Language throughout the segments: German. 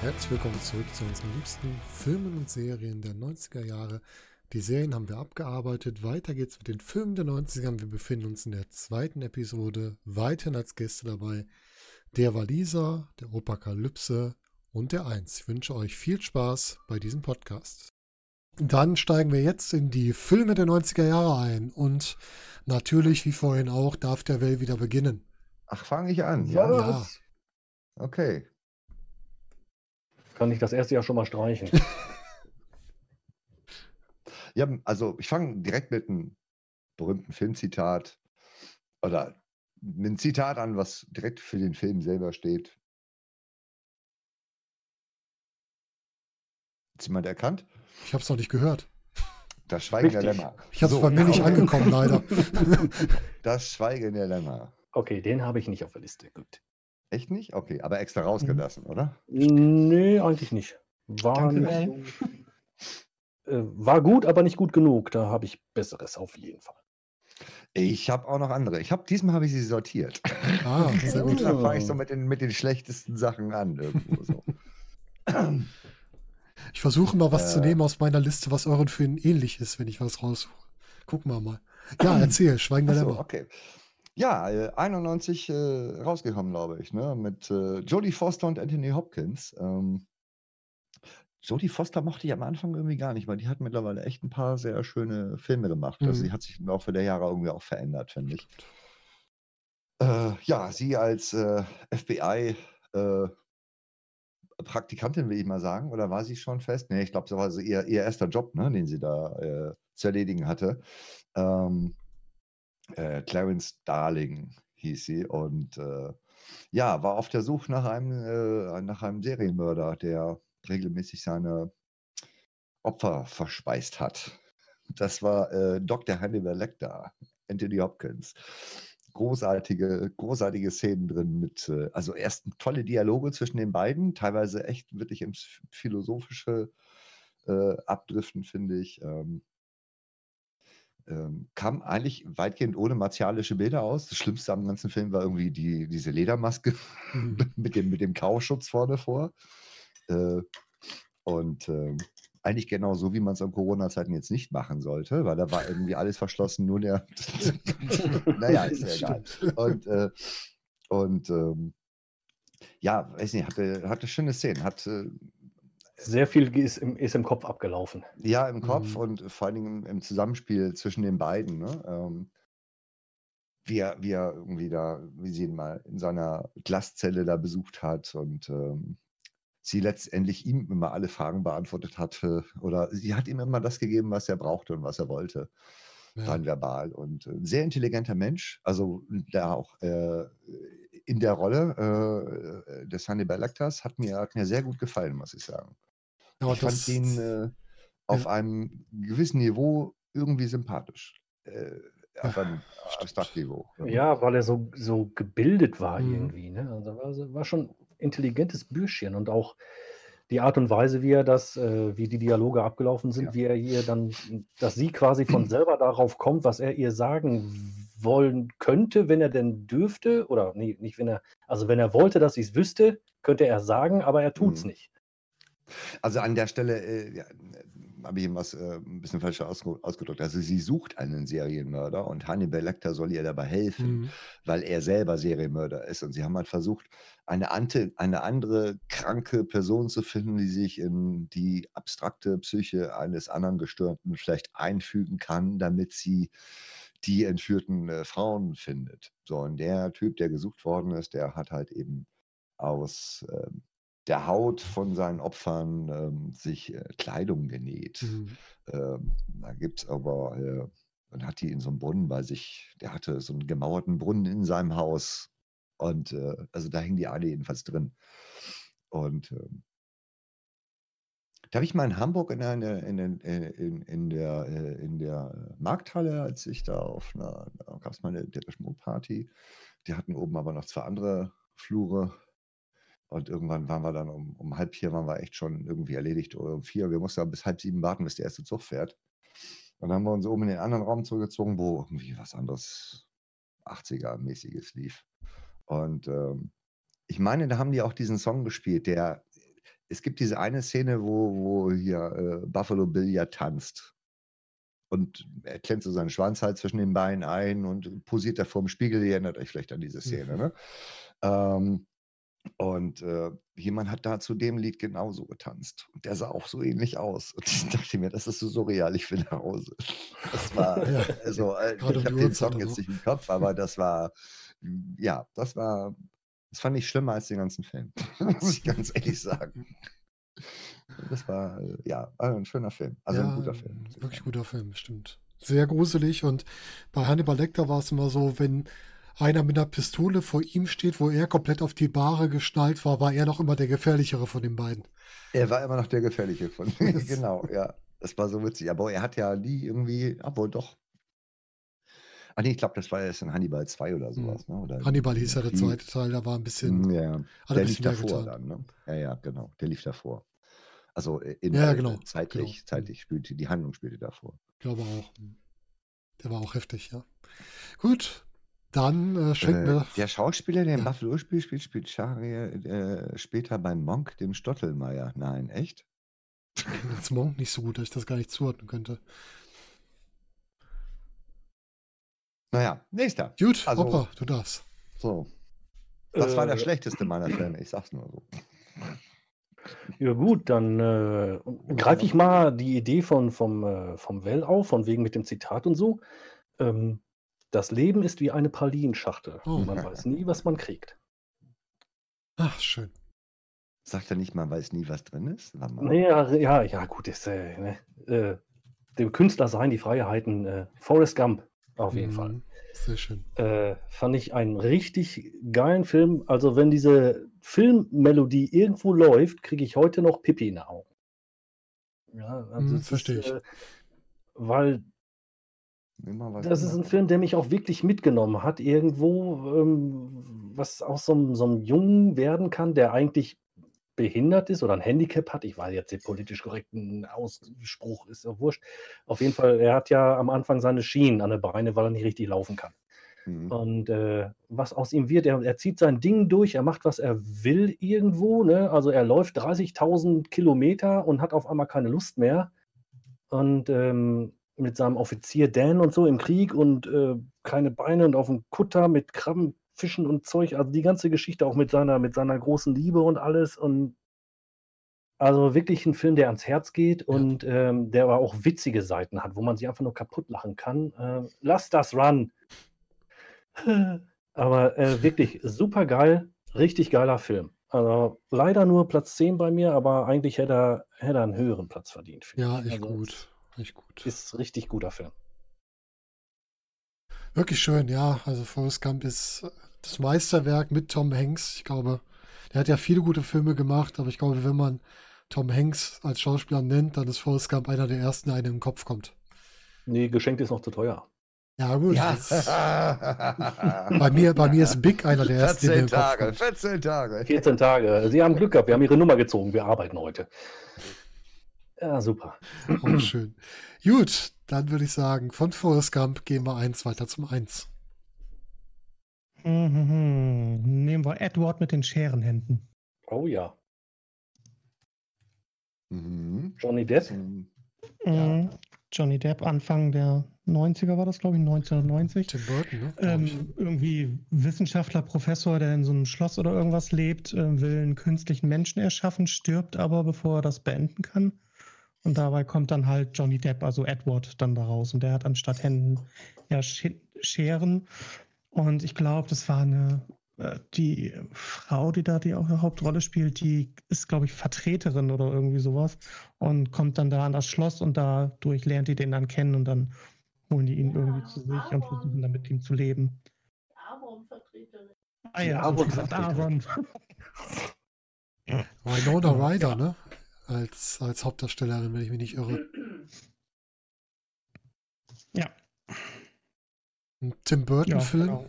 Herzlich willkommen zurück zu unseren liebsten Filmen und Serien der 90er Jahre. Die Serien haben wir abgearbeitet. Weiter geht's mit den Filmen der 90er. Wir befinden uns in der zweiten Episode. Weiterhin als Gäste dabei der Waliser, der Opakalypse und der Eins. Ich wünsche euch viel Spaß bei diesem Podcast. Dann steigen wir jetzt in die Filme der 90er Jahre ein. Und natürlich, wie vorhin auch, darf der Well wieder beginnen. Ach, fange ich an. Ja. Ja. Okay. Kann ich das erste Jahr schon mal streichen. Ja, also ich fange direkt mit einem berühmten Filmzitat oder mit einem Zitat an, was direkt für den Film selber steht. Ist jemand erkannt? Ich habe es noch nicht gehört. Das Schweigen der Richtig. Lämmer. Ich habe es So, bei mir nicht angekommen, leider. Das Schweigen der Lämmer. Okay, den habe ich nicht auf der Liste. Gut. Echt nicht? Okay, aber extra rausgelassen, oder? Nee, eigentlich nicht. War, Danke, so, äh, war gut, aber nicht gut genug. Da habe ich Besseres auf jeden Fall. Ich habe auch noch andere. Ich habe diesmal habe ich sie sortiert. Ah, sehr gut. Da fange ich so mit den, mit den schlechtesten Sachen an irgendwo so. Ich versuche mal was zu Äh. nehmen aus meiner Liste, was euren Filmen ähnlich ist, wenn ich was raussuche. Gucken wir mal. Ja, erzähl, Schweigen der so, Lämmer. okay. Ja, äh, 91 äh, rausgekommen, glaube ich, ne? Mit äh, Jodie Foster und Anthony Hopkins. Ähm, Jodie Foster mochte ich am Anfang irgendwie gar nicht, weil die hat mittlerweile echt ein paar sehr schöne Filme gemacht. Also Mhm. sie hat sich im Laufe der Jahre irgendwie auch verändert, finde ich. Äh, ja, sie als äh, FBI äh, Praktikantin, will ich mal sagen, oder war sie schon fest? Nee, ich glaube, das war so ihr, ihr erster Job, ne, den sie da äh, zu erledigen hatte. Ähm, äh, Clarence Darling hieß sie und äh, ja, war auf der Suche nach einem, äh, nach einem Serienmörder, der regelmäßig seine Opfer verspeist hat. Das war äh, Dr. Hannibal Lecter, Anthony Hopkins. Großartige, großartige Szenen drin mit, äh, also erst tolle Dialoge zwischen den beiden, teilweise echt wirklich ins Philosophische äh, abdriften, finde ich. Ähm, ähm, kam eigentlich weitgehend ohne martialische Bilder aus. Das Schlimmste am ganzen Film war irgendwie die, diese Ledermaske Mhm. mit, dem, mit dem Kauschutz vorne vor. Äh, und ähm, eigentlich genau so, wie man es in Corona-Zeiten jetzt nicht machen sollte, weil da war irgendwie alles verschlossen, nur der. naja, ist ja egal. Und, äh, und ähm, ja, weiß nicht, hatte, hatte schöne Szenen, hat äh, Sehr viel ist im, ist im Kopf abgelaufen. Ja, im Kopf Mhm. und vor allen Dingen im, im Zusammenspiel zwischen den beiden. Ne? Ähm, wie, er, wie er irgendwie da, wie sie ihn mal in seiner Glaszelle da besucht hat und ähm, sie letztendlich ihm immer alle Fragen beantwortet hatte. Oder sie hat ihm immer das gegeben, was er brauchte und was er wollte, Ja. rein verbal. Und äh, ein sehr intelligenter Mensch, also der auch äh, in der Rolle äh, des Hannibal Lecters hat mir, hat mir sehr gut gefallen, muss ich sagen. Ja, Ich fand ihn äh, auf einem gewissen Niveau irgendwie sympathisch. Äh, auf einem Abstraktniveau. Ja, weil er so, so gebildet war Mhm. irgendwie. Ne? Also war, war schon intelligentes Bürschchen und auch die Art und Weise, wie er das, äh, wie die Dialoge abgelaufen sind, Ja. wie er ihr dann, dass sie quasi von selber darauf kommt, was er ihr sagen wollen könnte, wenn er denn dürfte, oder nee, nicht wenn er, also wenn er wollte, dass sie es wüsste, könnte er sagen, aber er tut es Mhm. nicht. Also an der Stelle äh, ja, habe ich ihm was äh, ein bisschen falsch ausge ausgedrückt. Also sie sucht einen Serienmörder und Hannibal Lecter soll ihr dabei helfen. Mhm. weil er selber Serienmörder ist. Und sie haben halt versucht, eine, ante, eine andere kranke Person zu finden, die sich in die abstrakte Psyche eines anderen Gestörten vielleicht einfügen kann, damit sie die entführten äh, Frauen findet. So, und der Typ, der gesucht worden ist, der hat halt eben aus ähm, der Haut von seinen Opfern ähm, sich äh, Kleidung genäht. Mhm. Ähm, da gibt es aber, äh, dann hat die in so einem Brunnen bei sich, der hatte so einen gemauerten Brunnen in seinem Haus. Und äh, also da hingen die alle jedenfalls drin. Und ähm, da habe ich mal in Hamburg in, der- in, in, in, in der, äh, in der Markthalle, als ich da auf einer, da gab es mal eine Depeche Mode Party. Die hatten oben aber noch zwei andere Flure. Und irgendwann waren wir dann um, um halb vier, waren wir echt schon irgendwie erledigt oder um vier. Wir mussten bis halb sieben warten, bis der erste Zug fährt. Und dann haben wir uns oben in den anderen Raum zurückgezogen, wo irgendwie was anderes 80er-mäßiges lief. Und ähm, ich meine, da haben die auch diesen Song gespielt, der, es gibt diese eine Szene, wo, wo hier äh, Buffalo Bill ja tanzt. Und er klemmt so seinen Schwanz halt zwischen den Beinen ein und posiert da vor dem Spiegel. Ihr erinnert euch vielleicht an diese Szene, Mhm. ne? Ähm, und äh, jemand hat da zu dem Lied genauso getanzt. Und der sah auch so ähnlich aus. Und ich dachte mir, das ist so surreal, ich will nach Hause. Das war, Ja. also, äh, Gerade um ich habe den Song jetzt nicht im Kopf, aber das war, ja, das war, das fand ich schlimmer als den ganzen Film. Muss ich ganz ehrlich sagen. Das war, äh, ja, ein schöner Film. Also ein guter Film. Wirklich guter Film, stimmt. Sehr gruselig und bei Hannibal Lecter war es immer so, wenn einer mit einer Pistole vor ihm steht, wo er komplett auf die Bahre geschnallt war, war er noch immer der gefährlichere von den beiden. Er war immer noch der Gefährliche von Das- Genau, ja. Das war so witzig. Aber er hat ja nie irgendwie, obwohl doch. Ah nee, ich glaube, das war erst in Hannibal 2 oder sowas. Ne? Oder Hm. Hannibal hieß ja der zweite Teil, da war ein bisschen, Mm, Ja, hat ein der lief davor dann, ne? Ja, ja, genau. Der lief davor. Also äh, in, Ja, äh, genau, zeitlich, genau. zeitlich spielte, die Handlung spielte davor. Ich glaube auch. Der war auch heftig, ja. Gut, dann äh, schenken Äh, wir. der Schauspieler, der Ja. Buffalo spielt, spielt, spielt Shari, äh, später bei Monk, dem Stottelmeier. Nein, echt? Als Monk nicht so gut, dass ich das gar nicht zuordnen könnte. Naja, nächster. Gut, Also- Opa, du darfst. So. Das war der Äh, schlechteste meiner Filme, ich sag's nur so. Ja gut, dann äh, greife ich mal die Idee von, vom, äh, vom Well auf, von wegen mit dem Zitat und so. Ähm, das Leben ist wie eine Pralinschachtel. Oh. Man weiß nie, was man kriegt. Ach, schön. Sagt er nicht, man weiß nie, was drin ist? Naja, ja, ja, gut, ist, äh, ne, äh, dem Künstler seien die Freiheiten. Äh, Forrest Gump, auf jeden Fall. Mhm, Sehr schön. Äh, fand ich einen richtig geilen Film. Also, wenn diese Filmmelodie irgendwo läuft, kriege ich heute noch Pipi in den Augen. Ja, also Hm, es verstehe ist, ich. Äh, weil das ist ein Film, der mich auch wirklich mitgenommen hat, irgendwo, ähm, was aus so einem, so einem Jungen werden kann, der eigentlich behindert ist oder ein Handicap hat. Ich weiß jetzt den politisch korrekten Ausspruch, ist ja wurscht. Auf jeden Fall, er hat ja am Anfang seine Schienen an den Beinen, weil er nicht richtig laufen kann. Mhm. Und äh, was aus ihm wird, er, er zieht sein Ding durch, er macht, was er will irgendwo. Ne? Also er läuft 30.000 Kilometer und hat auf einmal keine Lust mehr. Und ähm, mit seinem Offizier Dan und so im Krieg und äh, keine Beine und auf dem Kutter mit Krabben, Fischen und Zeug. Also die ganze Geschichte auch mit seiner, mit seiner großen Liebe und alles. Und also wirklich ein Film, der ans Herz geht und ähm, der aber auch witzige Seiten hat, wo man sich einfach nur kaputt lachen kann. Äh, lass das run. Aber äh, wirklich super geil, richtig geiler Film. Also leider nur Platz 10 bei mir, aber eigentlich hätte er, hätte er einen höheren Platz verdient. Ja, ich. echt Also, gut. Echt gut. Ist richtig guter Film. Wirklich schön, ja. Also Forrest Gump ist das Meisterwerk mit Tom Hanks. Ich glaube, der hat ja viele gute Filme gemacht, aber ich glaube, wenn man Tom Hanks als Schauspieler nennt, dann ist Forrest Gump einer der ersten, der einem in den Kopf kommt. Nee, geschenkt ist noch zu teuer. Ja, gut. Ja. bei, mir, bei mir ist Big einer der ersten, der mir in 14 den Kopf Tage, kommt. 14 Tage. 14 Tage. Sie haben Glück gehabt, wir haben Ihre Nummer gezogen, wir arbeiten heute. Ja, super. Auch schön. Gut, dann würde ich sagen, von Forrest Gump gehen wir eins weiter zum Eins. Mhm. Nehmen wir Edward mit den Scherenhänden. Oh ja. Mhm. Johnny Depp. Mhm. Johnny Depp, Anfang der 90er war das, glaube ich, 1990. Tim Burton, ne? Ähm, irgendwie Wissenschaftler, Professor, der in so einem Schloss oder irgendwas lebt, äh, will einen künstlichen Menschen erschaffen, stirbt aber, bevor er das beenden kann. Und dabei kommt dann halt Johnny Depp, also Edward, dann da raus. Und der hat anstatt Händen ja Sch- Scheren. Und ich glaube, das war eine, äh, die Frau, die da die auch eine Hauptrolle spielt, die ist, glaube ich, Vertreterin oder irgendwie sowas. Und kommt dann da an das Schloss und dadurch lernt die den dann kennen und dann holen die ihn irgendwie zu sich und versuchen dann mit ihm zu leben. Avon-Vertreterin. Ah Die ja, so gesagt, Avon-Vertreterin. Aaron. Winona Ja. Ryder, ne? Als, als Hauptdarstellerin, wenn ich mich nicht irre. Ja, Ein Tim ja, Burton-Film. genau.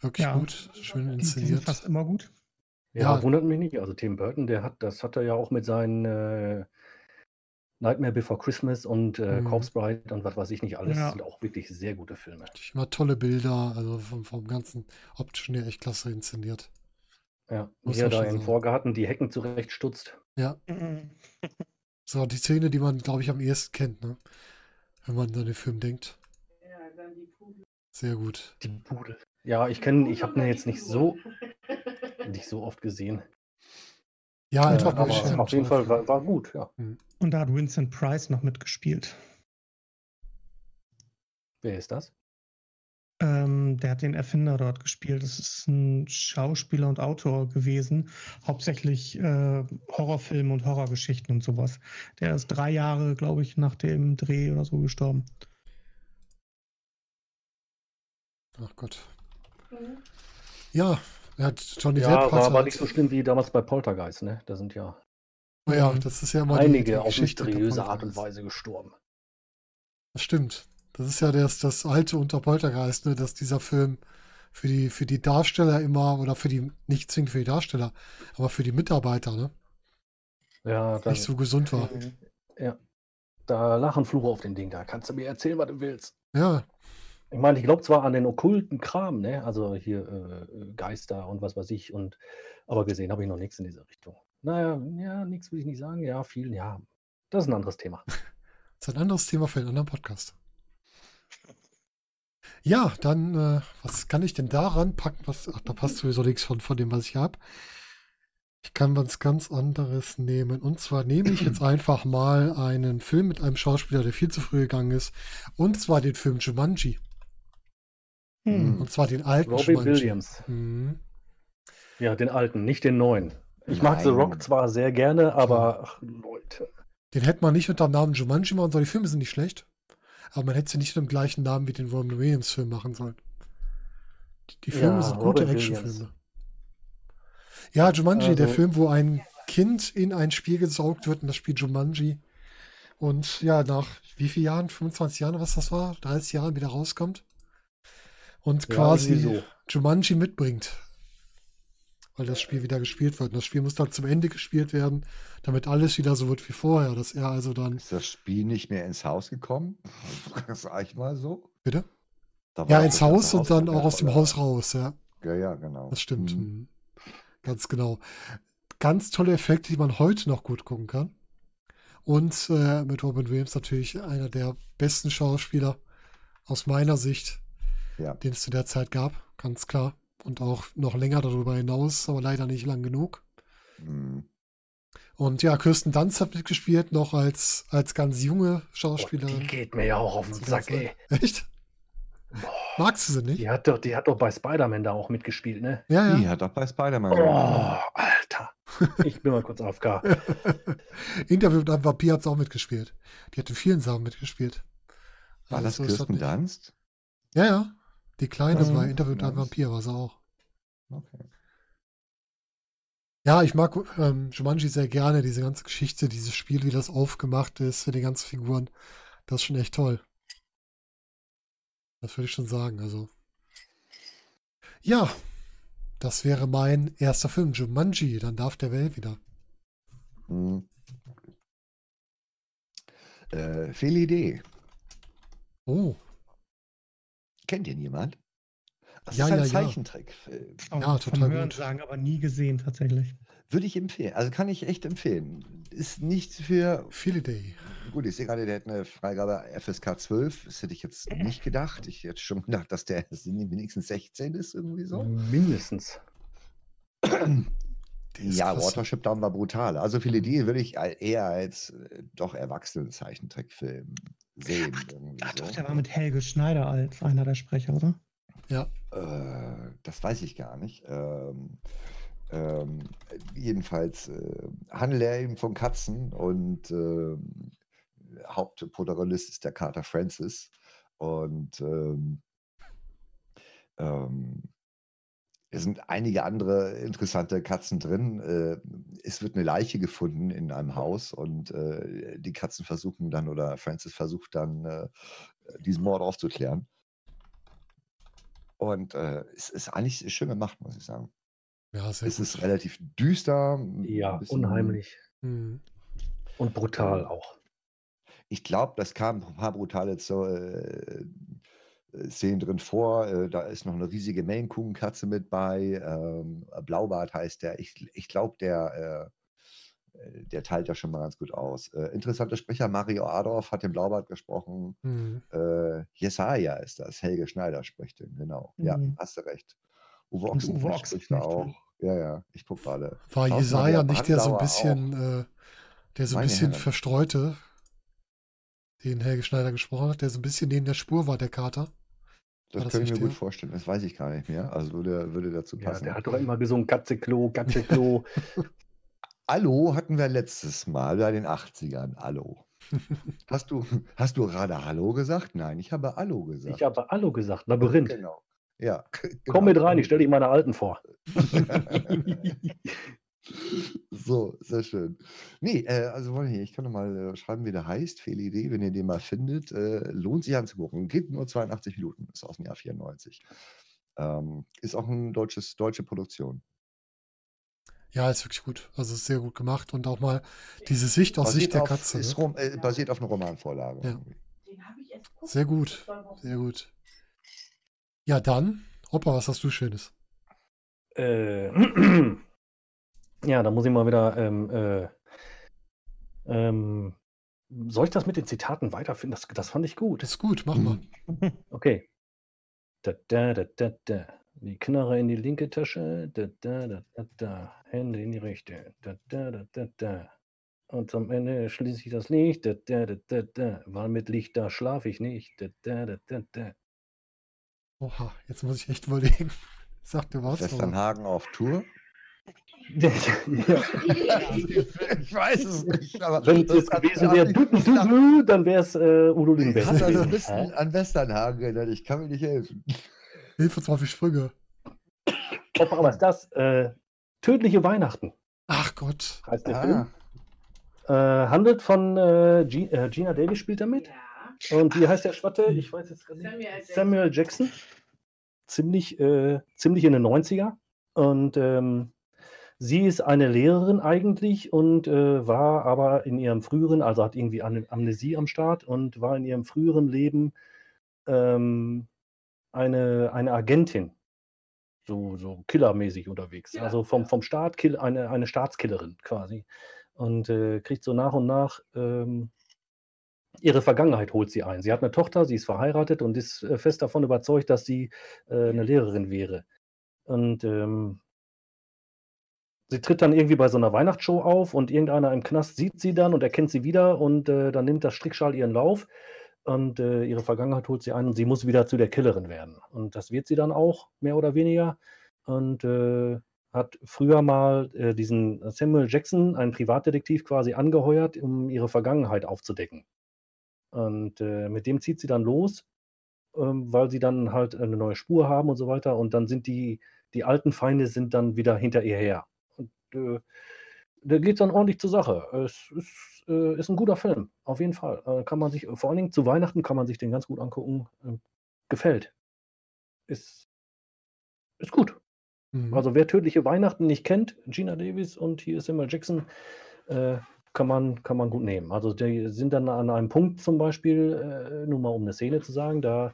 Wirklich Ja. gut, schön Die, die sind inszeniert. fast immer gut. Ja, Ja. wundert mich nicht. Also Tim Burton, der hat, das hat er ja auch mit seinen äh, Nightmare Before Christmas und äh, Mhm. Corpse Bride und was weiß ich nicht alles. Ja. sind auch wirklich sehr gute Filme. Immer tolle Bilder, also vom, vom ganzen optischen her echt klasse inszeniert. Ja, Muss wie er da im. Vorgarten die Hecken zurechtstutzt. Ja, Mhm. so die Szene, die man, glaube ich, am ehesten kennt, ne? Wenn man an den Film denkt. Ja, dann die Pudel. Sehr gut. Die Pudel. Ja, ich kenne, ich habe ihn jetzt nicht so, nicht so oft gesehen. Ja, Äh, einfach aber auf jeden Fall war, war gut, ja. Und da hat Vincent Price noch mitgespielt. Wer ist das? Ähm, der hat den Erfinder dort gespielt. Das ist ein Schauspieler und Autor gewesen. Hauptsächlich äh, Horrorfilme und Horrorgeschichten und sowas. Der ist drei Jahre, glaube ich, nach dem Dreh oder so gestorben. Ach Gott. Mhm. Ja, er hat Johnny Ja, Depp war, war halt- nicht so schlimm wie damals bei Poltergeist, ne? Da sind ja ja, Mhm. das ist ja immer die, die einige auf Geschichte mysteriöse Art und. Weise gestorben. Das stimmt. Das ist ja das, das alte unter Poltergeist, ne, dass dieser Film für die, für die Darsteller immer, oder für die, nicht zwingend für die Darsteller, aber für die Mitarbeiter, ne, Ja, da, nicht so gesund war. ja. Da lachen Fluche auf den Ding. Da kannst du mir erzählen, was du willst. Ja, Ich meine, ich glaube zwar an den okkulten Kram, ne? Also hier äh, Geister und was weiß ich, und aber gesehen habe ich noch nichts in diese Richtung. Naja, ja, nichts will ich nicht sagen. Ja, viel, ja. Das ist ein anderes Thema. das ist ein anderes Thema für einen anderen Podcast. Ja, dann, äh, was kann ich denn daran packen? Was, ach, da passt sowieso nichts von, von dem, was ich habe. Ich kann was ganz anderes nehmen. Und zwar nehme ich jetzt einfach mal einen Film mit einem Schauspieler, der viel zu früh gegangen ist. Und zwar den Film Jumanji. Hm. Und zwar den alten Robbie Jumanji. Williams. Mhm. Ja, den alten, nicht den neuen. Ich mag The Nein. Rock zwar sehr gerne, aber ach, Leute. Den hätte man nicht unter dem Namen Jumanji machen sollen. Die Filme sind nicht schlecht. Aber man hätte sie nicht unter dem gleichen Namen wie den Robin Williams Film machen sollen. Die, die Filme Ja, sind gute Actionfilme. Ja, Jumanji, der Also- Film, wo ein Kind in ein Spiel gesaugt wird, und das Spiel Jumanji. Und ja, nach wie vielen Jahren, 25 Jahren, was das war, 30 Jahren wieder rauskommt. Und Ja, quasi so. Jumanji mitbringt. Weil das Spiel wieder gespielt wird. Und das Spiel muss dann zum Ende gespielt werden, damit alles wieder so wird wie vorher. Dass er also dann. Ist das Spiel nicht mehr ins Haus gekommen? Sag ich mal so. Bitte? Ja, ins Haus und dann auch aus dem Haus raus, ja. Ja, ja, genau. Das stimmt. Mhm. Mhm. Ganz genau. Ganz tolle Effekte, die man heute noch gut gucken kann. Und äh, mit Robin Williams natürlich einer der besten Schauspieler aus meiner Sicht, Ja. den es zu der Zeit gab, ganz klar. Und auch noch länger darüber hinaus, aber leider nicht lang genug. Mhm. Und ja, Kirsten Dunst hat mitgespielt, noch als, als ganz junge Boah, die Schauspielerin. geht mir ja auch auf den Sack, ey. Echt? Magst du sie nicht? Die hat doch, die hat doch bei Spider-Man da auch mitgespielt, ne? Ja, Die ja. hat auch bei Spider-Man Oh. Alter. Ich bin mal kurz AFK. Interview mit einem Vampir hat sie auch mitgespielt. Die hat in vielen Sachen mitgespielt. War das Also ist Kirsten nicht. Dunst? Ja, ja. Die Kleine Mhm. bei Interview mit einem Nice. Vampir war sie auch. Okay. Ja, ich mag ähm, Jumanji sehr gerne, diese ganze Geschichte, dieses Spiel, wie das aufgemacht ist, für die ganzen Figuren. Das ist schon echt toll. Das würde ich schon sagen, also. Ja, das wäre mein erster Film, Jumanji, dann darf der Well wieder. Mhm. Äh, Idee. Oh, Kennt ihn jemand? Das Ja, ist ein ja, ja. Ja, vom total Hören gut. sagen, aber nie gesehen tatsächlich. Würde ich empfehlen. Also kann ich echt empfehlen. Ist nicht für. viel Idee. Gut, ich sehe gerade, der hat eine Freigabe FSK 12. Das hätte ich jetzt nicht gedacht. Ich hätte schon gedacht, dass der wenigstens 16 ist, irgendwie so. Mindestens. Ja, krass. Watership Down war brutal. Also viele Ideen würde ich eher als äh, doch erwachsenen Zeichentrickfilm sehen. Ach doch, so. der war mit Helge Schneider als einer der Sprecher, oder? Ja, Äh, das weiß ich gar nicht. Ähm, ähm, jedenfalls äh, handelt er eben von Katzen und ähm, Hauptprotagonist ist der Kater Francis. Und ähm, ähm, es sind einige andere interessante Katzen drin. Äh, es wird eine Leiche gefunden in einem Haus und äh, die Katzen versuchen dann oder Francis versucht dann, äh, diesen Mord aufzuklären. Und es ist eigentlich schön gemacht, muss ich sagen. Ja, sehr Es gut. ist relativ düster. Ja, unheimlich. Mhm. Und brutal auch. Ich glaube, das kam ein paar brutale äh, Szenen drin vor. Äh, da ist noch eine riesige Maine Coon Katze mit bei. Ähm, Blaubart heißt der. Ich, ich glaube, der, äh, äh, der teilt ja schon mal ganz gut aus. Äh, interessanter Sprecher, Mario Adorf hat den Blaubart gesprochen. Mhm. Äh, Jesaja ist das. Helge Schneider spricht den, genau. Ja, Mhm. hast du recht. Uwe Das Ochsenknecht spricht da auch. Ja, ja, ich gucke gerade. War Jesaja nicht der so ein bisschen, äh, der so ein bisschen Herren. verstreute, den Helge Schneider gesprochen hat, der so ein bisschen neben der Spur war, der Kater? Das das können wir nicht gut vorstellen. Das weiß ich gar nicht mehr. Also würde, würde dazu Ja, passen. der hat doch immer gesungen, Katzeklo, Katzeklo. Hallo hatten wir letztes Mal bei den 80ern. Hallo. Hast du, hast du gerade Hallo gesagt? Nein, ich habe Hallo gesagt. ich habe Hallo gesagt, Labyrinth. Genau. Ja. Komm mit rein, ich stelle dich meine Alten vor. so, sehr schön. Nee, äh, also wollen wir, ich kann noch mal äh, schreiben, wie der heißt. Fehle Idee, wenn ihr den mal findet. Äh, lohnt sich anzugucken. Geht nur 82 Minuten, ist aus dem Jahr 94. Ähm, ist auch eine deutsches, deutsche Produktion. Ja, ist wirklich gut. Also ist sehr gut gemacht und auch mal diese Sicht aus Sicht der auf, Katze. ist Ne? rom, äh, basiert auf einer Romanvorlage. Ja. irgendwie. Den habe ich erst geguckt. Sehr gut. Sehr gut. Ja, dann, Hoppa, was hast du Schönes? Äh, ja, da muss ich mal wieder. Ähm, äh, ähm, soll ich das mit den Zitaten weiterfinden? Das, das fand ich gut. Ist gut, mach mal. Okay. Da, da, da, da, da. Die Knarre in die linke Tasche. Da, da, da, da, da. Hände in die rechte. Da, da, da, da, da. Und am Ende schließe ich das Licht. Da, da, da, da, da. Weil mit Licht da schlafe ich nicht. Da, da, da, da, da. Oha, jetzt muss ich echt überlegen. Sagt dir was? aber- Westernhagen auf Tour? Ja. ich weiß es nicht. Aber Wenn es das jetzt hat- gewesen hat wäre, du, du, du, dann wäre es äh, Udo Lindenberg. hat also ein bisschen an Westernhagen erinnert. Ich kann mir nicht helfen. Hilfe zwar für Sprünge. Opa, was ist das? Äh, Tödliche Weihnachten Ach Gott. heißt der Ah, Film. Äh, handelt von äh, äh, Gina Davis spielt damit. Ja. Und wie heißt der Schwatte? Ich weiß jetzt nicht. Samuel Jackson. Samuel Jackson. Ziemlich, äh, ziemlich in den 90er. Und ähm, sie ist eine Lehrerin eigentlich und äh, war aber in ihrem früheren, also hat irgendwie eine Amnesie am Start und war in ihrem früheren Leben ähm, eine, eine Agentin. So, so killermäßig unterwegs. Ja, also vom, vom Staat kill, eine, eine Staatskillerin quasi. Und äh, kriegt so nach und nach ähm, ihre Vergangenheit holt sie ein. Sie hat eine Tochter, sie ist verheiratet und ist äh, fest davon überzeugt, dass sie äh, eine Lehrerin wäre. Und ähm, sie tritt dann irgendwie bei so einer Weihnachtsshow auf und irgendeiner im Knast sieht sie dann und erkennt sie wieder und äh, dann nimmt das Strickschal ihren Lauf und äh, ihre Vergangenheit holt sie ein und sie muss wieder zu der Killerin werden. Und das wird sie dann auch, mehr oder weniger. Und äh, hat früher mal äh, diesen Samuel Jackson, einen Privatdetektiv, quasi angeheuert, um ihre Vergangenheit aufzudecken. Und äh, mit dem zieht sie dann los, ähm, weil sie dann halt eine neue Spur haben und so weiter. Und dann sind die, die alten Feinde sind dann wieder hinter ihr her. Und äh, da geht es dann ordentlich zur Sache. Es ist, äh, ist ein guter Film, auf jeden Fall. Äh, kann man sich, vor allen Dingen zu Weihnachten kann man sich den ganz gut angucken. Ähm, gefällt. Ist, ist gut. Mhm. Also wer tödliche Weihnachten nicht kennt, Gina Davis und hier ist Samuel Jackson, äh, kann, man, kann man gut nehmen. Also die sind dann an einem Punkt zum Beispiel, äh, nur mal um eine Szene zu sagen, da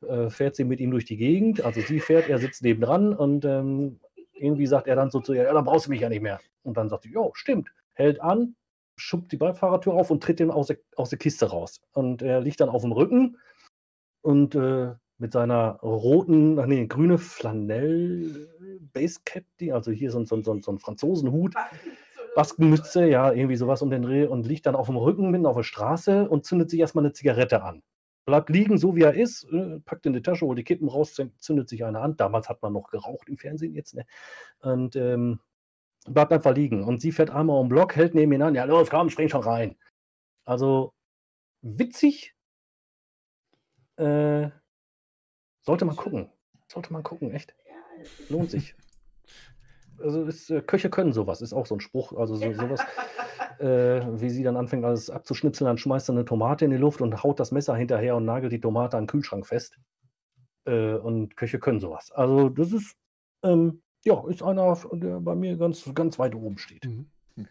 äh, fährt sie mit ihm durch die Gegend, also sie fährt, er sitzt nebendran und ähm, irgendwie sagt er dann so zu ihr, ja, dann brauchst du mich ja nicht mehr. Und dann sagt sie, ja, stimmt, hält an, schubt die Beifahrertür auf und tritt ihm aus der, aus der Kiste raus. Und er liegt dann auf dem Rücken und äh, mit seiner roten, ach nee, grüne Flanell-Basecap, die, also hier so, ein- so, so, so ein Franzosenhut, Baskenmütze, ja, irgendwie sowas um den Dreh und liegt dann auf dem Rücken mitten auf der Straße und zündet sich erstmal eine Zigarette an. Bleibt liegen, so wie er ist, äh, packt in die Tasche, holt die Kippen raus, zün- zündet sich eine an. Damals hat man noch geraucht im Fernsehen jetzt, ne? Und ähm, bleibt einfach liegen. Und sie fährt einmal um den Block, hält neben ihn an, ja, los, komm, spring schon rein. Also witzig. Äh, sollte man gucken. Sollte man gucken, echt. Lohnt sich. Also ist, äh, Köche können sowas, ist auch so ein Spruch. Also so, sowas, äh, wie sie dann anfängt, alles abzuschnipseln, dann schmeißt er eine Tomate in die Luft und haut das Messer hinterher und nagelt die Tomate an den Kühlschrank fest. Äh, und Köche können sowas. Also das ist, ähm, Ja, ist einer, der bei mir ganz, ganz weit oben steht. Mhm.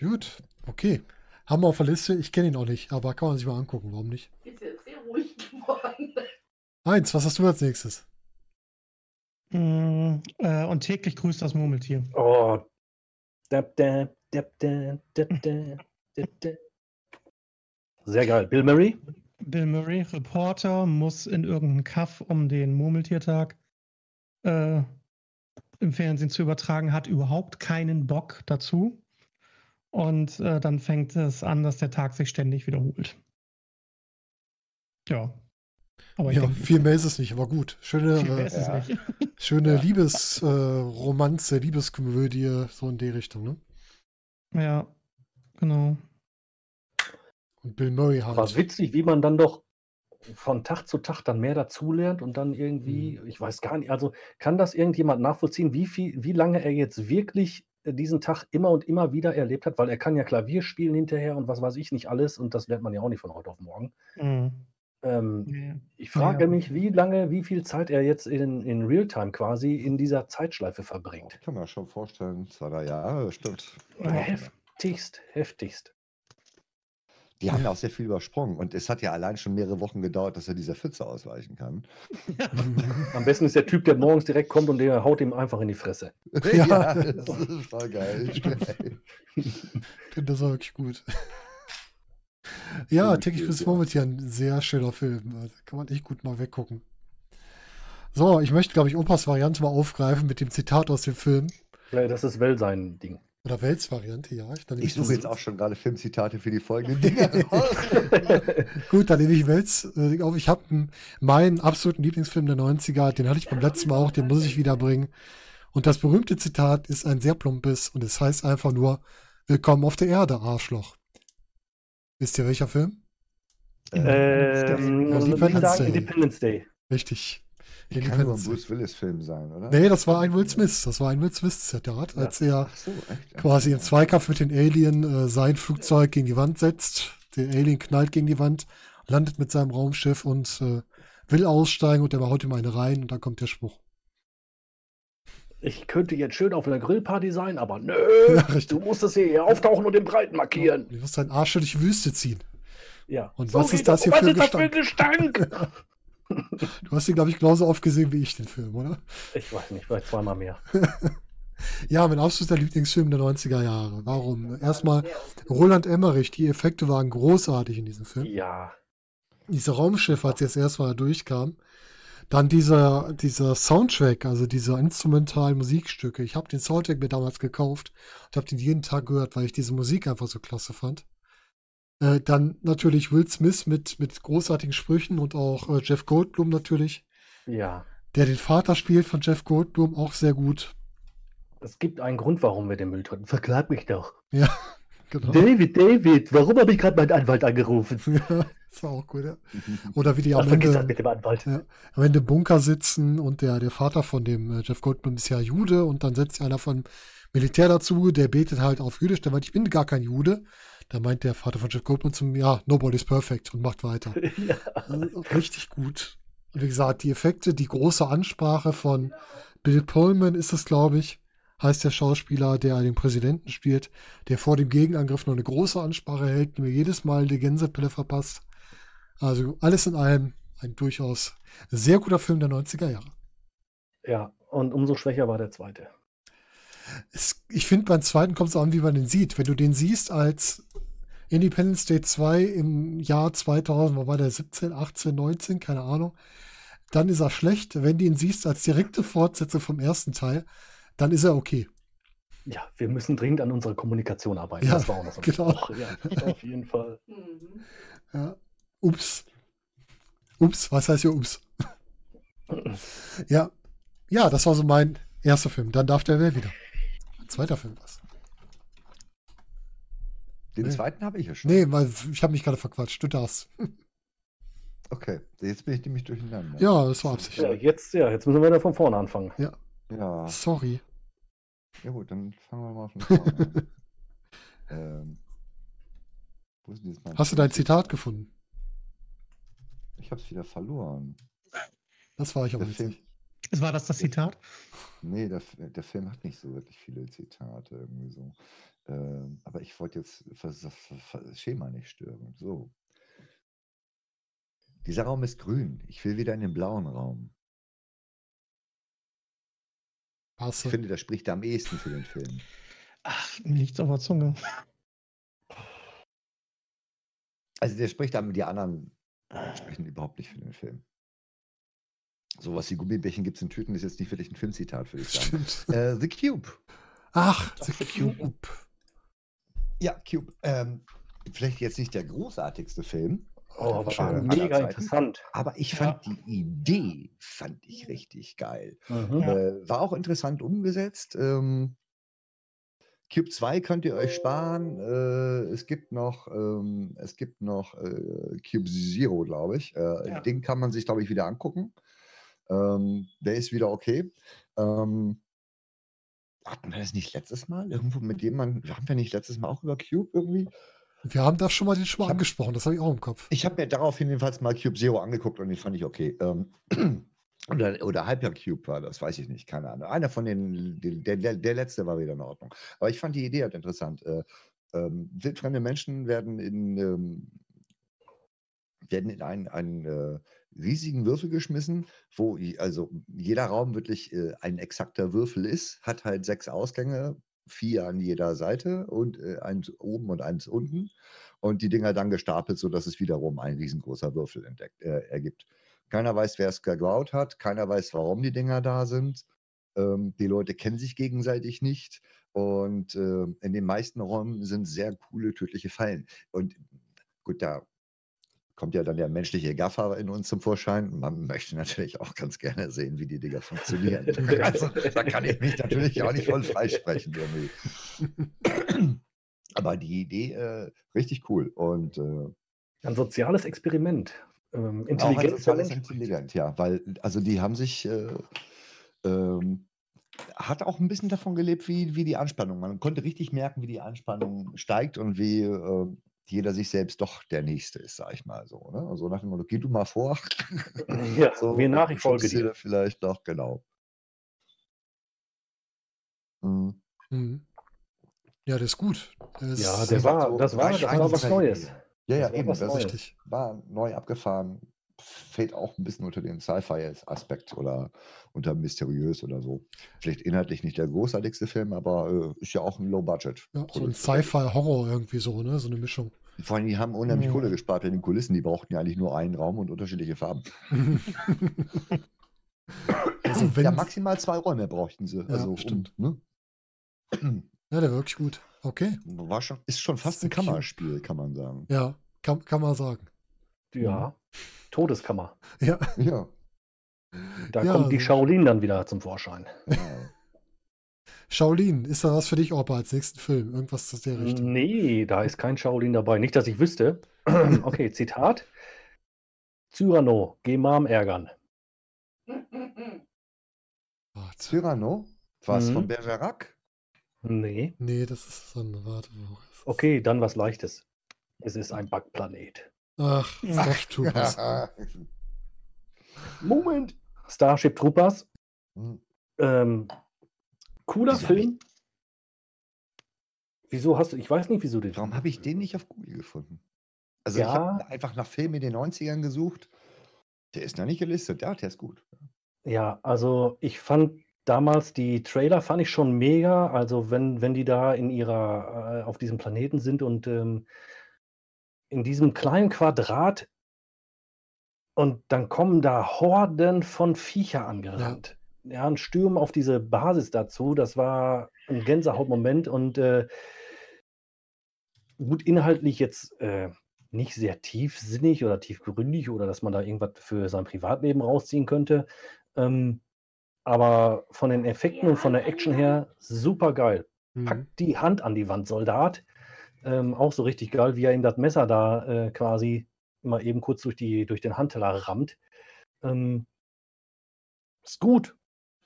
Gut, okay. Haben wir auf der Liste. Ich kenne ihn auch nicht, aber kann man sich mal angucken. Warum nicht? Ist jetzt sehr ruhig geworden. Eins, was hast du als nächstes? Mm, äh, und täglich grüßt das Murmeltier. Oh. Dab, dab, dab. Sehr geil. Bill Murray? Bill Murray, Reporter, muss in irgendeinen Kaff, um den Murmeltiertag äh, im Fernsehen zu übertragen, hat überhaupt keinen Bock dazu. Und äh, dann fängt es an, dass der Tag sich ständig wiederholt. Ja. Aber Ja, denke, viel mehr ist es nicht, aber gut. Schöne, äh, Ja. schöne Ja. Liebesromanze, Liebeskomödie, so in die Richtung, ne? Ja, genau. Und Bill Murray War halt. witzig, wie man dann doch von Tag zu Tag dann mehr dazulernt und dann irgendwie, ich weiß gar nicht, also kann das irgendjemand nachvollziehen, wie viel, wie lange er jetzt wirklich äh, diesen Tag immer und immer wieder erlebt hat, weil er kann ja Klavier spielen hinterher und was weiß ich nicht alles und das lernt man ja auch nicht von heute auf morgen. Mhm. Ähm, Ja. ich frage Ja. mich, wie lange, wie viel Zeit er jetzt in, in Realtime quasi in dieser Zeitschleife verbringt. Ich kann mir schon vorstellen, zwei, drei Jahre, stimmt. Ja. Heftigst, heftigst. Die haben ja auch sehr viel übersprungen und es hat ja allein schon mehrere Wochen gedauert, dass er dieser Pfütze ausweichen kann. Am besten ist der Typ, der morgens direkt kommt und der haut ihm einfach in die Fresse. Ja. das ist voll geil. Das war wirklich gut. Ja, täglich bis ja. Murmeltier, ein sehr schöner Film. Also kann man echt gut mal weggucken. So, ich möchte, glaube ich, Opas Variante mal aufgreifen mit dem Zitat aus dem Film. Ja, das ist well sein Ding. Oder Welts Variante, ja. Ich, Ich suche jetzt auch schon gerade Filmzitate für die folgenden Dinge. Gut, dann nehme ich Welts äh, auf. Ich habe meinen absoluten Lieblingsfilm der 90er, den hatte ich beim letzten Mal auch, den muss ich wieder bringen. Und das berühmte Zitat ist ein sehr plumpes und es heißt einfach nur: Willkommen auf der Erde, Arschloch. Wisst ihr welcher Film? Ähm, Ja, ich Independence sagen Day. Independence Day. Richtig. Kann nur ein Independence Day. Bruce Willis-Film sein, oder? Nee, das war ein Will Smith. Das war ein Will Smith-Zitat, Ja. als er so, quasi im Zweikampf mit den Alien äh, sein Flugzeug gegen die Wand setzt. Der Alien knallt gegen die Wand, landet mit seinem Raumschiff und äh, will aussteigen und er haut ihm eine rein und dann kommt der Spruch. Ich könnte jetzt schön auf einer Grillparty sein, aber nö, Ja, richtig. du musst es hier auftauchen und den Breiten markieren. Du wirst deinen Arsch durch die Wüste ziehen. Ja. Und was ist das hier was für ist das für Gestank? ein Gestank? Du hast ihn, glaube ich, genauso oft gesehen wie ich, den Film, oder? ich weiß nicht, vielleicht zweimal mehr. Ja, mein absoluter Lieblingsfilm der 90er Jahre. Warum? Erstmal Roland Emmerich, die Effekte waren großartig in diesem Film. Ja. Dieser Raumschiff, als jetzt erstmal durchkam. Dann dieser, dieser Soundtrack, also diese instrumentalen Musikstücke. Ich habe den Soundtrack mir damals gekauft und habe den jeden Tag gehört, weil ich diese Musik einfach so klasse fand. Äh, dann natürlich Will Smith mit, mit großartigen Sprüchen und auch äh, Jeff Goldblum natürlich, Ja. der den Vater spielt von Jeff Goldblum, auch sehr gut. Es gibt einen Grund, warum wir den Müll töten. Verklag mich doch. Genau. David, David, warum habe ich gerade meinen Anwalt angerufen? Ja, das war auch gut, ja. Oder wie die am Ende, mit dem Anwalt. Ja. am Ende im Bunker sitzen und der, der Vater von dem äh, Jeff Goldblum ist ja Jude und dann setzt einer von Militär dazu, der betet halt auf Jüdisch, der meint, ich bin gar kein Jude. Da meint der Vater von Jeff Goldblum zum, ja, nobody's perfect und macht weiter. ja. Also, richtig gut. Und wie gesagt, die Effekte, die große Ansprache von Bill Pullman ist es, glaube ich, heißt der Schauspieler, der den Präsidenten spielt, der vor dem Gegenangriff noch eine große Ansprache hält, mir jedes Mal die Gänsepille verpasst. Also alles in allem ein durchaus sehr guter Film der 90er Jahre. ja, und umso schwächer war der zweite. Es, ich finde, beim zweiten kommt es an, wie man den sieht. Wenn du den siehst als Independence Day 2 im Jahr 2000, wo war der 17, 18, 19, keine Ahnung, dann ist er schlecht. Wenn du ihn siehst als direkte Fortsetzung vom ersten Teil, dann ist er okay. Ja, wir müssen dringend an unserer Kommunikation arbeiten. Ja, das war auch noch so ein genau. Spruch. Ja, auf jeden Fall. Mhm. Ja. Ups. Ups, was heißt hier Ups? ja. Ja, das war so mein erster Film. Dann darf der wer wieder. Zweiter Film was. Den Nee. zweiten habe ich ja schon. Nee, weil ich habe mich gerade verquatscht. Du darfst. Okay, jetzt bin ich nämlich durcheinander. Ja, das war Absicht. Ja, jetzt, ja, jetzt müssen wir wieder von vorne anfangen. Ja, Sorry. Ja gut, dann fangen wir mal von vorne an. ähm, wo ist mein Hast du dein Zitat gefunden? Ich habe es wieder verloren. Das war ich aber nicht. Es war das das Zitat? Nee, der, der Film hat nicht so wirklich viele Zitate irgendwie so. Ähm, aber ich wollte jetzt das Schema nicht stören. So. Dieser Raum ist grün. Ich will wieder in den blauen Raum. Hast Ich finde, das spricht am ehesten für den Film. Ach, mir liegt's auf der Zunge. Also der spricht am, die anderen sprechen überhaupt nicht für den Film. Sowas wie Gummibärchen gibt es in Tüten ist jetzt nicht wirklich ein Filmzitat, würde ich sagen. Stimmt. Äh, The Cube. Ach, Ach, The The Cube. Cube. Ja, Cube. Ähm, vielleicht jetzt nicht der großartigste Film. Oh, aller war mega Zeiten, interessant. Aber ich fand die Idee, fand ich richtig geil. Mhm. Ja. Äh, war auch interessant umgesetzt. Ähm, Cube 2 könnt ihr euch sparen. Äh, es gibt noch, ähm, es gibt noch äh, Cube Zero, glaube ich. Äh, Ja. Den kann man sich, glaube ich, wieder angucken. Ähm, der ist wieder okay. Ähm, hatten wir das nicht letztes Mal? Irgendwo mit jemandem, haben wir nicht letztes Mal auch über Cube irgendwie? Wir haben das schon mal, den schon mal angesprochen, das habe ich auch im Kopf. Ich habe mir daraufhin jedenfalls mal Cube Zero angeguckt und den fand ich okay. Ähm, oder, oder Hypercube war das, weiß ich nicht, keine Ahnung. Einer von den, der, der, der letzte war wieder in Ordnung. Aber ich fand die Idee halt interessant. Äh, ähm, wildfremde Menschen werden in, ähm, werden in einen, einen äh, riesigen Würfel geschmissen, wo also jeder Raum wirklich äh, ein exakter Würfel ist, hat halt sechs Ausgänge, vier an jeder Seite und äh, eins oben und eins unten und die Dinger dann gestapelt, sodass es wiederum ein riesengroßer Würfel entdeckt, äh, ergibt. Keiner weiß, wer es gebaut hat, keiner weiß, warum die Dinger da sind. Ähm, die Leute kennen sich gegenseitig nicht und äh, in den meisten Räumen sind sehr coole, tödliche Fallen. Und gut, da kommt ja dann der menschliche Gaffer in uns zum Vorschein. Man möchte natürlich auch ganz gerne sehen, wie die Dinger funktionieren. also, da kann ich mich natürlich auch nicht voll freisprechen. Irgendwie. Aber die Idee äh, richtig cool und äh, Ein soziales Experiment. Ähm, auch ein Intelligenz der soziales intelligent, ja, weil also die haben sich äh, ähm, hat auch ein bisschen davon gelebt, wie, wie die Anspannung. Man konnte richtig merken, wie die Anspannung steigt und wie äh, jeder sich selbst doch der Nächste ist, sag ich mal so. Ne? Also nach dem Motto, geh du mal vor. Ja, so, mir nach, ich folge dir. Vielleicht noch, genau. Mhm. Mhm. Ja, der ist gut. Ist Ja, das der war so das war, das war was Neues. Ja, ja, Das eben. was Das Neues. richtig. war neu abgefahren. Fällt auch ein bisschen unter den Sci-Fi-Aspekt oder unter mysteriös oder so. Vielleicht inhaltlich nicht der großartigste Film, aber äh, ist ja auch ein Low-Budget. Ja, so ein Sci-Fi-Horror irgendwie so, ne? So eine Mischung. Vor allem, die haben unheimlich Mhm. Kohle gespart in den Kulissen. Die brauchten ja eigentlich nur einen Raum und unterschiedliche Farben. also wenn, ja, maximal zwei Räume brauchten sie. Also, stimmt. Um, ne? ja, der wirklich gut. Okay. War schon, ist schon fast The ein. Kammerspiel, kann man sagen. Ja, kann, kann man sagen. Ja. Todeskammer. Ja, Ja. Da Ja, kommt die Shaolin dann wieder zum Vorschein. ja. Shaolin, ist da was für dich, Opa, als nächsten Film? Irgendwas aus der Richtung? Nee, da ist kein Shaolin dabei. Nicht, dass ich wüsste. Okay, Zitat. Cyrano, geh Mom ärgern. Warte. Cyrano? Was Mhm. von Bergerac? Nee. Nee, das ist so eine, warte. wo ist es? Okay, dann was Leichtes. Es ist ein Backplanet. Ach, Ach, Star Troopers. Moment. Starship Troopers. Hm. Ähm, cooler Wieso hab ich- Film. Wieso hast du, ich weiß nicht, wieso du Warum habe ich den nicht auf Google gefunden? Also ich Ja. habe einfach nach Filmen in den 90ern gesucht. Der ist noch nicht gelistet. Ja, der ist gut. Ja, also ich fand damals die Trailer fand ich schon mega. Also wenn, wenn die da in ihrer, äh, auf diesem Planeten sind und ähm, in diesem kleinen Quadrat und dann kommen da Horden von Viecher angerannt. Ja, ein Sturm auf diese Basis dazu, das war ein Gänsehautmoment und äh, gut inhaltlich jetzt äh, nicht sehr tiefsinnig oder tiefgründig oder dass man da irgendwas für sein Privatleben rausziehen könnte. Ähm, aber von den Effekten und von der Action her super geil. Mhm. Packt die Hand an die Wand, Soldat. Ähm, auch so richtig geil, wie er ihm das Messer da äh, quasi mal eben kurz durch, die, durch den Handteller rammt. Ähm, ist gut.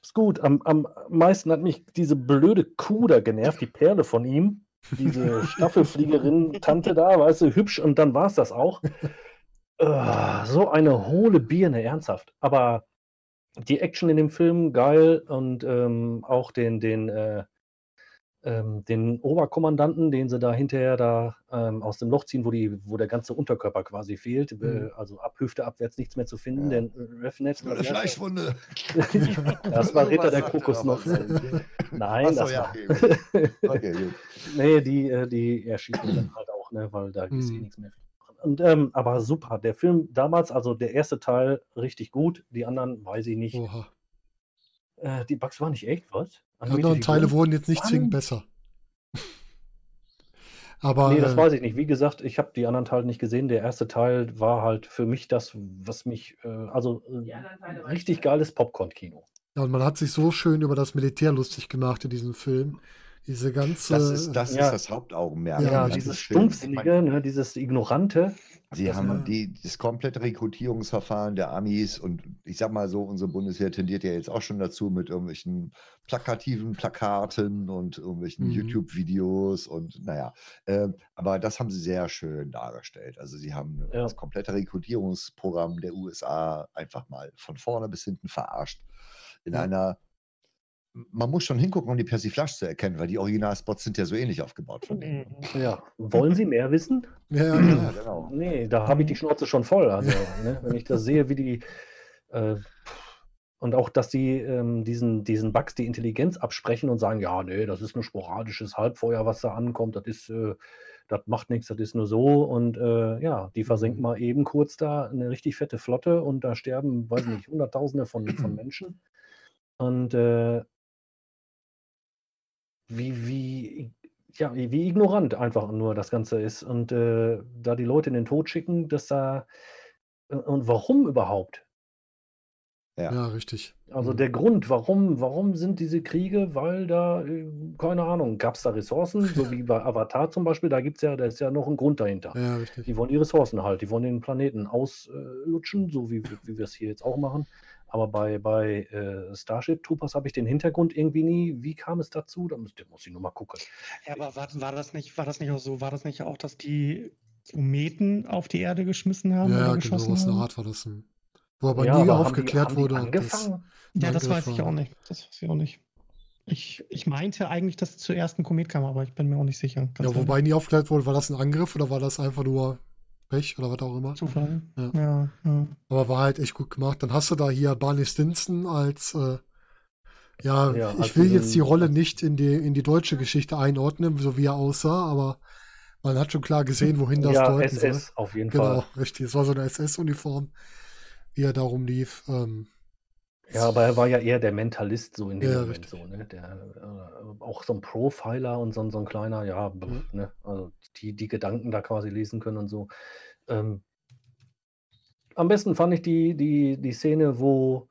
Ist gut. Am, am meisten hat mich diese blöde Kuh da genervt, die Perle von ihm. Diese Staffelfliegerin-Tante da, weißt du, hübsch und dann war es das auch. Äh, so eine hohle Birne, ernsthaft. Aber die Action in dem Film geil und ähm, auch den, den, äh, ähm, den Oberkommandanten, den sie da hinterher da ähm, aus dem Loch ziehen, wo, die, wo der ganze Unterkörper quasi fehlt. Äh, Mhm. also ab Hüfte abwärts nichts mehr zu finden. Ja. Den Refnet. Nur eine Fleischwunde. Das war Ritter der er noch? Nein, Achso, das ja. war. Okay, gut. Nee, die, äh, die erschießen dann halt auch, ne, weil da ist eh Mhm. nichts mehr. Und, ähm, aber super, der Film damals, also der erste Teil richtig gut, die anderen weiß ich nicht. Oha. Äh, die Bugs waren nicht echt, was? Die Animierte anderen Teile wurden jetzt nicht zwingend besser. Aber Nee, das äh, weiß ich nicht. Wie gesagt, ich habe die anderen Teile nicht gesehen. Der erste Teil war halt für mich das, was mich, äh, also äh, Die richtig geil. geiles Popcorn-Kino. ja, und man hat sich so schön über das Militär lustig gemacht in diesem Film. Diese ganze. Das ist das, Ja. ist das Hauptaugenmerk. Ja, dieses. Stumpfsinnige, ne, dieses Ignorante. Sie Das haben war- die, das komplette Rekrutierungsverfahren der Amis und ich sag mal so, unsere Bundeswehr tendiert ja jetzt auch schon dazu mit irgendwelchen plakativen Plakaten und irgendwelchen Mhm. YouTube-Videos und naja, ähm, aber das haben sie sehr schön dargestellt. Also sie haben Ja. das komplette Rekrutierungsprogramm der USA einfach mal von vorne bis hinten verarscht. In Ja. einer, man muss schon hingucken, um die Persiflage zu erkennen, weil die Originalspots sind ja so ähnlich aufgebaut von denen. Ja. Wollen Sie mehr wissen? ja, ja, genau. Nee, da habe ich die Schnauze schon voll. Also, ne, wenn ich das sehe, wie die. Äh, und auch, dass die ähm, diesen, diesen Bugs die Intelligenz absprechen und sagen: Ja, nee, das ist nur sporadisches Halbfeuer, was da ankommt. Das ist. Äh, das macht nichts, das ist nur so. Und äh, ja, die versenken mal eben kurz da eine richtig fette Flotte und da sterben, weiß nicht, Hunderttausende von, von Menschen. Und äh, wie, wie, ja, wie ignorant einfach nur das Ganze ist. Und äh, da die Leute in den Tod schicken, dass da. äh, Und warum überhaupt? Ja. Ja, richtig. Also Mhm. der Grund, warum, warum sind diese Kriege? Weil da, äh, keine Ahnung, gab es da Ressourcen, so wie bei Avatar zum Beispiel, da gibt es ja, da ist ja noch ein Grund dahinter. Ja, richtig. Die wollen die Ressourcen halt, die wollen den Planeten auslutschen, so wie, wie wir es hier jetzt auch machen. Aber bei, bei äh, Starship Troopers habe ich den Hintergrund irgendwie nie. Wie kam es dazu? Da muss, da muss ich nur mal gucken. Ja, aber war, war, das nicht, war das nicht auch so? War das nicht auch, dass die Kometen auf die Erde geschmissen haben Ja, oder genau, was eine? Art war das. Ein, wo aber Ja, nie aber haben die- aufgeklärt haben die wurde. ob das, Angefangen? Ja, das weiß ich auch nicht. Das weiß ich auch nicht. Ich, ich meinte eigentlich, dass zuerst ein Komet kam, aber ich bin mir auch nicht sicher. Ganz Ja, wobei nie aufgeklärt wurde, war das ein Angriff oder war das einfach nur Pech oder was auch immer. Zufall. Ja. Ja, ja. Aber war halt echt gut gemacht. Dann hast du da hier Barney Stinson als, äh, ja, Ja, ich als will diesen- jetzt die Rolle nicht in die, in die deutsche Geschichte einordnen, so wie er aussah, aber man hat schon klar gesehen, wohin das ja, deuten soll. SS auf jeden Genau, Fall. richtig. Es war so eine SS-Uniform, wie er darum lief. Ähm, Ja, aber er war ja eher der Mentalist so in dem Ja, Moment richtig. so, ne? Der, äh, auch so ein Profiler und so, ein- so ein kleiner, ja, Mhm. ne? Also die, die Gedanken da quasi lesen können und so. Ähm, am besten fand ich die, die, die Szene, wo,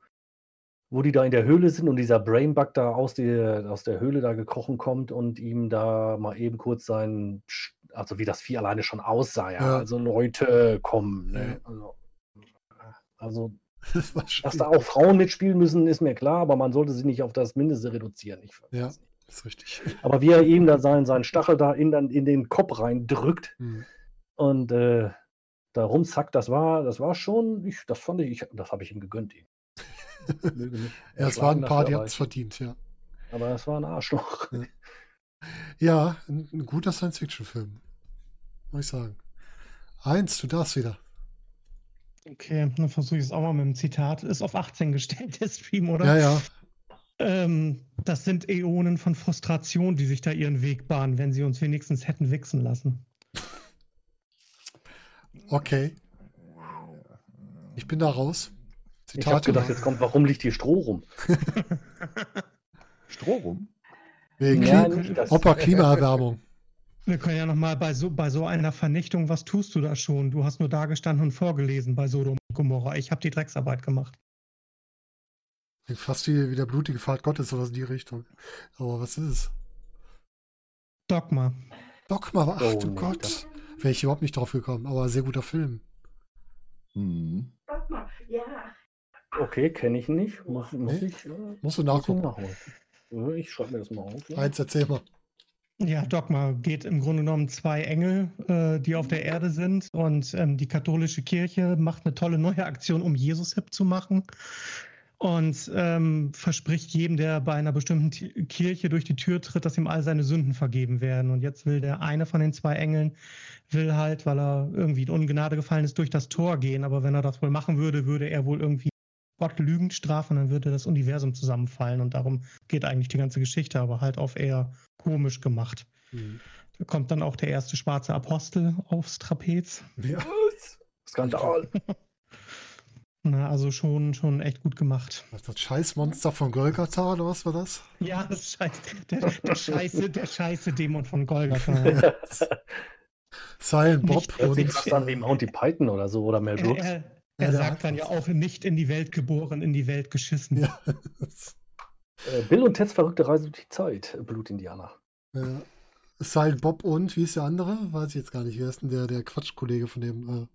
wo die da in der Höhle sind und dieser Brainbug da aus der, aus der Höhle da gekrochen kommt und ihm da mal eben kurz sein, Sch- also wie das Vieh alleine schon aussah, ja. Ja. Also Leute, kommen, ne? Also, also war schon, dass da auch Frauen mitspielen müssen, ist mir klar, aber man sollte sie nicht auf das Mindeste reduzieren. Ich Ja. ist richtig. Aber wie er ihm da seinen, seinen Stachel da in, dann in den Kopf reindrückt Hm. und äh, da rumzackt, das war, das war schon, ich, das fand ich, ich das habe ich ihm gegönnt. Ihm. Ja, es waren ein paar, die hatten es verdient, ja. aber es war ein Arschloch. Ja. Ja, ein, ein guter Science-Fiction-Film. Muss ich sagen. Eins, du darfst wieder. Okay, dann versuche ich es auch mal mit einem Zitat. Ist auf 18 gestellt, der Stream, oder? Ja, ja. Ähm, das sind Äonen von Frustration, die sich da ihren Weg bahnen, wenn sie uns wenigstens hätten wichsen lassen. Okay. Ich bin da raus. Ich habe gedacht, jetzt kommt, warum liegt hier Stroh rum? Stroh rum? Wegen Ja, Klim das. Opa Klimaerwärmung. Wir können ja nochmal bei so, bei so einer Vernichtung, was tust du da schon? Du hast nur da gestanden und vorgelesen bei Sodom und Gomorra. Ich habe die Drecksarbeit gemacht. Fast wie, wie der blutige Pfad Gottes oder so in die Richtung. Aber was ist es? Dogma. Dogma, ach Oh, du nee, Gott. Wäre ich überhaupt nicht drauf gekommen, aber sehr guter Film. Mhm. Sag mal, ja. Okay, kenne ich nicht. Muss, muss Nee? ich, äh, Musst du muss ich nachgucken. nachholen. Ja, Ich schreibe mir das mal auf. Ja. Eins, erzähl mal. Ja, Dogma geht im Grunde genommen zwei Engel, äh, die auf der Erde sind und ähm, die katholische Kirche macht eine tolle neue Aktion, um Jesus hip zu machen. und ähm, verspricht jedem, der bei einer bestimmten Ti- Kirche durch die Tür tritt, dass ihm all seine Sünden vergeben werden. Und jetzt will der eine von den zwei Engeln, will halt, weil er irgendwie in Ungnade gefallen ist, durch das Tor gehen. Aber wenn er das wohl machen würde, würde er wohl irgendwie Gott lügend strafen, dann würde das Universum zusammenfallen. Und darum geht eigentlich die ganze Geschichte, aber halt auf eher komisch gemacht. Mhm. Da kommt dann auch der erste schwarze Apostel aufs Trapez. Ja. Skandal. Na, also schon, schon echt gut gemacht. Was, das Scheißmonster von Golgatha oder was war das? Ja, das Scheiß, der, der Scheiße, der Scheiße Dämon von Golgatha. Silent Bob Nicht- Hört sich und fast an wie Monty Python oder so oder Mel Brooks. er, Ja, er der sagt dann ja auch nicht in die Welt geboren, in die Welt geschissen. ja. Äh, Bill und Teds verrückte Reise durch die Zeit. Blutindianer. ja. Silent Bob und wie ist der andere? Weiß ich jetzt gar nicht. Wer ist denn der, der Quatschkollege von dem?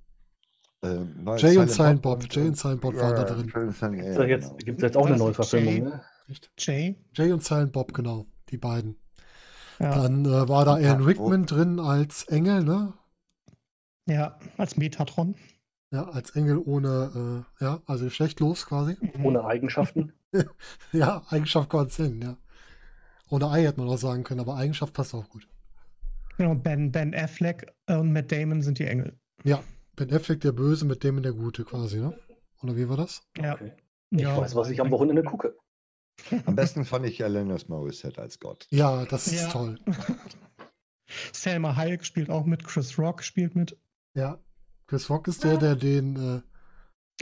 Ähm, war Jay und Silent Silent Bob. Jay und Silent Bob ja, waren da ja, drin. Silent- ja, jetzt genau. gibt es jetzt auch eine Was? Neuverfilmung, Jay? ne? Äh? Jay? Jay und Silent Bob, genau. Die beiden. Ja, Dann äh, war da Ja, Rickman drin als Engel, ne? ja, als Metatron. Ja, als Engel ohne, äh, ja, also geschlechtlos quasi. Mhm. Ohne Eigenschaften. Ja, Eigenschaft Gott Sinn, ja. Ohne Ei hätte man auch sagen können, aber Eigenschaft passt auch gut. Genau, ben, ben Affleck und Matt Damon sind die Engel. Ja, Ben Affleck der Böse, mit dem der Gute quasi, ne? Oder wie war das? Ja. Okay. Ich ja, weiß, was ich am Wochenende gucke. Am besten fand ich Alanis Morissette als Gott. Ja, das ist Ja. toll. Selma Hayek spielt auch mit, Chris Rock spielt mit, Ja. Chris Rock ist der, der den, äh,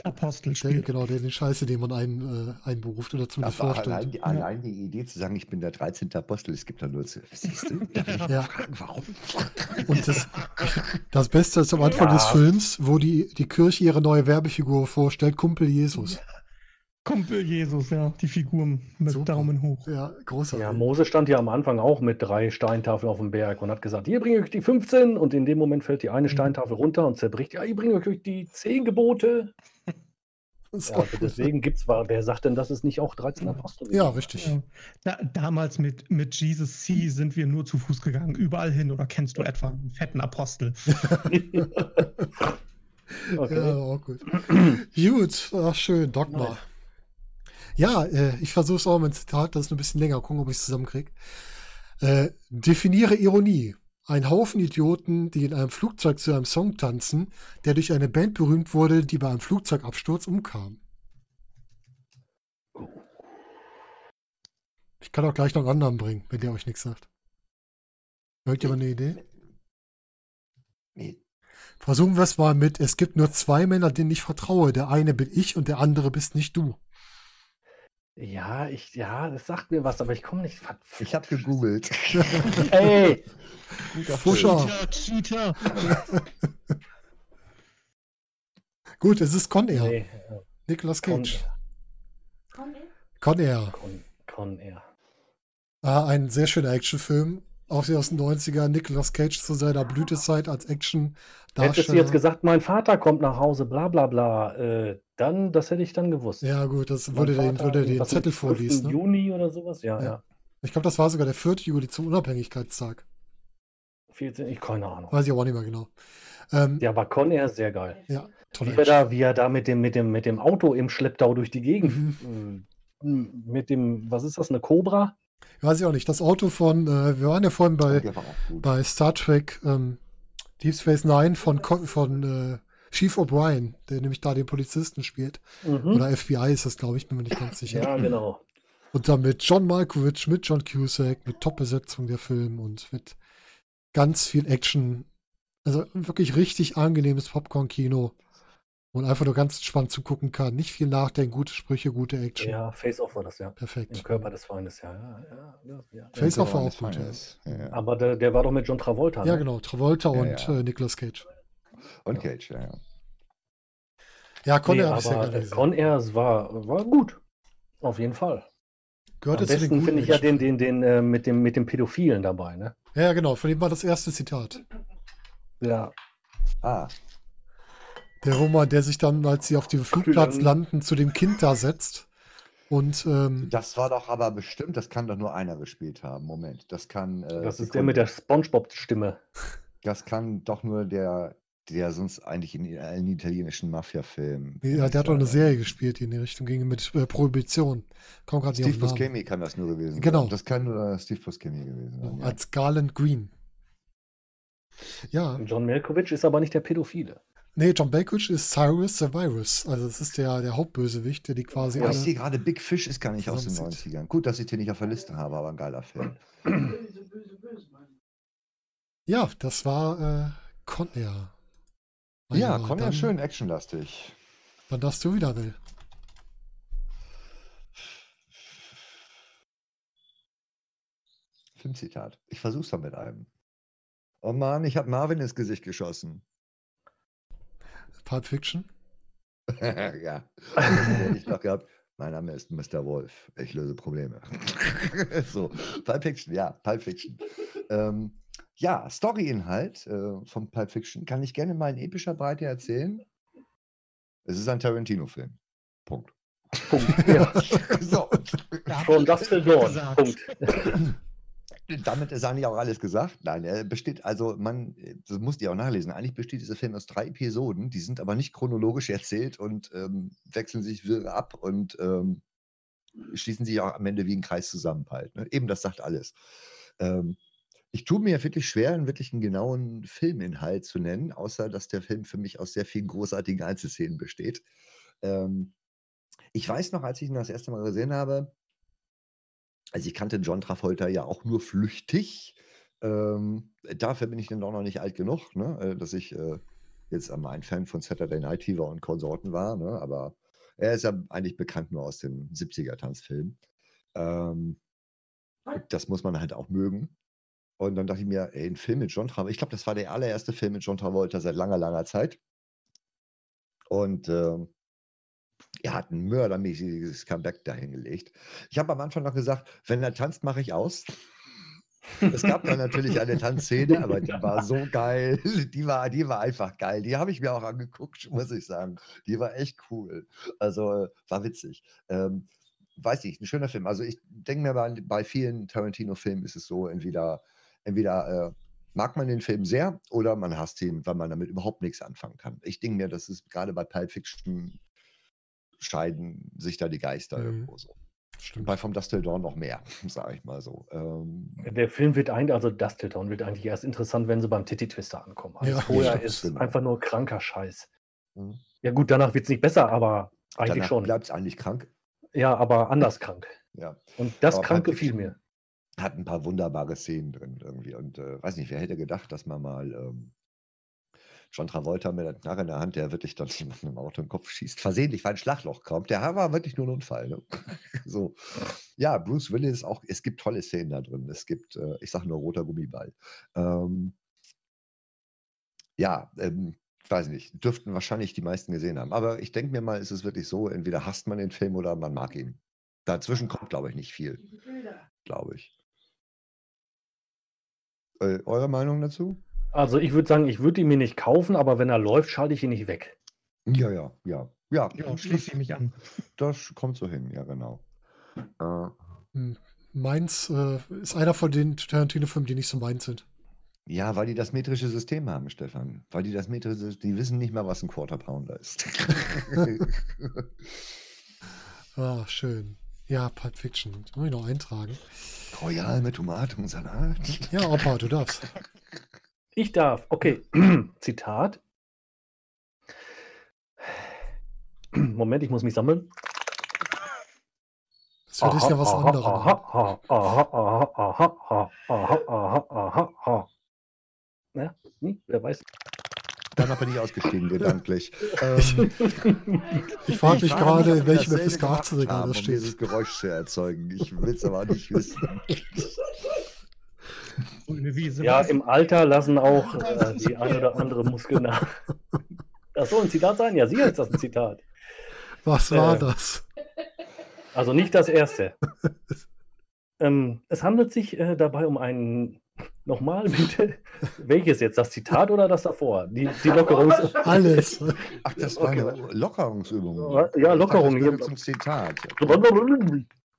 Apostel der, spielt. genau, der den Scheiße, den man ein, äh, einberuft oder zumindest Aber vorstellt. allein, die, allein die Idee zu sagen, ich bin der 13. Apostel, es gibt da nur zu. Siehst du? Da will ich Ja. ja. fragen, warum? Und das, das Beste ist am Anfang Ja. des Films, wo die, die Kirche ihre neue Werbefigur vorstellt, Kumpel Jesus. Kumpel Jesus, ja, die Figuren mit Super. Daumen hoch. Ja, großartig. Ja, Mose stand ja am Anfang auch mit drei Steintafeln auf dem Berg und hat gesagt, hier bringe ich euch die 15 und in dem Moment fällt die Mhm. eine Steintafel runter und zerbricht, ja, hier bringe ich euch die 10 Gebote. So. Ja, also deswegen gibt es, wer sagt denn, dass es nicht auch 13 Apostel? Ja, richtig. Ja. Da, damals mit, mit Jesus C sind wir nur zu Fuß gegangen, überall hin. Oder kennst du etwa einen fetten Apostel? okay. Ja, auch gut. gut, ach schön, Dogma. Ja, äh, ich versuche es auch mit Zitat, das ist ein bisschen länger, gucken, ob ich es zusammenkriege. Äh, definiere Ironie. Ein Haufen Idioten, die in einem Flugzeug zu einem Song tanzen, der durch eine Band berühmt wurde, die bei einem Flugzeugabsturz umkam. Ich kann auch gleich noch einen anderen bringen, wenn der euch nichts sagt. Hört ihr mal eine Idee? Nee. Versuchen wir es mal mit, es gibt nur zwei Männer, denen ich vertraue. Der eine bin ich und der andere bist nicht du. Ja, ich, ja, das sagt mir was, aber ich komme nicht. Ich habe gegoogelt. Hey! Guter Fuscher. Cheater, Cheater. Gut, es ist Con Air. Nee, Nicolas Con, Cage. Ey. Con Air. Con, Con Air. Ah, ein sehr schöner Actionfilm. Auch sehr aus den 90ern. Nicolas Cage zu seiner Blütezeit als action Hättest du jetzt gesagt, mein Vater kommt nach Hause, bla bla bla, äh, dann, das hätte ich dann gewusst. Ja, gut, das Mein wurde den, wurde den Zettel 5. vorliest. Ne? Juni oder sowas, ja, Ja. ja. Ich glaube, das war sogar der 4. Juli zum Unabhängigkeitstag. 14, ich keine Ahnung. Weiß ich auch nicht mehr genau. Ähm, Ja, aber Con Air ist sehr geil. ja, toller Wie er, da, wie er da mit dem, mit, dem, mit dem Auto im Schlepptau durch die Gegend, Mhm. äh, mit dem, was ist das, eine Cobra? Weiß ich auch nicht. Das Auto von, äh, wir waren ja vorhin bei, bei Star Trek ähm, Deep Space Nine von, von äh, Chief O'Brien, der nämlich da den Polizisten spielt. Mhm. Oder FBI ist das, glaube ich, bin mir nicht ganz sicher. Ja, genau. Und dann mit John Malkovich, mit John Cusack, mit Top-Besetzung der Film und mit ganz viel Action. Also wirklich richtig angenehmes Popcorn-Kino. Und einfach nur ganz entspannt zugucken kann. Nicht viel nachdenken, gute Sprüche, gute Action. Ja, Face-Off war das, ja. Perfekt. Im Körper des Feindes, ja. ja, ja, ja, ja. Face Off war auch gut, ja. Aber der, der war doch mit John Travolta. Ja, ne? genau. Travolta Ja, und ja. Äh, Nicolas Cage. Und Cage, ja, ja. Ja, Con Nee, Air habe ich äh. Con Air war, war gut. Auf jeden Fall. Gehört Am besten finde ich ja den, den, den äh, mit, dem, mit dem Pädophilen dabei, ne? Ja, ja, genau. Von dem war das erste Zitat. Ja. Ah, Der Roma, der sich dann, als sie auf dem Flugplatz landen, zu dem Kind da setzt. Und ähm, das war doch aber bestimmt, das kann doch nur einer gespielt haben. Moment, das kann. Äh, Das ist der mit der Spongebob-Stimme. Das kann doch nur der der sonst eigentlich in allen italienischen Mafia-Filmen. Ja, der hat doch eine Serie gespielt, die in die Richtung ging mit äh, Prohibition. Komm gerade nicht Steve. Buscemi kann das nur gewesen Genau. sein. Das kann nur Steve Buscemi gewesen sein. Ja. Als Garland Green. Ja, John Malkovich ist aber nicht der Pädophile. Nee, John Malkovich ist Cyrus the Virus. Also das ist der, der Hauptbösewicht, der die quasi Ja, ich alle... sehe gerade, Big Fish ist gar nicht aus den zusammenzieht. 90ern. Gut, dass ich den nicht auf der Liste habe, aber ein geiler Film. Ja, das war äh, Con Air. Mein Ja, Lieber, Con ja dann- schön actionlastig. Dann darfst du wieder, Will. Filmzitat. Ich versuch's mal mit einem. Oh Mann, ich habe Marvin ins Gesicht geschossen. Pulp Fiction. ja. Das hätte ich noch gehabt. Mein Name ist Mr. Wolf. Ich löse Probleme. so, Pulp Fiction, ja, Pulp Fiction. Ähm, ja, Storyinhalt äh, von Pulp Fiction kann ich gerne mal in epischer Breite erzählen. Es ist ein Tarantino-Film. Punkt. Punkt. Ja. so, Till Dawn. Gesagt. Punkt. Damit ist eigentlich auch alles gesagt. Nein, er besteht, also man, das musst ihr auch nachlesen, eigentlich besteht dieser Film aus drei Episoden, die sind aber nicht chronologisch erzählt und ähm, wechseln sich wirr ab und ähm, schließen sich auch am Ende wie ein Kreis zusammen halt. Ne? Eben, das sagt alles. Ähm, ich tue mir wirklich schwer, einen wirklich genauen Filminhalt zu nennen, außer dass der Film für mich aus sehr vielen großartigen Einzelszenen besteht. Ähm, ich weiß noch, als ich ihn das erste Mal gesehen habe, also ich kannte John Travolta ja auch nur flüchtig. Ähm, dafür bin ich dann doch noch nicht alt genug, ne? äh, dass ich äh, jetzt einmal ein Fan von Saturday Night Fever und Konsorten war. Ne? Aber er ist ja eigentlich bekannt nur aus den 70er-Tanzfilmen. Ähm, das muss man halt auch mögen. Und dann dachte ich mir, ey, ein Film mit John Travolta. Ich glaube, das war der allererste Film mit John Travolta seit langer, langer Zeit. Und ähm, er hat ein mördermäßiges Comeback dahingelegt. Ich habe am Anfang noch gesagt, wenn er tanzt, mache ich aus. Es gab dann natürlich eine Tanzszene, aber die war so geil. Die war, die war einfach geil. Die habe ich mir auch angeguckt, muss ich sagen. Die war echt cool. Also war witzig. Ähm, weiß ich, ein schöner Film. Also ich denke mir, bei, bei vielen Tarantino-Filmen ist es so, entweder, entweder äh, mag man den Film sehr oder man hasst ihn, weil man damit überhaupt nichts anfangen kann. Ich denke mir, das ist gerade bei Pulp Fiction scheiden sich da die Geister Mhm. irgendwo so. Stimmt. Bei Vom Dust Till Dawn noch mehr, sage ich mal so. Ähm, Der Film wird eigentlich, also Dust Till Dawn wird eigentlich erst interessant, wenn sie beim Titty Twister ankommen. Also Ja, vorher ist genau. einfach nur kranker Scheiß. Mhm. Ja gut, danach wird es nicht besser, aber eigentlich danach schon. bleibt es eigentlich krank. Ja, aber anders krank. Ja. Und das Aber krank gefiel Fiction mir. Hat ein paar wunderbare Szenen drin irgendwie. Und äh, weiß nicht, wer hätte gedacht, dass man mal ähm, John Travolta mit der Knarre in der Hand, der wirklich dann mit einem Auto im Kopf schießt, versehentlich, weil ein Schlagloch kommt. Der war wirklich nur ein Unfall. Ne? so. Ja, Bruce Willis auch, es gibt tolle Szenen da drin. Es gibt, äh, ich sage nur roter Gummiball. Ähm, ja, ähm, ich weiß nicht, dürften wahrscheinlich die meisten gesehen haben. Aber ich denke mir mal, ist es wirklich so, entweder hasst man den Film oder man mag ihn. Dazwischen kommt, glaube ich, nicht viel, glaube ich. Äh, eure Meinung dazu? Also ich würde sagen, ich würde ihn mir nicht kaufen, aber wenn er läuft, schalte ich ihn nicht weg. Ja, ja, ja. Ja, Ja, schließe ich mich an. das kommt so hin, ja, genau. Äh, Hm. Meins äh, ist einer von den Tarantino-Filmen, die nicht so meins sind. ja, weil die das metrische System haben, Stefan. Weil die das metrische, die wissen nicht mal, was ein Quarter Pounder ist. Ah, schön. Ja, Pulp Fiction. Muss ich noch eintragen. Royal mit Tomate und Salat. Ja, Opa, du darfst. Ich darf. Okay. Zitat. Moment, ich muss mich sammeln. Das für dich ja was aha, anderes. Aha, aha, aha, aha, aha, aha, aha, aha, aha, aha. Ja, hm, wer weiß. Dann bin ich ausgestiegen, gedanklich. Ähm, Ich frage mich gerade, in welchem dasselbe FSK gemacht 18 Regal haben, das um steht. dieses Geräusch zu erzeugen. Ich will es aber nicht wissen. Grüne Wiese. Ja, im Alter lassen auch äh, die ein oder andere Muskel nach. Das soll ein Zitat sein? Ja, sicher ist das ein Zitat. Was war Äh, das? Also nicht das erste. ähm, es handelt sich äh, dabei um einen. Nochmal bitte. Welches jetzt? Das Zitat oder das davor? Die, die Lockerungs. Alles. Ach, das war Okay. eine Lockerungsübung. Ja, Lockerung. Ich dachte, das zum Zitat.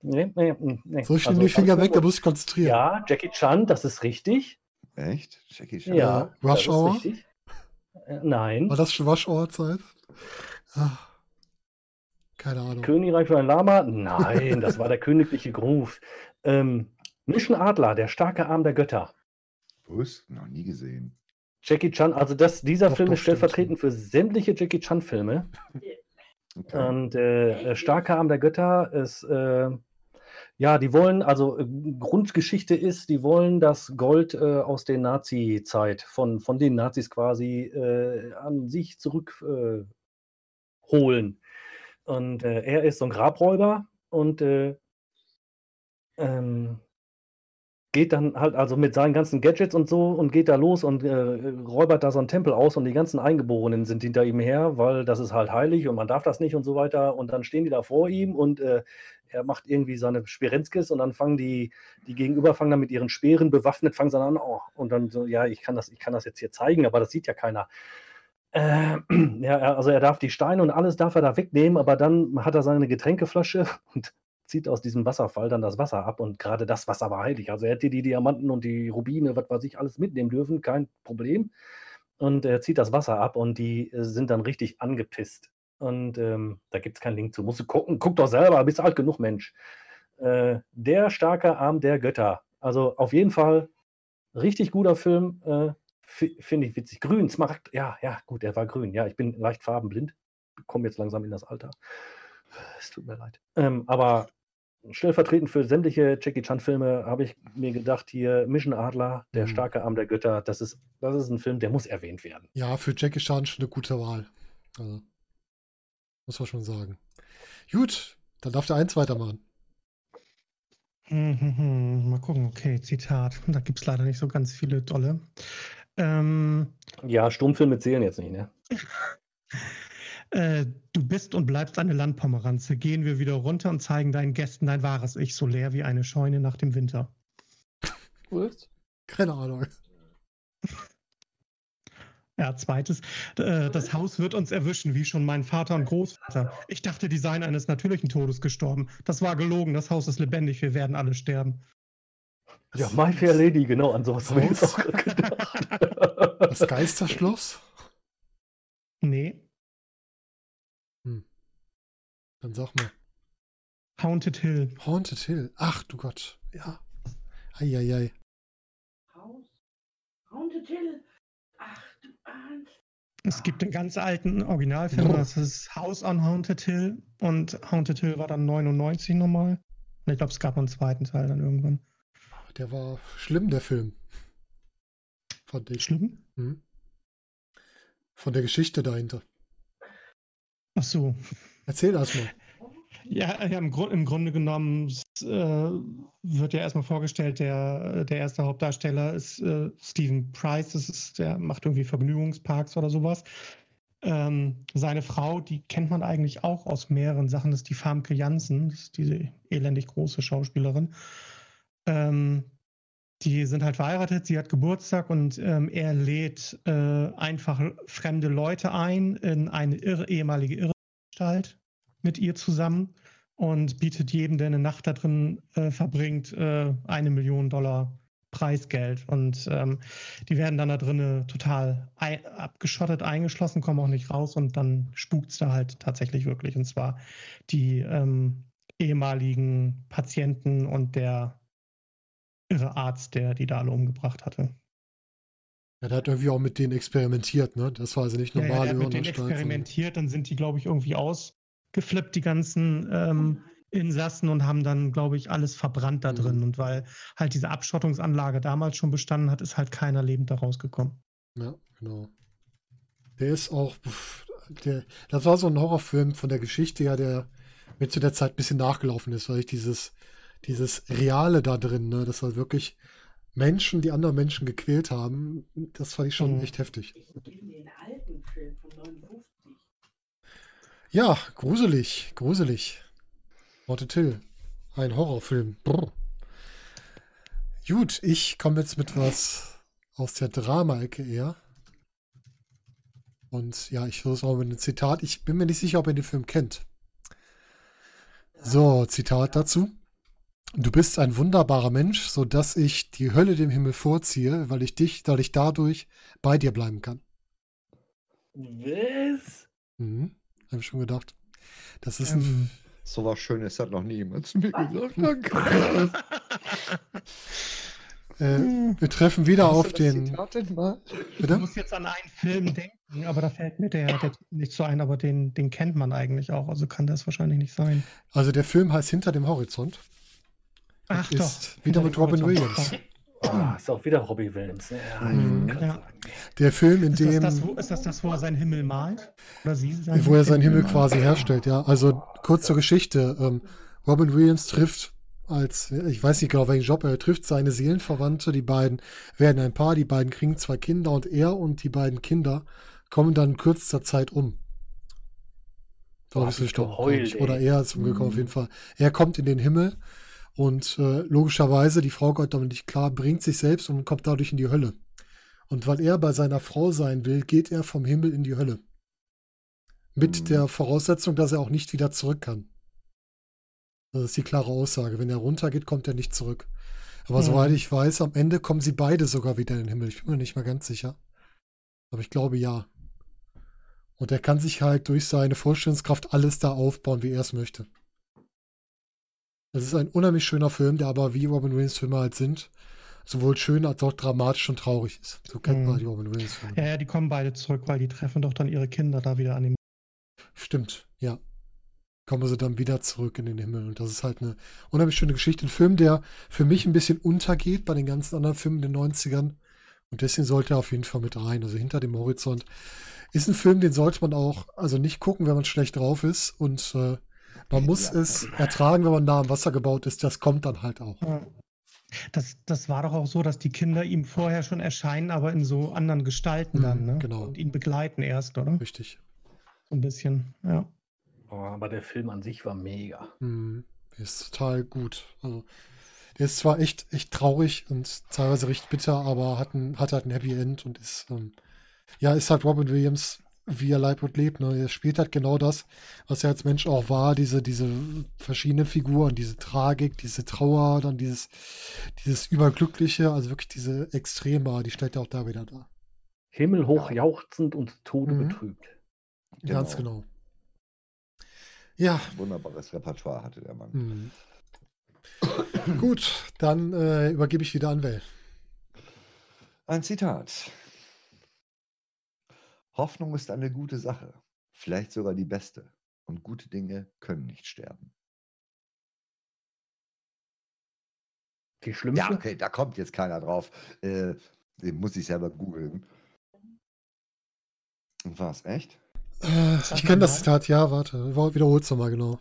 Nee, nee, nee. So, ich Also, nehme die Finger weg, da muss ich konzentrieren. Ja, Jackie Chan, das ist richtig. Echt? Jackie Chan? Ja, Rush das ist Hour? richtig. Äh, nein. War das schon Waschohrzeit? Ah, keine Ahnung. Königreich für ein Lama? Nein, das war der königliche Groove. Ähm, Mission Adler, der starke Arm der Götter. Was? Noch nie gesehen. Jackie Chan, also das, dieser Doch, Film doch, ist stellvertretend für sämtliche Jackie Chan-Filme. Okay. Und äh, äh, starke Arm der Götter ist, äh, ja, die wollen, also äh, Grundgeschichte ist, die wollen das Gold äh, aus der Nazi-Zeit, von, von den Nazis quasi äh, an sich zurückholen. Äh, und äh, er ist so ein Grabräuber und äh, ähm, geht dann halt also mit seinen ganzen Gadgets und so und geht da los und äh, räubert da so einen Tempel aus und die ganzen Eingeborenen sind hinter ihm her, weil das ist halt heilig und man darf das nicht und so weiter. Und dann stehen die da vor ihm und äh, er macht irgendwie seine Spirenzkis und dann fangen die, die Gegenüber fangen dann mit ihren Speeren bewaffnet, fangen dann an, oh, und dann so, ja, ich kann das, ich kann das jetzt hier zeigen, aber das sieht ja keiner. Äh, ja, also er darf die Steine und alles darf er da wegnehmen, aber dann hat er seine Getränkeflasche und zieht aus diesem Wasserfall dann das Wasser ab und gerade das Wasser war heilig. Also er hätte die Diamanten und die Rubine, was weiß ich, alles mitnehmen dürfen, kein Problem. Und er zieht das Wasser ab und die äh, sind dann richtig angepisst. Und ähm, da gibt es keinen Link zu. Musst du gucken, guck doch selber, bist alt genug, Mensch. Äh, der starke Arm der Götter. Also auf jeden Fall richtig guter Film. Äh, fi- Finde ich witzig. Grün, Smaragd, ja, ja, gut, er war grün. Ja, ich bin leicht farbenblind. Komme jetzt langsam in das Alter. Es tut mir leid. Ähm, aber stellvertretend für sämtliche Jackie Chan-Filme habe ich mir gedacht, hier Mission Adler, der Mhm. starke Arm der Götter, das ist, das ist ein Film, der muss erwähnt werden. Ja, für Jackie Chan schon eine gute Wahl. Also, muss man schon sagen. Gut, dann darf der eins weitermachen. Mhm, Mal gucken, okay, Zitat. Da gibt es leider nicht so ganz viele dolle. Ähm, Ja, Stummfilme zählen jetzt nicht, ne? äh, du bist und bleibst eine Landpomeranze. Gehen wir wieder runter und zeigen deinen Gästen dein wahres Ich, so leer wie eine Scheune nach dem Winter. Keine Ahnung. Ja, zweites. Äh, das Haus wird uns erwischen, wie schon mein Vater und Großvater. Ich dachte, die seien eines natürlichen Todes gestorben. Das war gelogen, das Haus ist lebendig, wir werden alle sterben. Ja, My Fair Lady, genau, an sowas habe ich jetzt auch gedacht. Das Geisterschloss? Nee, Dann sag mal. Haunted Hill. Haunted Hill. Ach du Gott. Ja. Eieiei. Haus. Haunted Hill. Ach, du ahnst. Es gibt den ganz alten Originalfilm, Oh. das ist House on Haunted Hill. Und Haunted Hill war dann 99 nochmal. Und ich glaube, es gab einen zweiten Teil dann irgendwann. Der war schlimm, der Film. Fand ich. Schlimm? Hm. Von der Geschichte dahinter. Ach so. Erzähl das mal. Ja, ja im, Grund, im Grunde genommen äh, wird ja erstmal vorgestellt, der, der erste Hauptdarsteller ist äh, Stephen Price, das ist, der macht irgendwie Vergnügungsparks oder sowas. Ähm, seine Frau, die kennt man eigentlich auch aus mehreren Sachen, das ist die Famke Janssen, das ist diese elendig große Schauspielerin. Ähm, die sind halt verheiratet, sie hat Geburtstag und ähm, er lädt äh, einfach fremde Leute ein in eine irre, ehemalige Irrenanstalt mit ihr zusammen und bietet jedem, der eine Nacht da drin äh, verbringt, äh, eine Million Dollar Preisgeld. Und ähm, die werden dann da drinnen total ei abgeschottet, eingeschlossen, kommen auch nicht raus und dann spukt es da halt tatsächlich wirklich. Und zwar die ähm, ehemaligen Patienten und der irre Arzt, der die da alle umgebracht hatte. Ja, der hat irgendwie auch mit denen experimentiert, ne? Das war also nicht Ja, ja, normale der hat mit denen experimentiert, dann sind die, glaube ich, irgendwie ausgeflippt, die ganzen ähm, Insassen und haben dann, glaube ich, alles verbrannt da Mhm. drin. Und weil halt diese Abschottungsanlage damals schon bestanden hat, ist halt keiner lebend da rausgekommen. Ja, genau. Der ist auch, der, das war so ein Horrorfilm von der Geschichte her, der mir zu der Zeit ein bisschen nachgelaufen ist, weil ich dieses, dieses Reale da drin, ne, das war wirklich Menschen, die andere Menschen gequält haben, das fand ich schon Mhm. echt heftig. Ich kenne den alten Film von 59. Ja, gruselig, gruselig. Haunted Hill, ein Horrorfilm. Brr. Gut, ich komme jetzt mit was aus der Drama-Ecke eher. Und ja, ich versuche auch mit einem Zitat. Ich bin mir nicht sicher, ob ihr den Film kennt. So, Zitat dazu. Du bist ein wunderbarer Mensch, so dass ich die Hölle dem Himmel vorziehe, weil ich dich, weil ich dadurch bei dir bleiben kann. Was? Mhm. Habe ich schon gedacht. Das ist ein. Ähm, So was Schönes hat noch nie jemand zu mir gesagt. Danke. Äh, wir treffen wieder Hast du auf den. Ich muss jetzt an einen Film denken, aber da fällt mir der, der nicht so ein, aber den, den kennt man eigentlich auch, also kann das wahrscheinlich nicht sein. Also der Film heißt Hinter dem Horizont. Ach ist doch. wieder mit Robin. Williams. Ah, ist auch wieder Robbie Williams. Ja, Mhm. Ja. Der Film, in Ist das, dem, das, wo, ist das das, wo er seinen Himmel malt? Oder sie seinen wo er seinen Himmel malt? quasi herstellt, ja. Also kurz zur Geschichte. Ähm, Robin Williams trifft als, ich weiß nicht genau welchen Job, er trifft seine Seelenverwandte, die beiden werden ein Paar, die beiden kriegen zwei Kinder und er und die beiden Kinder kommen dann in kürzester Zeit um. Glaube ich, so. Oder er zum Glück auf Mhm. jeden Fall. Er kommt in den Himmel und äh, logischerweise, die Frau kommt damit nicht klar, bringt sich selbst und kommt dadurch in die Hölle. Und weil er bei seiner Frau sein will, geht er vom Himmel in die Hölle. Mit Mhm. der Voraussetzung, dass er auch nicht wieder zurück kann. Das ist die klare Aussage. Wenn er runtergeht, kommt er nicht zurück. Aber Mhm. soweit ich weiß, am Ende kommen sie beide sogar wieder in den Himmel. Ich bin mir nicht mal ganz sicher. Aber ich glaube ja. Und er kann sich halt durch seine Vorstellungskraft alles da aufbauen, wie er es möchte. Es ist ein unheimlich schöner Film, der aber wie Robin Williams Filme halt sind, sowohl schön als auch dramatisch und traurig ist. So kennt man Mhm. die Robin Williams Filme. Ja, ja, die kommen beide zurück, weil die treffen doch dann ihre Kinder da wieder an dem. Stimmt, ja. Kommen sie dann wieder zurück in den Himmel. Und das ist halt eine unheimlich schöne Geschichte. Ein Film, der für mich ein bisschen untergeht bei den ganzen anderen Filmen in den 90ern. Und deswegen sollte er auf jeden Fall mit rein. Also hinter dem Horizont. Ist ein Film, den sollte man auch, also nicht gucken, wenn man schlecht drauf ist. Und äh, man muss Ja. es ertragen, wenn man nah am Wasser gebaut ist. Das kommt dann halt auch. Das, das war doch auch so, dass die Kinder ihm vorher schon erscheinen, aber in so anderen Gestalten Mhm, dann, ne? genau. Und ihn begleiten erst, oder? Richtig. So ein bisschen, ja. Oh, aber der Film an sich war mega. Mhm. Der ist total gut. Also, der ist zwar echt, echt traurig und teilweise recht bitter, aber hat, ein, hat halt ein Happy End und ist, ähm, ja, ist halt Robin Williams, wie er lebt und lebt. Ne? Er spielt halt genau das, was er als Mensch auch war, diese, diese verschiedenen Figuren, diese Tragik, diese Trauer, dann dieses, dieses Überglückliche, also wirklich diese Extreme, die stellt er auch da wieder da. Himmelhoch jauchzend und zu Tode Mhm. betrübt. Ganz genau. Ja, Wunderbares Repertoire hatte der Mann. Mhm. Gut, dann äh, übergebe ich wieder an Well. Ein Zitat. Hoffnung ist eine gute Sache, vielleicht sogar die beste. Und gute Dinge können nicht sterben. Die schlimmste? Ja, okay, da kommt jetzt keiner drauf. Äh, den muss ich selber googeln. Und was, echt? Äh, ich mal kenne das mal. Zitat, ja, warte. Wiederhol's nochmal genau.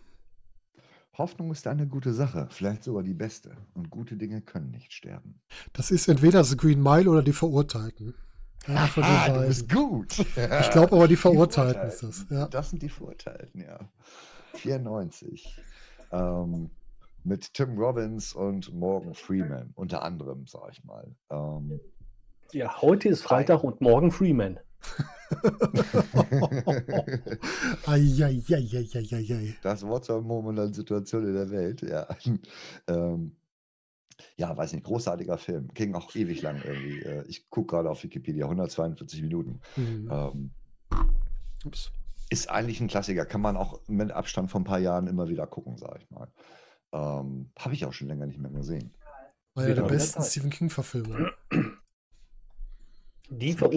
Hoffnung ist eine gute Sache, vielleicht sogar die beste. Und gute Dinge können nicht sterben. Das ist entweder The Green Mile oder die Verurteilten. Einer von den Ah, du beiden. bist gut. Ich glaube aber, die Verurteilten ist das. Ja. Das sind die Verurteilten, ja. 94. Ähm, mit Tim Robbins und Morgan Freeman, unter anderem, sag ich mal. Ähm, Ja, heute ist Freitag und morgen Freeman. Eieieiei. das Wort zur momentanen Situation in der Welt, ja. Ähm, ja, weiß nicht, großartiger Film. Ging auch ewig lang irgendwie. Äh, Ich gucke gerade auf Wikipedia, 142 Minuten. Hm. Ähm, Ups. ist eigentlich ein Klassiker. Kann man auch mit Abstand von ein paar Jahren immer wieder gucken, sag ich mal. Ähm, Habe ich auch schon länger nicht mehr gesehen. Einer Wieder der Zeit. Stephen King-Verfilmungen. Die sagst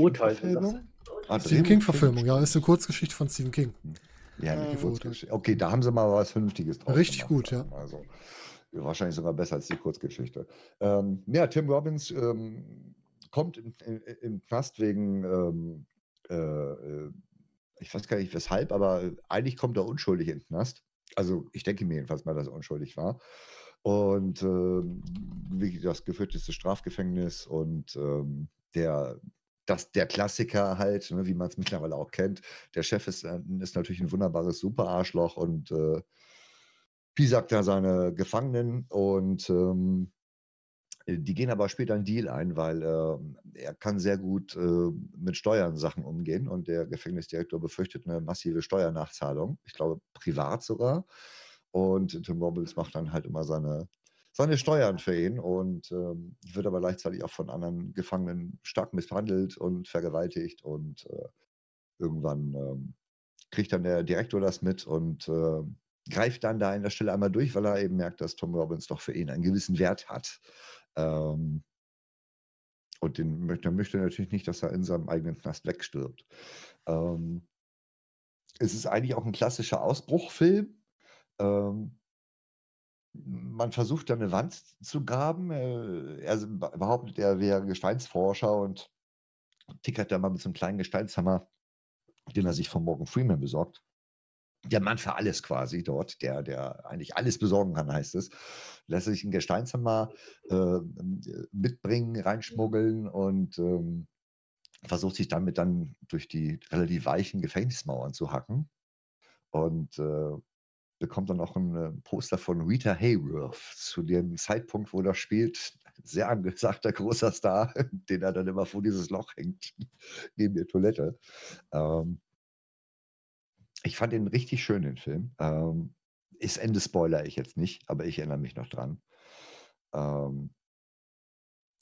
Ah, Stephen King-Verfilmung, ja, ist eine Kurzgeschichte von Stephen King. Ja, Ja, die gut. Kurzgeschichte. Okay, da haben sie mal was Vernünftiges draus Richtig gemacht, gut, ja. ich mal so. Ja, Wahrscheinlich sogar besser als die Kurzgeschichte. Ähm, ja, Tim Robbins ähm, kommt in, in, im Knast wegen, ähm, äh, äh, ich weiß gar nicht weshalb, aber eigentlich kommt er unschuldig in den Knast. Also ich denke mir jedenfalls mal, dass er unschuldig war. Und ähm, das gefürchteste Strafgefängnis und ähm, der, das, der Klassiker halt, ne, wie man es mittlerweile auch kennt. Der Chef ist, äh, ist natürlich ein wunderbares Super-Arschloch und äh, piesackt da seine Gefangenen und ähm, die gehen aber später einen Deal ein, weil äh, er kann sehr gut äh, mit Steuern Sachen umgehen und der Gefängnisdirektor befürchtet eine massive Steuernachzahlung, ich glaube privat sogar. Und Tim Robbins macht dann halt immer seine, seine Steuern für ihn und ähm, wird aber gleichzeitig auch von anderen Gefangenen stark misshandelt und vergewaltigt und äh, irgendwann ähm, kriegt dann der Direktor das mit und äh, greift dann da an der Stelle einmal durch, weil er eben merkt, dass Tom Robbins doch für ihn einen gewissen Wert hat. Ähm, und den möchte, er möchte natürlich nicht, dass er in seinem eigenen Knast wegstirbt. Ähm, es ist eigentlich auch ein klassischer Ausbruchfilm. Ähm, man versucht da eine Wand zu graben. Äh, er behauptet, er wäre Gesteinsforscher und tickert da mal mit so einem kleinen Gesteinshammer, den er sich von Morgan Freeman besorgt. Der Mann für alles quasi dort, der, der eigentlich alles besorgen kann, heißt es. Lässt sich einen Gesteinshammer äh, mitbringen, reinschmuggeln und ähm, versucht sich damit dann durch die relativ weichen Gefängnismauern zu hacken. Und äh, bekommt dann auch ein äh, Poster von Rita Hayworth zu dem Zeitpunkt, wo das spielt. Sehr angesagter großer Star, den er dann immer vor dieses Loch hängt, neben der Toilette. Ähm, ich fand ihn richtig schön, den Film. Ähm, ist Ende Spoiler ich jetzt nicht, aber ich erinnere mich noch dran. Ähm,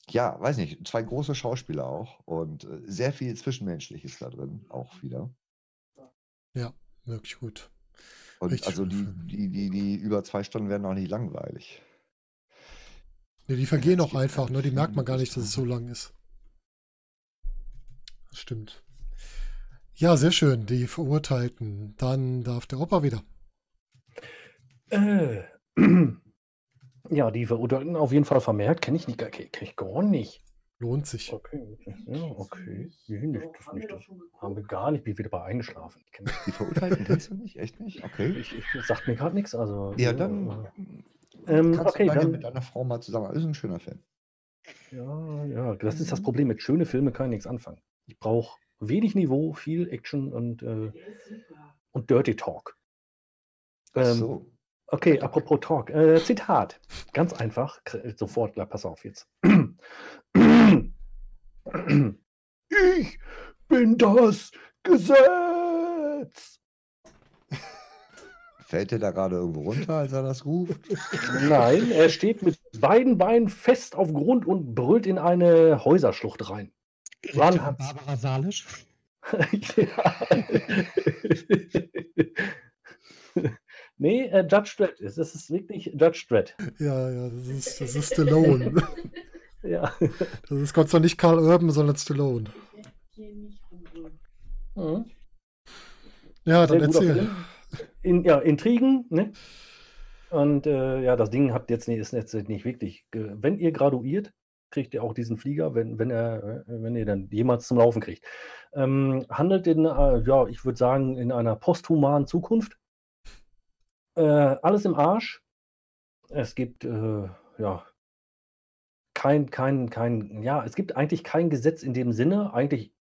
ja, weiß nicht, zwei große Schauspieler auch und äh, sehr viel Zwischenmenschliches da drin auch wieder. Ja, wirklich gut. Und Richtig also die, die, die, die über zwei Stunden werden auch nicht langweilig. Nee, die vergehen auch einfach, ne? Die merkt man gar nicht, dass es so lang ist. Das stimmt. Ja, sehr schön, die Verurteilten. Dann darf der Opa wieder. Äh, ja, die Verurteilten auf jeden Fall vermerkt. Kenne ich nicht, kenn ich gar nicht. Lohnt sich. Okay, ja, okay. Nee, nicht, das nicht. Das haben wir gar nicht. Bin wieder bei eingeschlafen. Die Verurteilten kennst du nicht? Echt nicht? Okay. ich, ich sagt mir gerade nichts. Also, Ja, äh, dann Ähm, kannst okay, du dann- mit deiner Frau mal zusammen. Das ist ein schöner Film. Ja, ja, das ist das Problem. Mit schönen Filmen kann ich nichts anfangen. Ich brauche wenig Niveau, viel Action und, äh, und Dirty Talk. Ach Ähm, so. Okay, apropos Talk. Äh, Zitat. Ganz einfach. Kr- Sofort, pass auf jetzt. Ich bin das Gesetz. Fällt der da gerade irgendwo runter, als er das ruft? Nein, er steht mit beiden Beinen fest auf Grund und brüllt in eine Häuserschlucht rein. Hans. Barbara Salisch. nee, äh, Judge Dredd. Es ist wirklich Judge Dredd. Ja, ja, das ist, das ist Stallone. Ja. Das ist Gott sei Dank nicht Karl Urban, sondern Stallone. Mhm. Ja, dann erzähl. In, ja, Intrigen, ne? Und äh, ja, das Ding hat jetzt ist jetzt nicht wirklich. Wenn ihr graduiert, kriegt ihr auch diesen Flieger, wenn, wenn er, äh, wenn ihr dann jemals zum Laufen kriegt. Ähm, handelt in, äh, ja, ich würde sagen, in einer posthumanen Zukunft. Äh, alles im Arsch. Es gibt, äh, ja, kein, kein, kein, ja, es gibt eigentlich kein Gesetz in dem Sinne. Eigentlich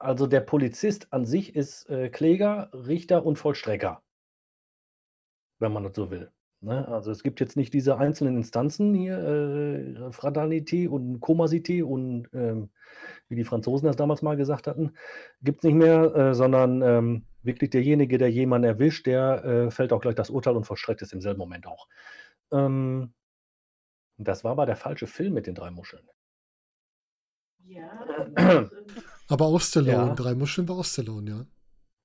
also der Polizist an sich ist äh, Kläger, Richter und Vollstrecker, wenn man das so will. Ne? Also es gibt jetzt nicht diese einzelnen Instanzen hier, äh, Fraternité und Komasité und ähm, wie die Franzosen das damals mal gesagt hatten, gibt es nicht mehr, äh, sondern ähm, wirklich derjenige, der jemanden erwischt, der äh, fällt auch gleich das Urteil und vollstreckt es im selben Moment auch. Ähm, das war aber der falsche Film mit den drei Muscheln. Ja, das ist, Aber auch Stallone. Ja. Drei Muscheln war auch Stallone, ja.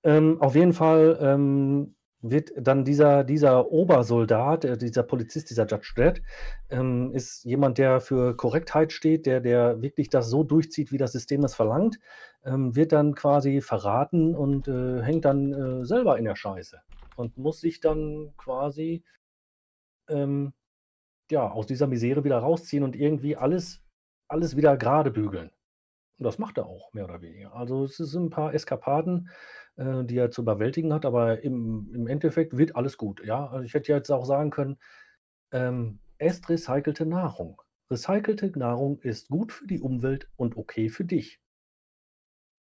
Ähm, auf jeden Fall ähm, wird dann dieser, dieser Obersoldat, äh, dieser Polizist, dieser Judge Dredd, ähm, ist jemand, der für Korrektheit steht, der, der wirklich das so durchzieht, wie das System das verlangt, ähm, wird dann quasi verraten und äh, hängt dann äh, selber in der Scheiße und muss sich dann quasi ähm, ja, aus dieser Misere wieder rausziehen und irgendwie alles, alles wieder gerade bügeln. Und das macht er auch, mehr oder weniger. Also es sind ein paar Eskapaden, äh, die er zu überwältigen hat, aber im, im Endeffekt wird alles gut. Ja, also ich hätte jetzt auch sagen können, ähm, esst recycelte Nahrung. Recycelte Nahrung ist gut für die Umwelt und okay für dich.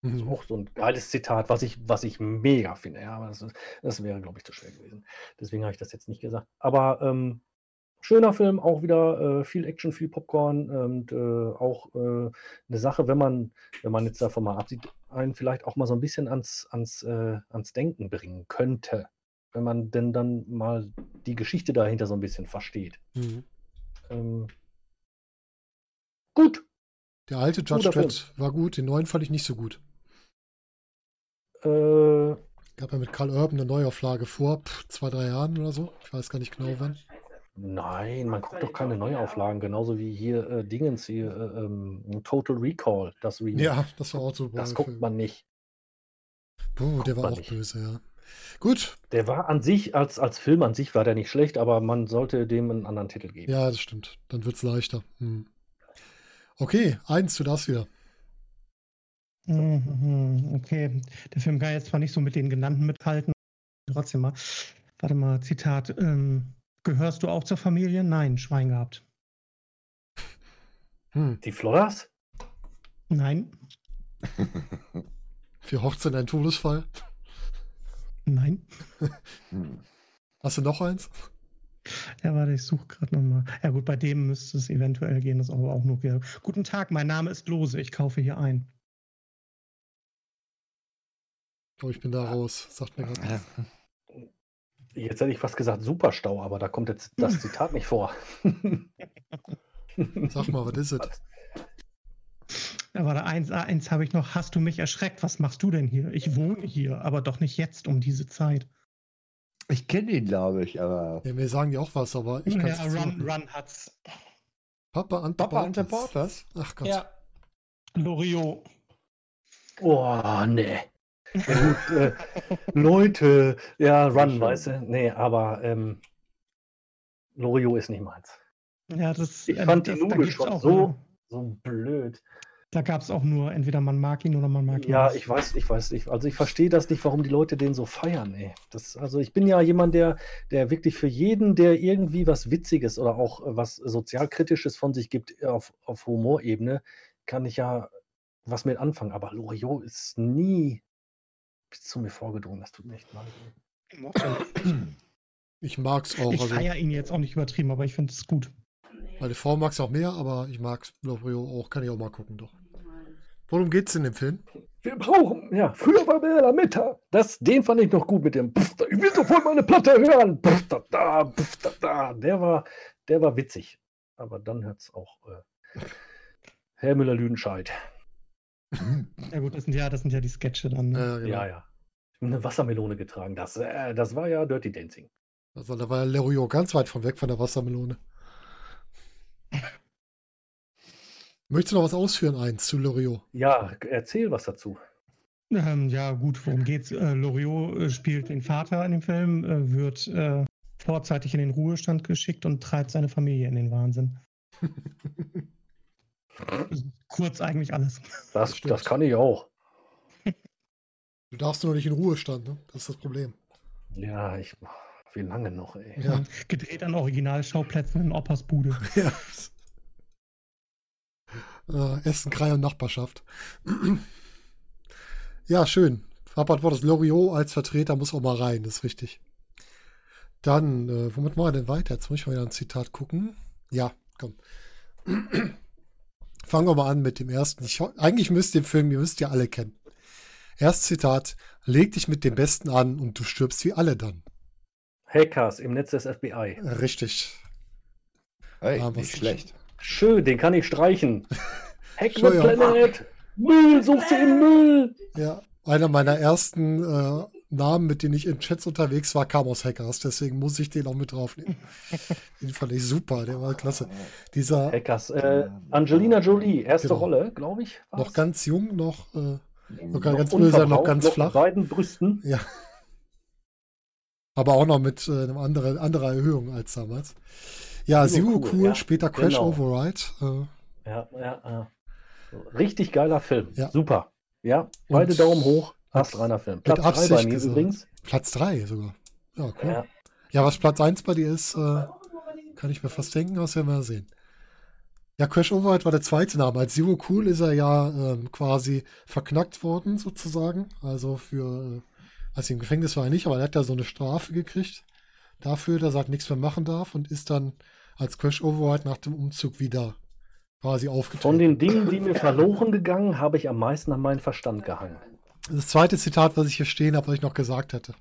Das ist Mhm. auch so ein geiles Zitat, was ich, was ich mega finde. Ja, aber das, das wäre, glaube ich, zu schwer gewesen. Deswegen habe ich das jetzt nicht gesagt. Aber ähm, schöner Film, auch wieder äh, viel Action, viel Popcorn und äh, auch äh, eine Sache, wenn man, wenn man jetzt davon mal absieht, einen vielleicht auch mal so ein bisschen ans, ans, äh, ans Denken bringen könnte. Wenn man denn dann mal die Geschichte dahinter so ein bisschen versteht. Mhm. Ähm, gut, Der alte Judge Dredd war gut, den neuen fand ich nicht so gut. Äh, Gab ja mit Karl Urban eine Neuauflage vor, pff, zwei, drei Jahren oder so. Ich weiß gar nicht genau wann. Nein, man guckt doch keine Neuauflagen, genauso wie hier äh, Dingens hier, äh, ähm, Total Recall, das Remake. Ja, das war auch so. das guckt Film. man nicht. Puh, der war auch nicht. böse, ja. Gut, Der war an sich, als, als Film an sich war der nicht schlecht, aber man sollte dem einen anderen Titel geben. ja, das stimmt. Dann wird's leichter. Hm. Okay, eins, du darfst wieder. Mhm, Okay, der Film kann jetzt zwar nicht so mit den genannten mithalten, trotzdem mal. Warte mal, Zitat. Ähm, gehörst du auch zur Familie? Nein, Schwein gehabt. Hm. Die Flodders? Nein, Für Hochzeit ein Todesfall. nein. Hm. Hast du noch eins? Ja, warte, ich suche gerade nochmal. Ja gut, bei dem müsste es eventuell gehen, das ist aber auch nur wieder. Guten Tag, mein Name ist Lose, ich kaufe hier ein. Oh, ich bin da raus. Sagt mir gerade. Jetzt hätte ich fast gesagt Superstau, aber da kommt jetzt das Zitat nicht vor. Sag mal, was ist es? Ja, warte, eins, eins habe ich noch. Hast du mich erschreckt? Was machst du denn hier? Ich wohne hier, aber doch nicht jetzt um diese Zeit. Ich kenne ihn, glaube ich, aber. Ja, mir sagen die auch was, aber ich kann ja, es Run, Run hat's. Papa Ante Papa Bartels. Ach Gott. Ja. Loriot. Oh, nee. Ja, gut, äh, Leute, ja, Run, schön. weißt du? Nee, aber ähm, Loriot ist nicht meins. Ja, das, Ich ähm, fand die das, da Nudel schon auch so- nur- So blöd. Da gab es auch nur, entweder man mag ihn oder man mag ihn Ja, nicht. ich weiß, ich weiß nicht. Also ich verstehe das nicht, warum die Leute den so feiern, ey. Das, also ich bin ja jemand, der, der wirklich für jeden, der irgendwie was Witziges oder auch äh, was Sozialkritisches von sich gibt auf, auf Humorebene, kann ich ja was mit anfangen. Aber Loriot ist nie bis zu mir vorgedrungen. Das tut mir echt leid. Ich mag's auch. Ich Also, feiere ihn jetzt auch nicht übertrieben, aber ich finde es gut. meine Frau mag's auch mehr, aber ich mag's Loriot auch. Kann ich auch mal gucken, doch. Worum geht's in dem Film? Wir brauchen, ja, früher war Bella Mittag. Das, den fand ich noch gut mit dem, pff, ich will sofort meine Platte hören. Pff, da, da, pff, da, da. Der war, der war witzig. Aber dann hört's auch äh, Herr Müller-Lüdenscheid. Ja gut, das sind ja, das sind ja die Sketche dann. Ne? Äh, genau. Ja, ja. Eine Wassermelone getragen. Das, äh, das war ja Dirty Dancing. Also, da war ja Loriot ganz weit von weg von der Wassermelone. Möchtest du noch was ausführen, eins zu Loriot? Ja, erzähl was dazu. Ähm, ja, gut, worum geht's? Äh, Loriot äh, spielt den Vater in dem Film, äh, wird äh, vorzeitig in den Ruhestand geschickt und treibt seine Familie in den Wahnsinn. Kurz eigentlich alles. Das, Stimmt. das kann ich auch. Du darfst nur nicht in Ruhestand, ne? Das ist das Problem. Ja, ich. Wie lange noch, ey? Ja. Gedreht an Originalschauplätzen in Oppas Bude. Ja. Äh, Essen, Krei und Nachbarschaft. ja, schön. Papa hat das Loriot als Vertreter muss auch mal rein, das ist richtig. Dann, äh, womit machen wir denn weiter? Jetzt muss ich mal wieder ein Zitat gucken. Ja, komm. Fangen wir mal an mit dem ersten. Ich, eigentlich müsst ihr den Film, ihr müsst ja alle kennen. Erstes Zitat: Leg dich mit dem Besten an und du stirbst wie alle dann. Hackers im Netz des FBI. Richtig. Hey, was nicht ist- schlecht. Schön, den kann ich streichen. Hack the. Planet. Müll, sucht sie im Müll. Ja, einer meiner ersten äh, Namen, mit denen ich in Chats unterwegs war, kam aus Hackers. Deswegen muss ich den auch mit draufnehmen. den fand ich super, der war klasse. Dieser Hackers. Äh, Angelina Jolie, erste Genau. Rolle, glaube ich. war's. noch ganz jung, noch, äh, Noch ganz böse, noch ganz mit flach. beiden Brüsten. Ja. Aber auch noch mit äh, einem anderen, anderer Erhöhung als damals. Ja, Zero Cool, Cool, ja, später Crash genau. Override. Äh, Ja, ja, ja. Richtig geiler Film. Ja. Super. Ja, beide Und Daumen hoch. Astreiner Film. Platz drei bei Absicht mir gesagt. übrigens. Platz 3 sogar. Ja, cool. Ja. Ja, was Platz 1 bei dir ist, äh, kann ich mir fast denken, werden wir sehen. Ja, Crash Override war der zweite Name. Als Zero Cool ist er ja ähm, quasi verknackt worden, sozusagen. Also für, äh, als im Gefängnis war er nicht, aber er hat ja so eine Strafe gekriegt dafür, dass er halt nichts mehr machen darf und ist dann als Crash Override nach dem Umzug wieder quasi aufgetreten. Von den Dingen, die mir verloren gegangen, habe ich am meisten an meinen Verstand gehangen. Das zweite Zitat, was ich hier stehen habe, was ich noch gesagt hätte.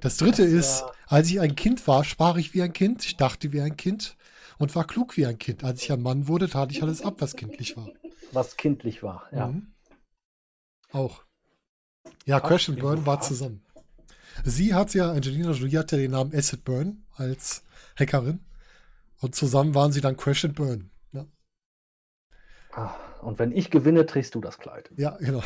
Das dritte Das ist, als ich ein Kind war, sprach ich wie ein Kind, ich dachte wie ein Kind und war klug wie ein Kind. Als ich ein Mann wurde, tat ich alles ab, was kindlich war. Was kindlich war, ja. Mhm. Auch. Ja, Ach, Crash and wieso Burn war zusammen. Sie hat ja, Angelina Jolie hatte den Namen Acid Burn als Hackerin. Und zusammen waren sie dann Crash and Burn. Ja, Ah, Und wenn ich gewinne, trägst du das Kleid. ja genau.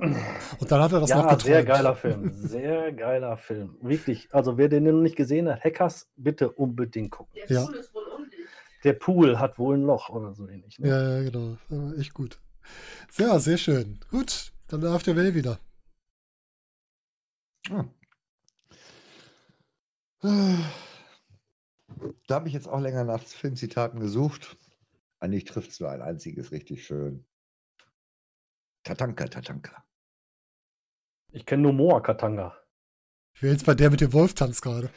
Und dann hat er das noch Ja, geträumt. sehr geiler Film. Sehr geiler Film. Wirklich. Also wer den noch nicht gesehen hat, Hackers, bitte unbedingt gucken. Der Ja. Pool ist wohl undicht. Der Pool hat wohl ein Loch oder so ähnlich. Ne? Ja, ja, genau. Ja, echt gut. Ja, sehr schön. Gut, dann darf der Well wieder. Ah. Da habe ich jetzt auch länger nach Filmzitaten gesucht. Eigentlich trifft es nur ein einziges richtig schön. Tatanka, Tatanka. Ich kenne nur Moa Katanga. Ich wäre jetzt bei der mit dem Wolftanz gerade.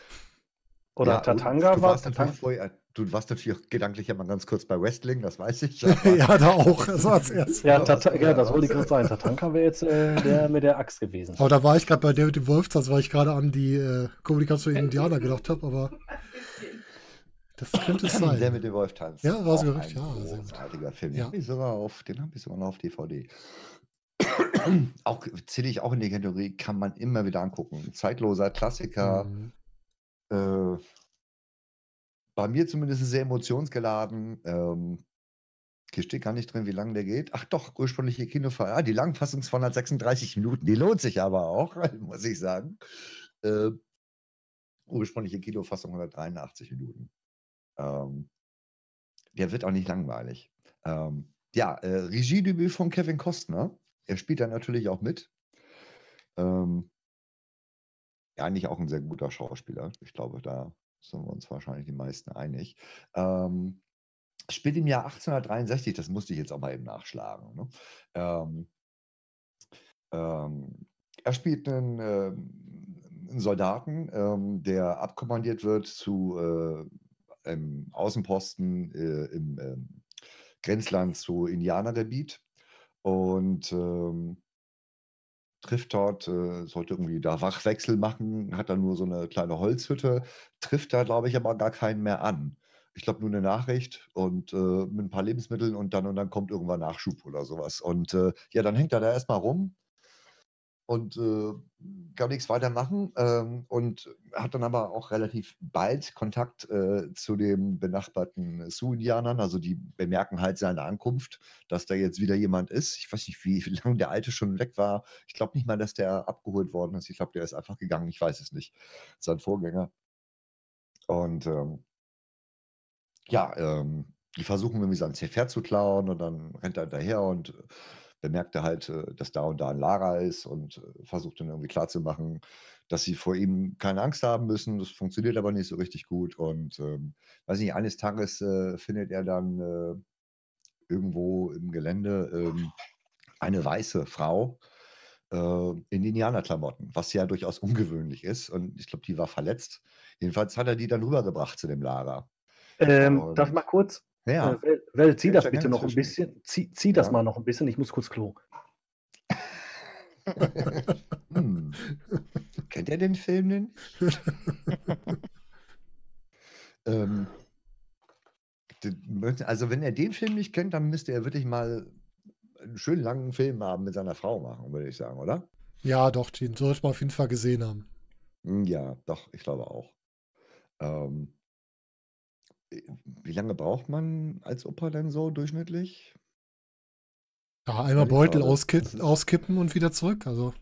Oder Ja, Tatanga du war Tatanga. vorher, du warst natürlich auch gedanklich immer ganz kurz bei Wrestling, das weiß ich. ja, da auch. Das war erstes. Ja, Tata ja, das wollte ich gerade sagen. Tatanka wäre jetzt äh, der mit der Axt gewesen. Aber da war ich gerade bei der mit dem Wolftanz, weil ich gerade an die äh, Kommunikation in Indianer gedacht habe, aber das könnte es Der sein. mit dem Wolf tanzt. Ja, war sogar ein richtig. Ja, sehr gut. großartiger Film. Den Ja. habe ich sogar auf, den habe ich sogar noch auf DVD. auch zähle ich auch in die Kategorie, kann man immer wieder angucken. Zeitloser Klassiker. Mhm. Äh, bei mir zumindest sehr emotionsgeladen. Ähm, hier steht gar nicht drin, wie lange der geht. Ach doch, ursprüngliche Kinofahrt. Ah, die Langfassung ist 236 Minuten. Die lohnt sich aber auch, muss ich sagen. Äh, ursprüngliche Kinofassung 183 Minuten. Ähm, der wird auch nicht langweilig. Ähm, ja, äh, Regiedebüt von Kevin Costner. Er spielt da natürlich auch mit. Ähm, eigentlich auch ein sehr guter Schauspieler. Ich glaube, da sind wir uns wahrscheinlich die meisten einig. Ähm, spielt im Jahr 1863, das musste ich jetzt auch mal eben nachschlagen. Ne? Ähm, ähm, er spielt einen, ähm, einen Soldaten, ähm, der abkommandiert wird zu äh, einem Außenposten äh, im ähm, Grenzland zu Indianergebiet und ähm, trifft dort, äh, sollte irgendwie da Wachwechsel machen, hat dann nur so eine kleine Holzhütte, trifft da, glaube ich, aber gar keinen mehr an. Ich glaube nur eine Nachricht und äh, mit ein paar Lebensmitteln und dann und dann kommt irgendwann Nachschub oder sowas. Und äh, ja, dann hängt er da erstmal rum und äh, kann nichts weiter machen ähm, und hat dann aber auch relativ bald Kontakt äh, zu den benachbarten Sioux-Indianern. Also die bemerken halt seine Ankunft, dass da jetzt wieder jemand ist. Ich weiß nicht, wie, wie lange der Alte schon weg war. Ich glaube nicht mal, dass der abgeholt worden ist. Ich glaube, der ist einfach gegangen. Ich weiß es nicht. Sein Vorgänger. Und ähm, ja, ähm, die versuchen irgendwie sein Pferd zu klauen und dann rennt er daher und äh, bemerkt er halt, äh, dass da und da ein Lager ist und äh, versucht dann irgendwie klarzumachen, dass sie vor ihm keine Angst haben müssen. Das funktioniert aber nicht so richtig gut. Und ähm, weiß nicht, eines Tages äh, findet er dann äh, irgendwo im Gelände ähm, eine weiße Frau äh, in Indianerklamotten, was ja durchaus ungewöhnlich ist. Und ich glaube, die war verletzt. Jedenfalls hat er die dann rübergebracht zu dem Lager. Ähm, darf ich mal kurz? Ja. Äh, Well, well, zieh das bitte noch ein bisschen. Zieh, zieh das Ja. mal noch ein bisschen. Ich muss kurz Klo. hm. Kennt ihr den Film denn? ähm, also wenn er den Film nicht kennt, dann müsste er wirklich mal einen schönen langen Film haben mit seiner Frau machen, würde ich sagen, oder? Ja, doch, den sollte man auf jeden Fall gesehen haben. Hm, Ja, doch, ich glaube auch. Ähm, wie lange braucht man als Opa denn so durchschnittlich? Ja, einmal Beutel gerade. auskipp, Das ist- auskippen und wieder zurück. Also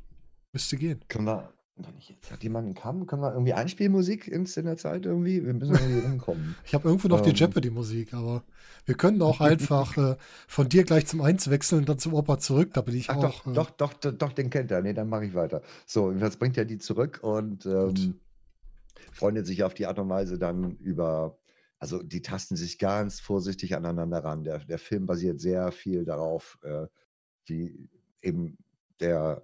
müsste gehen. Können wir, wenn ich jetzt hat jemand einen Kamm, können wir irgendwie Einspielmusik ins in der Zeit irgendwie? Wir müssen irgendwie rumkommen. Ich habe irgendwo noch die Ähm. Jeopardy-Musik, aber wir können auch einfach äh, von dir gleich zum Eins wechseln und dann zum Opa zurück. Da bin ich Ach auch. doch, äh, doch, doch, doch, doch, den kennt er. Nee, dann mache ich weiter. So, jetzt bringt er die zurück und ähm, freundet sich auf die Art und Weise dann über, also die tasten sich ganz vorsichtig aneinander ran. Der, der Film basiert sehr viel darauf, äh, wie eben der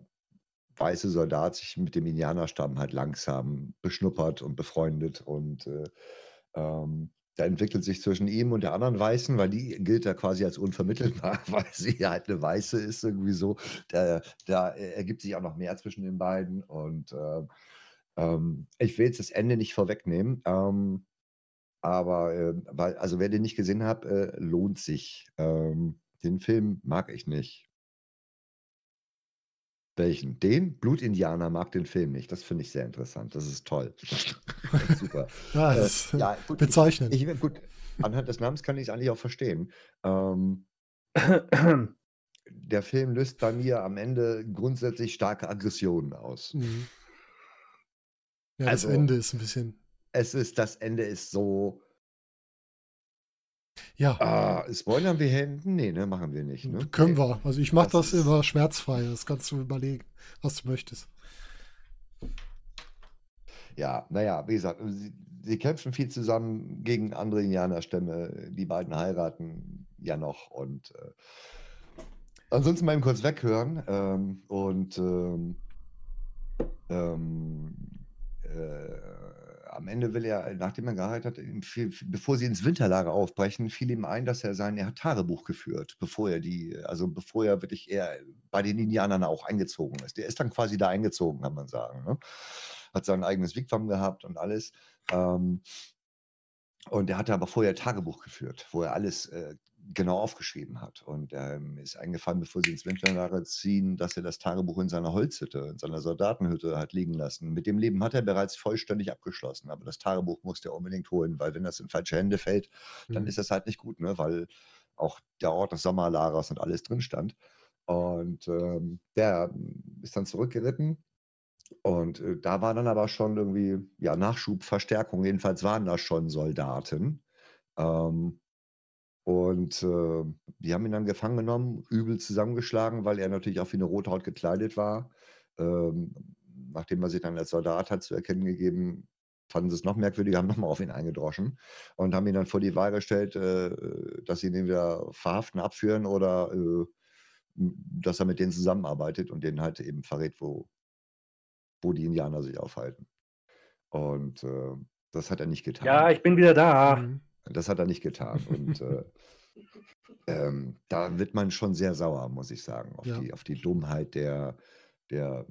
weiße Soldat sich mit dem Indianerstamm halt langsam beschnuppert und befreundet und äh, ähm, da entwickelt sich zwischen ihm und der anderen Weißen, weil die gilt da quasi als unvermittelbar, weil sie halt eine Weiße ist, irgendwie so. Da, da ergibt sich auch noch mehr zwischen den beiden. Und äh, ähm, ich will jetzt das Ende nicht vorwegnehmen, ähm, aber äh, weil, also wer den nicht gesehen hat, äh, lohnt sich. Ähm, den Film mag ich nicht. Welchen? Den? Blutindianer mag den Film nicht. Das finde ich sehr interessant. Das ist toll. Super. Ja, Äh, das ist ja, gut, bezeichnend. Ich, ich, gut, anhand des Namens kann ich es eigentlich auch verstehen. Ähm, der Film löst bei mir am Ende grundsätzlich starke Aggressionen aus. Mhm. Ja, Also- das Ende ist ein bisschen. Es ist, das Ende ist so. Ja, Ah, spoilern wir hinten? Nee, ne, machen wir nicht. Ne? können nee. wir. Also ich mache Das das, immer schmerzfrei. Das kannst du überlegen, was du möchtest. Ja, naja, wie gesagt, sie, sie kämpfen viel zusammen gegen andere Indianerstämme. Die beiden heiraten ja noch und äh, ansonsten mal eben kurz weghören. Ähm, und ähm, ähm, äh, am Ende will er, nachdem er geheiratet hat, bevor sie ins Winterlager aufbrechen, fiel ihm ein, dass er sein, er Tagebuch geführt, bevor er die, also bevor er wirklich eher bei den Indianern auch eingezogen ist. Der ist dann quasi da eingezogen, kann man sagen. Ne? Hat sein eigenes Wigwam gehabt und alles. Ähm, und er hatte aber vorher Tagebuch geführt, wo er alles äh, genau aufgeschrieben hat. Und ähm, ist eingefallen, bevor sie ins Winterlager ziehen, dass er das Tagebuch in seiner Holzhütte, in seiner Soldatenhütte hat liegen lassen. Mit dem Leben hat er bereits vollständig abgeschlossen, aber das Tagebuch musste er unbedingt holen, weil wenn das in falsche Hände fällt, dann Mhm. ist das halt nicht gut, ne? weil auch der Ort des Sommerlagers und alles drin stand. Und ähm, der ist dann zurückgeritten. Und äh, da war dann aber schon irgendwie, ja, Nachschub, Verstärkung. Jedenfalls waren da schon Soldaten. Ähm, und äh, die haben ihn dann gefangen genommen, übel zusammengeschlagen, weil er natürlich auch wie eine Rothaut gekleidet war. Ähm, nachdem er sich dann als Soldat hat zu erkennen gegeben, fanden sie es noch merkwürdiger, haben nochmal auf ihn eingedroschen und haben ihn dann vor die Wahl gestellt, äh, dass sie ihn entweder verhaften, abführen oder äh, dass er mit denen zusammenarbeitet und denen halt eben verrät, wo, wo die Indianer sich aufhalten. Und äh, das hat er nicht getan. Ja, ich bin wieder da. Mhm. Das hat er nicht getan. Und äh, ähm, da wird man schon sehr sauer, muss ich sagen, auf, Ja. die, auf die Dummheit der, der,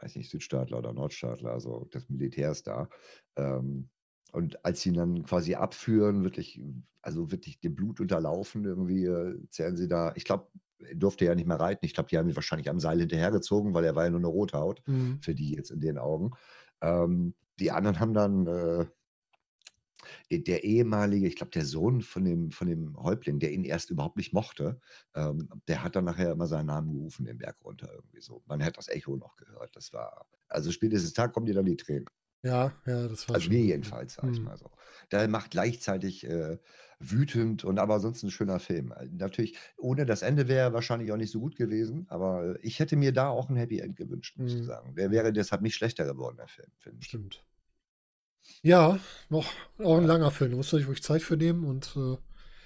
weiß nicht, Südstaatler oder Nordstaatler, also des Militärs da. Ähm, und als sie ihn dann quasi abführen, wirklich, also wirklich dem Blut unterlaufen, irgendwie äh, zählen sie da, ich glaube, er durfte ja nicht mehr reiten. Ich glaube, die haben ihn wahrscheinlich am Seil hinterhergezogen, weil er war ja nur eine Rothaut Mhm. für die jetzt in den Augen. Ähm, die anderen haben dann äh, der- der ehemalige, ich glaube, der Sohn von dem, von dem Häuptling, der ihn erst überhaupt nicht mochte, ähm, der hat dann nachher immer seinen Namen gerufen, den Berg runter irgendwie so. Man hat das Echo noch gehört. Das war, also spätestens Tag kommen dir dann die Tränen. Ja, ja, das war Also mir jedenfalls, sag ich Mhm. mal so. Der macht gleichzeitig äh, wütend und aber sonst ein schöner Film. Äh, Natürlich, ohne das Ende wäre er wahrscheinlich auch nicht so gut gewesen, aber ich hätte mir da auch ein Happy End gewünscht, muss ich Mhm. sagen. Der wäre deshalb nicht schlechter geworden, der Film, finde ich. Stimmt. Ja, noch auch ein langer Film. Da musst du dich wirklich Zeit für nehmen und äh,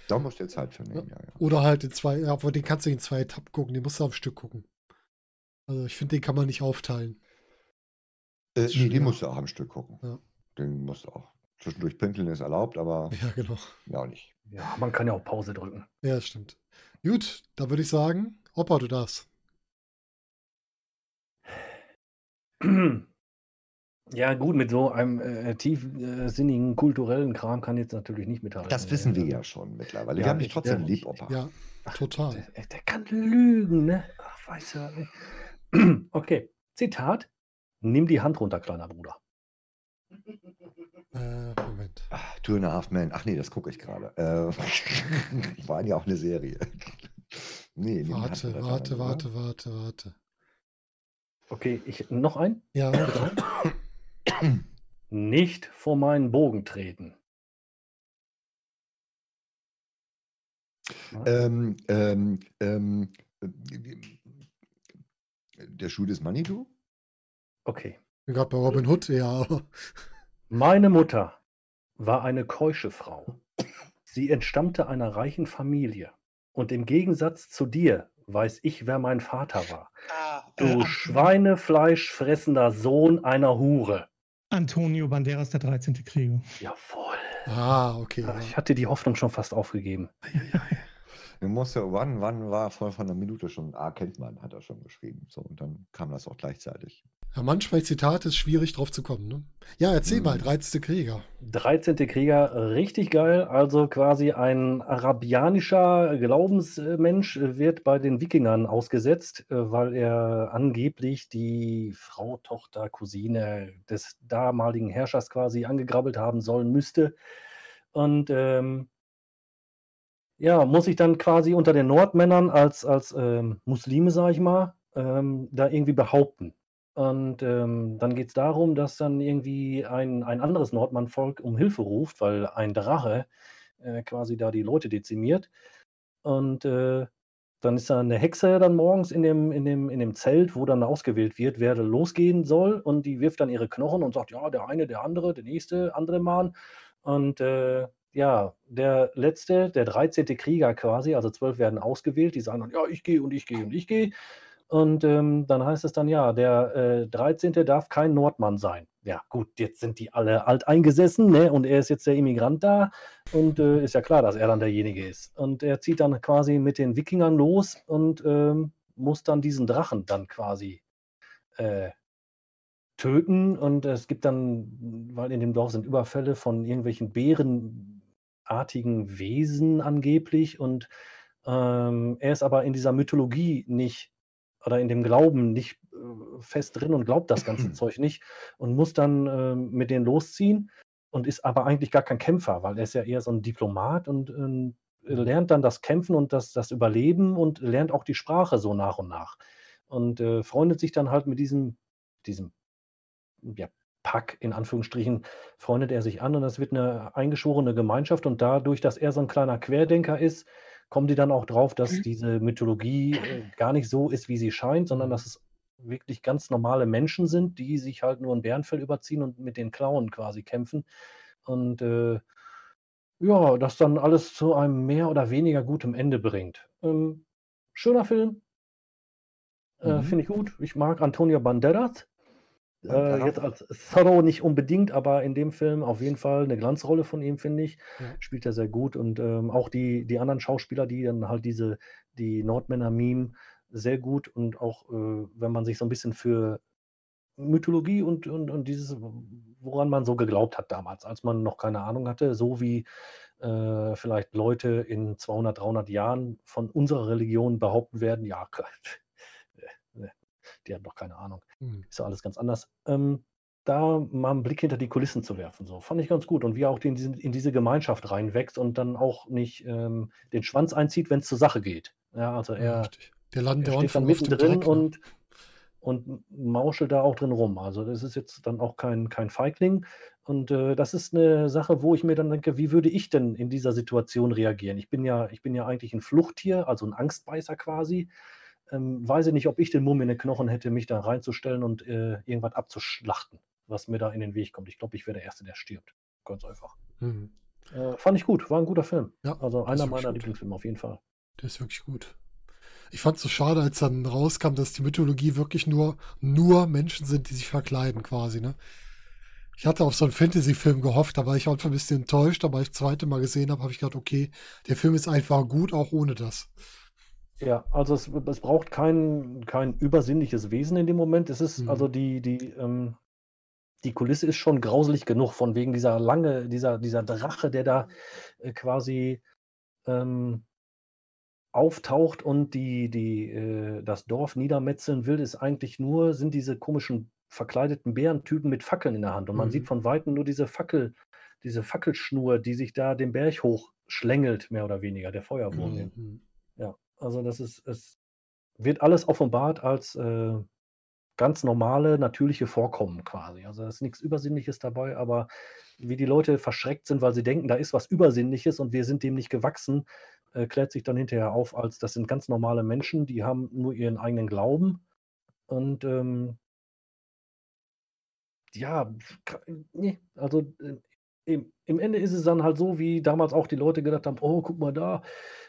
Da musst du dir Zeit für nehmen, ja, ja. oder halt in zwei, ja, aber den kannst du in zwei Etappen gucken, den musst du am Stück gucken. Also ich finde, den kann man nicht aufteilen. Äh, nee, den musst du auch am Stück gucken. Ja. Den musst du auch. Zwischendurch pinkeln ist erlaubt, aber Ja, genau. ja auch nicht. Ja, man kann ja auch Pause drücken. Ja, das stimmt. Gut, da würde ich sagen, Opa, du darfst. Ja, gut, mit so einem äh, tiefsinnigen kulturellen Kram kann jetzt natürlich nicht mithalten. Das wissen wir Äh, ja schon mittlerweile. Ja, wir haben dich ich- trotzdem ja, lieb, Opa. Ja, total. Der, der kann lügen, ne? Ach, weiß er nicht. Okay, Zitat. Nimm die Hand runter, kleiner Bruder. Äh, Moment. Ach, Two and a Half Men. Ach nee, das gucke ich gerade. Äh, war ja auch eine Serie. nee, Warte, warte, kleiner warte, warte, warte. Okay, ich, noch ein. Ja, bitte. Nicht vor meinen Bogen treten. Ähm, ähm, ähm, äh, der Schuh des Manitou? Okay. bin gerade bei Robin Hood, ja. Meine Mutter war eine keusche Frau. Sie entstammte einer reichen Familie. Und im Gegensatz zu dir weiß ich, wer mein Vater war. Ah, Du äh, Schweinefleischfressender Sohn einer Hure. Antonio Banderas, der 13. Krieger. Jawohl. Ah, okay. Ah, Ja. Ich hatte die Hoffnung schon fast aufgegeben. Du musst ja, wann, wann war vor von einer Minute schon, ah, kennt man, hat er schon geschrieben. So, und dann kam das auch gleichzeitig. Ja, manchmal Zitate ist schwierig drauf zu kommen. Ne? Ja, erzähl mal, Mhm. 13. Krieger. 13. Krieger, richtig geil. Also quasi ein arabianischer Glaubensmensch wird bei den Wikingern ausgesetzt, äh, weil er angeblich die Frau, Tochter, Cousine des damaligen Herrschers quasi angegrabbelt haben sollen müsste. Und ähm, ja, muss sich dann quasi unter den Nordmännern als, als ähm, Muslime, sag ich mal, ähm, da irgendwie behaupten. Und ähm, dann geht es darum, dass dann irgendwie ein, ein anderes Nordmannvolk um Hilfe ruft, weil ein Drache äh, quasi da die Leute dezimiert. Und äh, dann ist da eine Hexe dann morgens in dem, in, dem, in dem Zelt, wo dann ausgewählt wird, wer losgehen soll. Und die wirft dann ihre Knochen und sagt, ja, der eine, der andere, der nächste, andere Mann. Und äh, ja, der letzte, der 13. Krieger quasi, also zwölf werden ausgewählt, die sagen dann, ja, ich gehe und ich gehe und ich gehe. Und ähm, dann heißt es dann, ja, der äh, 13. darf kein Nordmann sein. Ja, gut, jetzt sind die alle alteingesessen, ne? Und er ist jetzt der Immigrant da. Und äh, ist ja klar, dass er dann derjenige ist. Und er zieht dann quasi mit den Wikingern los und ähm, muss dann diesen Drachen dann quasi äh, töten. Und es gibt dann, weil in dem Dorf sind Überfälle von irgendwelchen bärenartigen Wesen angeblich. Und ähm, er ist aber in dieser Mythologie nicht oder in dem Glauben nicht äh, fest drin und glaubt das ganze Zeug nicht und muss dann äh, mit denen losziehen und ist aber eigentlich gar kein Kämpfer, weil er ist ja eher so ein Diplomat und ähm, lernt dann das Kämpfen und das, das Überleben und lernt auch die Sprache so nach und nach. Und äh, freundet sich dann halt mit diesem, diesem ja, Pack, in Anführungsstrichen, freundet er sich an und das wird eine eingeschworene Gemeinschaft und dadurch, dass er so ein kleiner Querdenker ist, kommen die dann auch drauf, dass diese Mythologie äh, gar nicht so ist, wie sie scheint, sondern dass es wirklich ganz normale Menschen sind, die sich halt nur ein Bärenfell überziehen und mit den Klauen quasi kämpfen. Und äh, ja, das dann alles zu einem mehr oder weniger gutem Ende bringt. Ähm, schöner Film. Äh, Mhm. Finde ich gut. Ich mag Antonio Banderas. Äh, jetzt als Zorro nicht unbedingt, aber in dem Film auf jeden Fall eine Glanzrolle von ihm, finde ich. Ja. Spielt er sehr gut. Und ähm, auch die, die anderen Schauspieler, die dann halt diese, die Nordmänner-Meme sehr gut und auch, äh, wenn man sich so ein bisschen für Mythologie und, und, und dieses, woran man so geglaubt hat damals, als man noch keine Ahnung hatte, so wie äh, vielleicht Leute in 200, 300 Jahren von unserer Religion behaupten werden, ja, die haben doch keine Ahnung, Hm. ist ja alles ganz anders. Ähm, da mal einen Blick hinter die Kulissen zu werfen, so fand ich ganz gut. Und wie er auch in, diesen, in diese Gemeinschaft reinwächst und dann auch nicht ähm, den Schwanz einzieht, wenn es zur Sache geht. Ja, also Ja, er, richtig. Der landet er der steht dann mittendrin. Ne? und, und mauschelt da auch drin rum. Also das ist jetzt dann auch kein, kein Feigling. Und äh, das ist eine Sache, wo ich mir dann denke, wie würde ich denn in dieser Situation reagieren? Ich bin ja, ich bin ja eigentlich ein Fluchttier, also ein Angstbeißer quasi. Ähm, weiß ich nicht, ob ich den Mumm in den Knochen hätte, mich da reinzustellen und äh, irgendwas abzuschlachten, was mir da in den Weg kommt. Ich glaube, ich wäre der Erste, der stirbt. Ganz einfach. Hm. Äh, fand ich gut, war ein guter Film. Ja, Also einer meiner. Lieblingsfilme auf jeden Fall. Der ist wirklich gut. Ich fand es so schade, als dann rauskam, dass die Mythologie wirklich nur, nur Menschen sind, die sich verkleiden, quasi, ne? Ich hatte auf so einen Fantasy-Film gehofft, da war ich einfach ein bisschen enttäuscht, aber als ich das zweite Mal gesehen habe, habe ich gedacht, okay, der Film ist einfach gut, auch ohne das. Ja, also es, es braucht kein, kein übersinnliches Wesen in dem Moment. Es ist, Mhm. also die, die, ähm, die Kulisse ist schon grauselig genug, von wegen dieser lange, dieser, dieser Drache, der da äh, quasi ähm, auftaucht und die, die, äh, das Dorf niedermetzeln will, ist eigentlich nur, sind diese komischen verkleideten Bärentypen mit Fackeln in der Hand. Und man Mhm. sieht von Weitem nur diese Fackel, diese Fackelschnur, die sich da den Berg hochschlängelt, mehr oder weniger, der Feuerwurm. Mhm. Also das ist, es wird alles offenbart als äh, ganz normale, natürliche Vorkommen quasi. Also da ist nichts Übersinnliches dabei, aber wie die Leute verschreckt sind, weil sie denken, da ist was Übersinnliches und wir sind dem nicht gewachsen, äh, klärt sich dann hinterher auf, als das sind ganz normale Menschen, die haben nur ihren eigenen Glauben und ähm, ja, nee, also äh, im, im Ende ist es dann halt so, wie damals auch die Leute gedacht haben, oh, guck mal da,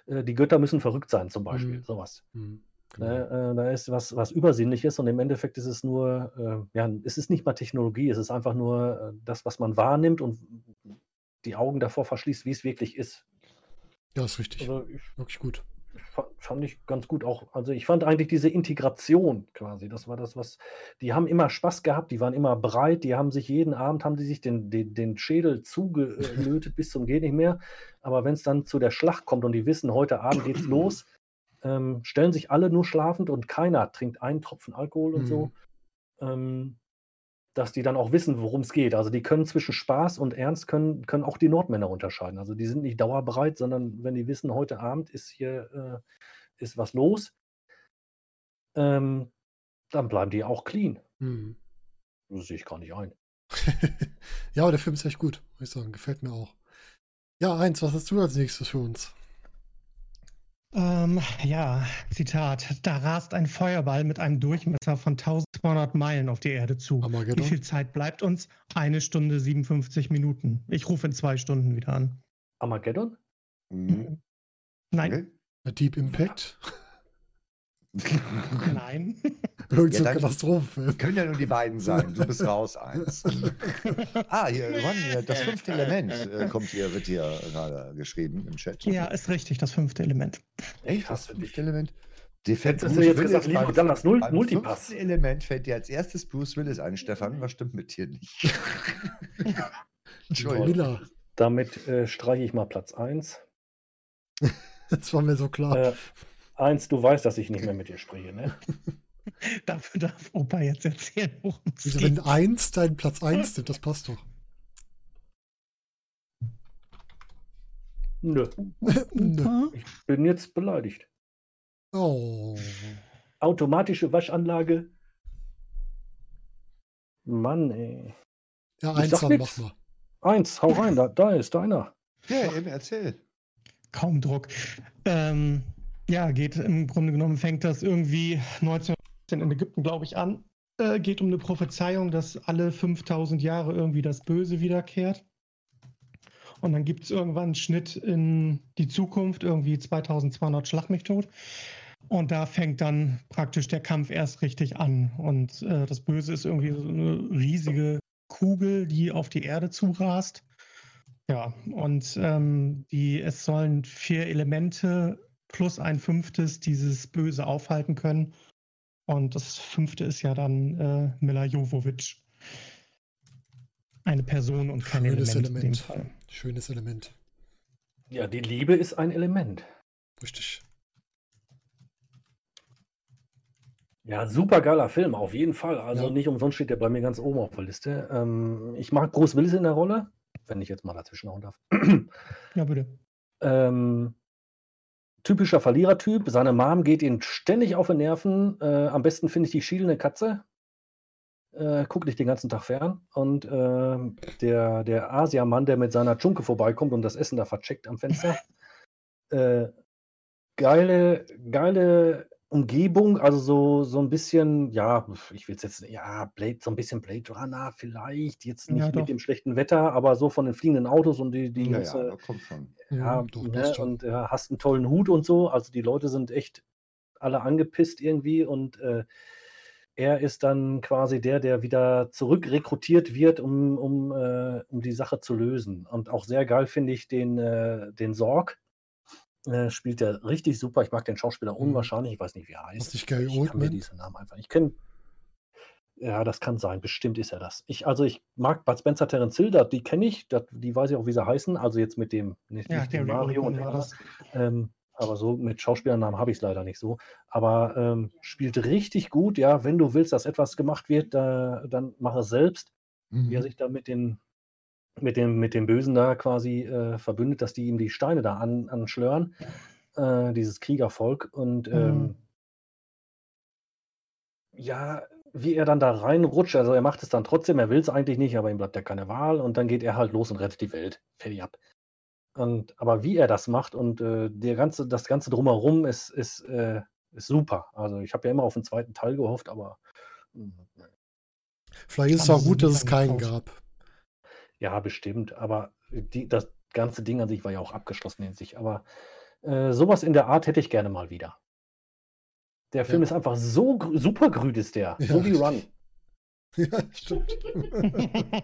äh, die Götter müssen verrückt sein zum Beispiel, Mhm. sowas. Mhm. Genau. Ne, äh, da ist was, was Übersinnliches und im Endeffekt ist es nur, äh, ja, es ist nicht mal Technologie, es ist einfach nur das, was man wahrnimmt und die Augen davor verschließt, wie es wirklich ist. Ja, ist richtig. Also ich, Wirklich gut. Fand ich ganz gut auch. Also ich fand eigentlich diese Integration quasi, das war das, was, die haben immer Spaß gehabt, die waren immer breit, die haben sich jeden Abend, haben die sich den, den, den Schädel zugelötet bis zum geht nicht mehr. Aber wenn es dann zu der Schlacht kommt und die wissen, heute Abend geht's los, ähm, stellen sich alle nur schlafend und keiner trinkt einen Tropfen Alkohol und so. Ähm, dass die dann auch wissen, worum es geht. Also die können zwischen Spaß und Ernst können, können auch die Nordmänner unterscheiden. Also die sind nicht dauerbereit, sondern wenn die wissen, heute Abend ist hier äh, ist was los, ähm, dann bleiben die auch clean. Hm. Das sehe ich gar nicht ein. ja, aber der Film ist echt gut, muss ich sagen. Gefällt mir auch. Ja, eins, was hast du als nächstes für uns? Ähm, ja, Zitat. Da rast ein Feuerball mit einem Durchmesser von 1200 Meilen auf die Erde zu. Wie Armageddon? viel Zeit bleibt uns? Eine Stunde 57 Minuten. Ich rufe in zwei Stunden wieder an. Armageddon? Mhm. Nein, Okay. A Deep Impact? Nein. Irgend Ja, so dann- Katastrophenfilm. Können ja nur die beiden sein. Du bist raus, eins. ah, hier, Ron, hier, das fünfte Element äh, kommt hier, wird hier gerade geschrieben im Chat. Ja, ist richtig, das fünfte Element. Echt? Das fünfte Element? Die fällt Bruce du jetzt Willis gesagt, beim- dann das Null- Multipass. Element fällt dir als erstes Bruce Willis ein. Stefan, was stimmt mit dir nicht? Entschuldigung. Miller. Damit äh, streiche ich mal Platz 1. Das war mir so klar. Äh, eins, du weißt, dass ich nicht mehr mit dir spreche, ne? Dafür darf Opa jetzt erzählen, worum es Wieso, geht. wenn eins dein Platz eins nimmt, das passt doch. Nö, Nö. Opa? ich bin jetzt beleidigt. Oh. Automatische Waschanlage. Mann, ey. Ja, Ich eins nix. mach mal. Eins, hau rein, da, da ist deiner. Ja, eben erzähl. Kaum Druck. Ähm, ja, geht im Grunde genommen, fängt das irgendwie 1915 in Ägypten, glaube ich, an. Äh, geht um eine Prophezeiung, dass alle 5000 Jahre irgendwie das Böse wiederkehrt. Und dann gibt es irgendwann einen Schnitt in die Zukunft, irgendwie 2200 Schlag mich tot. Und da fängt dann praktisch der Kampf erst richtig an. Und äh, das Böse ist irgendwie so eine riesige Kugel, die auf die Erde zurast. Ja, und ähm, die, es sollen vier Elemente plus ein fünftes dieses Böse aufhalten können. Und das fünfte ist ja dann äh, Mila Jovovich. Eine Person und kein Schönes Element, in dem Element. Fall. Schönes Element. Ja, die Liebe ist ein Element. Richtig. Ja, super geiler Film, auf jeden Fall. Also Ja. nicht umsonst steht der bei mir ganz oben auf der Liste. Ähm, ich mag Bruce Willis in der Rolle, wenn ich jetzt mal dazwischen hauen darf. Ja, bitte. Ähm, typischer Verlierertyp. Seine Mom geht ihn ständig auf die Nerven. Äh, am besten finde ich die schielende Katze. Äh, guck dich den ganzen Tag fern. Und ähm, der, der Asiamann, der mit seiner Tschunke vorbeikommt und das Essen da vercheckt am Fenster. äh, geile, geile Umgebung, also so, so ein bisschen, ja, ich will es jetzt, ja, Blade, so ein bisschen Blade Runner vielleicht, jetzt nicht Ja, mit dem schlechten Wetter, aber so von den fliegenden Autos und die, die Ja, ganze, ja, kommt schon. ja, doch, ne, und äh, hast einen tollen Hut und so. Also die Leute sind echt alle angepisst irgendwie und äh, er ist dann quasi der, der wieder zurückrekrutiert wird, um, um, äh, um die Sache zu lösen. Und auch sehr geil finde ich den, äh, den Sorg. Äh, spielt er richtig super. Ich mag den Schauspieler Mhm. unwahrscheinlich. Ich weiß nicht, wie er heißt. Nicht Gary ich kann mir diesen Namen einfach. Ich kenne. Ja, das kann sein. Bestimmt ist er das. Ich, also ich mag Bud Spencer, Terence Hill, die kenne ich, das, die weiß ich auch, wie sie heißen. Also jetzt mit dem, nicht, Ja, nicht Mario und das. Ähm, aber so mit Schauspielernamen habe ich es leider nicht so. Aber ähm, spielt richtig gut, ja. Wenn du willst, dass etwas gemacht wird, äh, dann mach es selbst. Wie er Mhm. sich da mit den, mit dem, mit dem Bösen da quasi äh, verbündet, dass die ihm die Steine da an, anschlören. Äh, dieses Kriegervolk. Und ähm, Mhm. ja, wie er dann da reinrutscht, also er macht es dann trotzdem, er will es eigentlich nicht, aber ihm bleibt ja keine Wahl und dann geht er halt los und rettet die Welt. Fertig ab. Und, aber wie er das macht und äh, der ganze, das Ganze drumherum ist, ist, äh, ist super. Also ich habe ja immer auf den zweiten Teil gehofft, aber mm, Vielleicht ist es auch gut, dass es keinen gab. Ja, bestimmt. Aber die, das ganze Ding an sich war ja auch abgeschlossen in sich. Aber äh, sowas in der Art hätte ich gerne mal wieder. Der Film Ja. ist einfach so super grün ist der. Ja, so wie. Run. Ja, stimmt.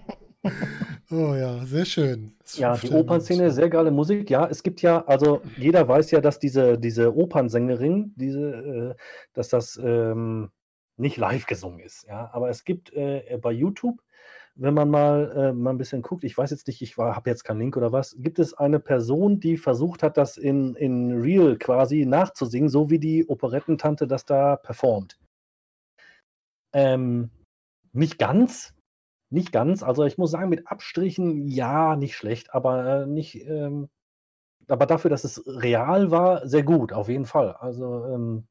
Oh ja, sehr schön. Das Ja, die. Opernszene, sehr geile Musik. Ja, es gibt ja, also jeder weiß ja, dass diese, diese Opernsängerin, diese, äh, dass das ähm, nicht live gesungen ist. Ja, aber es gibt äh, bei YouTube, wenn man mal, äh, mal ein bisschen guckt, ich weiß jetzt nicht, ich habe jetzt keinen Link oder was, gibt es eine Person, die versucht hat, das in, in Real quasi nachzusingen, so wie die Operettentante das da performt. Ähm, nicht ganz, nicht ganz. Also ich muss sagen, mit Abstrichen ja, nicht schlecht, aber äh, nicht, ähm, aber dafür, dass es real war, sehr gut, auf jeden Fall. Also ähm,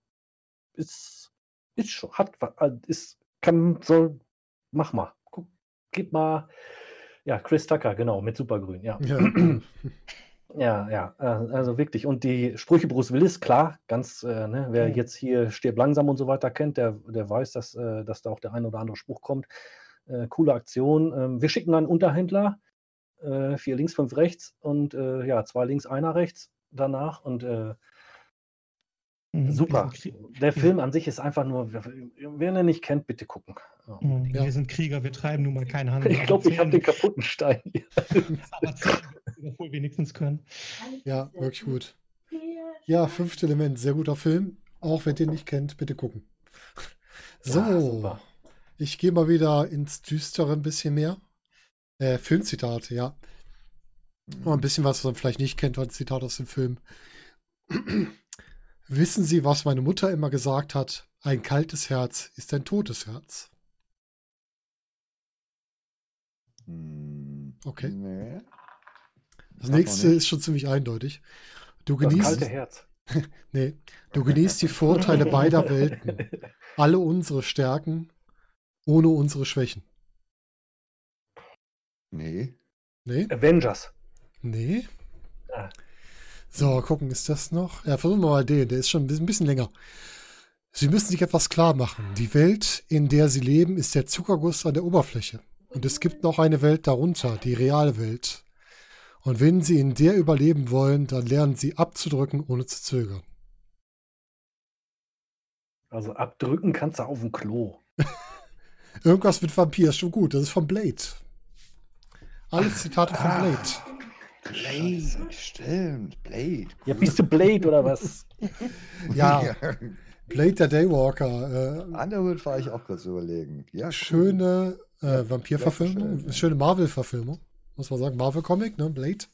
ist, ist hat, äh, ist, kann, soll, mach mal, gib mal, ja, Chris Tucker, genau, mit Supergrün, ja. Ja. Ja, ja, äh, also wirklich. Und die Sprüche Bruce Willis, klar, ganz, äh, ne, wer jetzt hier stirb langsam und so weiter kennt, der, der weiß, dass, äh, dass da auch der ein oder andere Spruch kommt. Äh, coole Aktion. Ähm, wir schicken einen Unterhändler, äh, vier links, fünf rechts und äh, ja, zwei links, einer rechts danach. Und super. Sind, Krie- Der Film an sich ist einfach nur, wer ihn nicht kennt, bitte gucken. Ja. Mhm, Ja. wir sind Krieger, wir treiben nun mal keinen Handel. Ich glaube, ich habe den kaputten Stein aber zählen, wir das wohl wenigstens können. ja, wirklich gut. Ja, fünfte Element, sehr guter Film. Auch wenn ihr ihn nicht kennt, bitte gucken. So, Ja, super. ich gehe mal wieder ins Düstere ein bisschen mehr. Äh, Filmzitate, ja. Mal ein bisschen was, was man vielleicht nicht kennt, ein Zitat aus dem Film. Wissen Sie, was meine Mutter immer gesagt hat? Ein kaltes Herz ist ein totes Herz. Hm, Okay. Nee. Das nächste ist schon ziemlich eindeutig. Du Das genießt, kalte Herz. nee, du genießt die Vorteile beider Welten. Alle unsere Stärken, ohne unsere Schwächen. Nee. Nee? Avengers. Nee. Ah. So, gucken, ist das noch? Ja, versuchen wir mal den, der ist schon ein bisschen- länger. Sie müssen sich etwas klar machen. Die Welt, in der Sie leben, ist der Zuckerguss an der Oberfläche. Und es gibt noch eine Welt darunter, die reale Welt. Und wenn Sie in der überleben wollen, dann lernen Sie abzudrücken, ohne zu zögern. Also abdrücken kannst du auf dem Klo. Irgendwas mit Vampir ist schon gut. Das ist von Blade. Alle Zitate von Blade. Blade. Stimmt. Blade. Ja, bist du Blade oder was? Ja, Blade der Daywalker. Äh, Underwood war ich auch kurz überlegen. Ja, cool. schöne äh, Ja, Vampir-Verfilmung, schön, ja. schöne Marvel-Verfilmung, muss man sagen. Marvel-Comic, ne? Blade.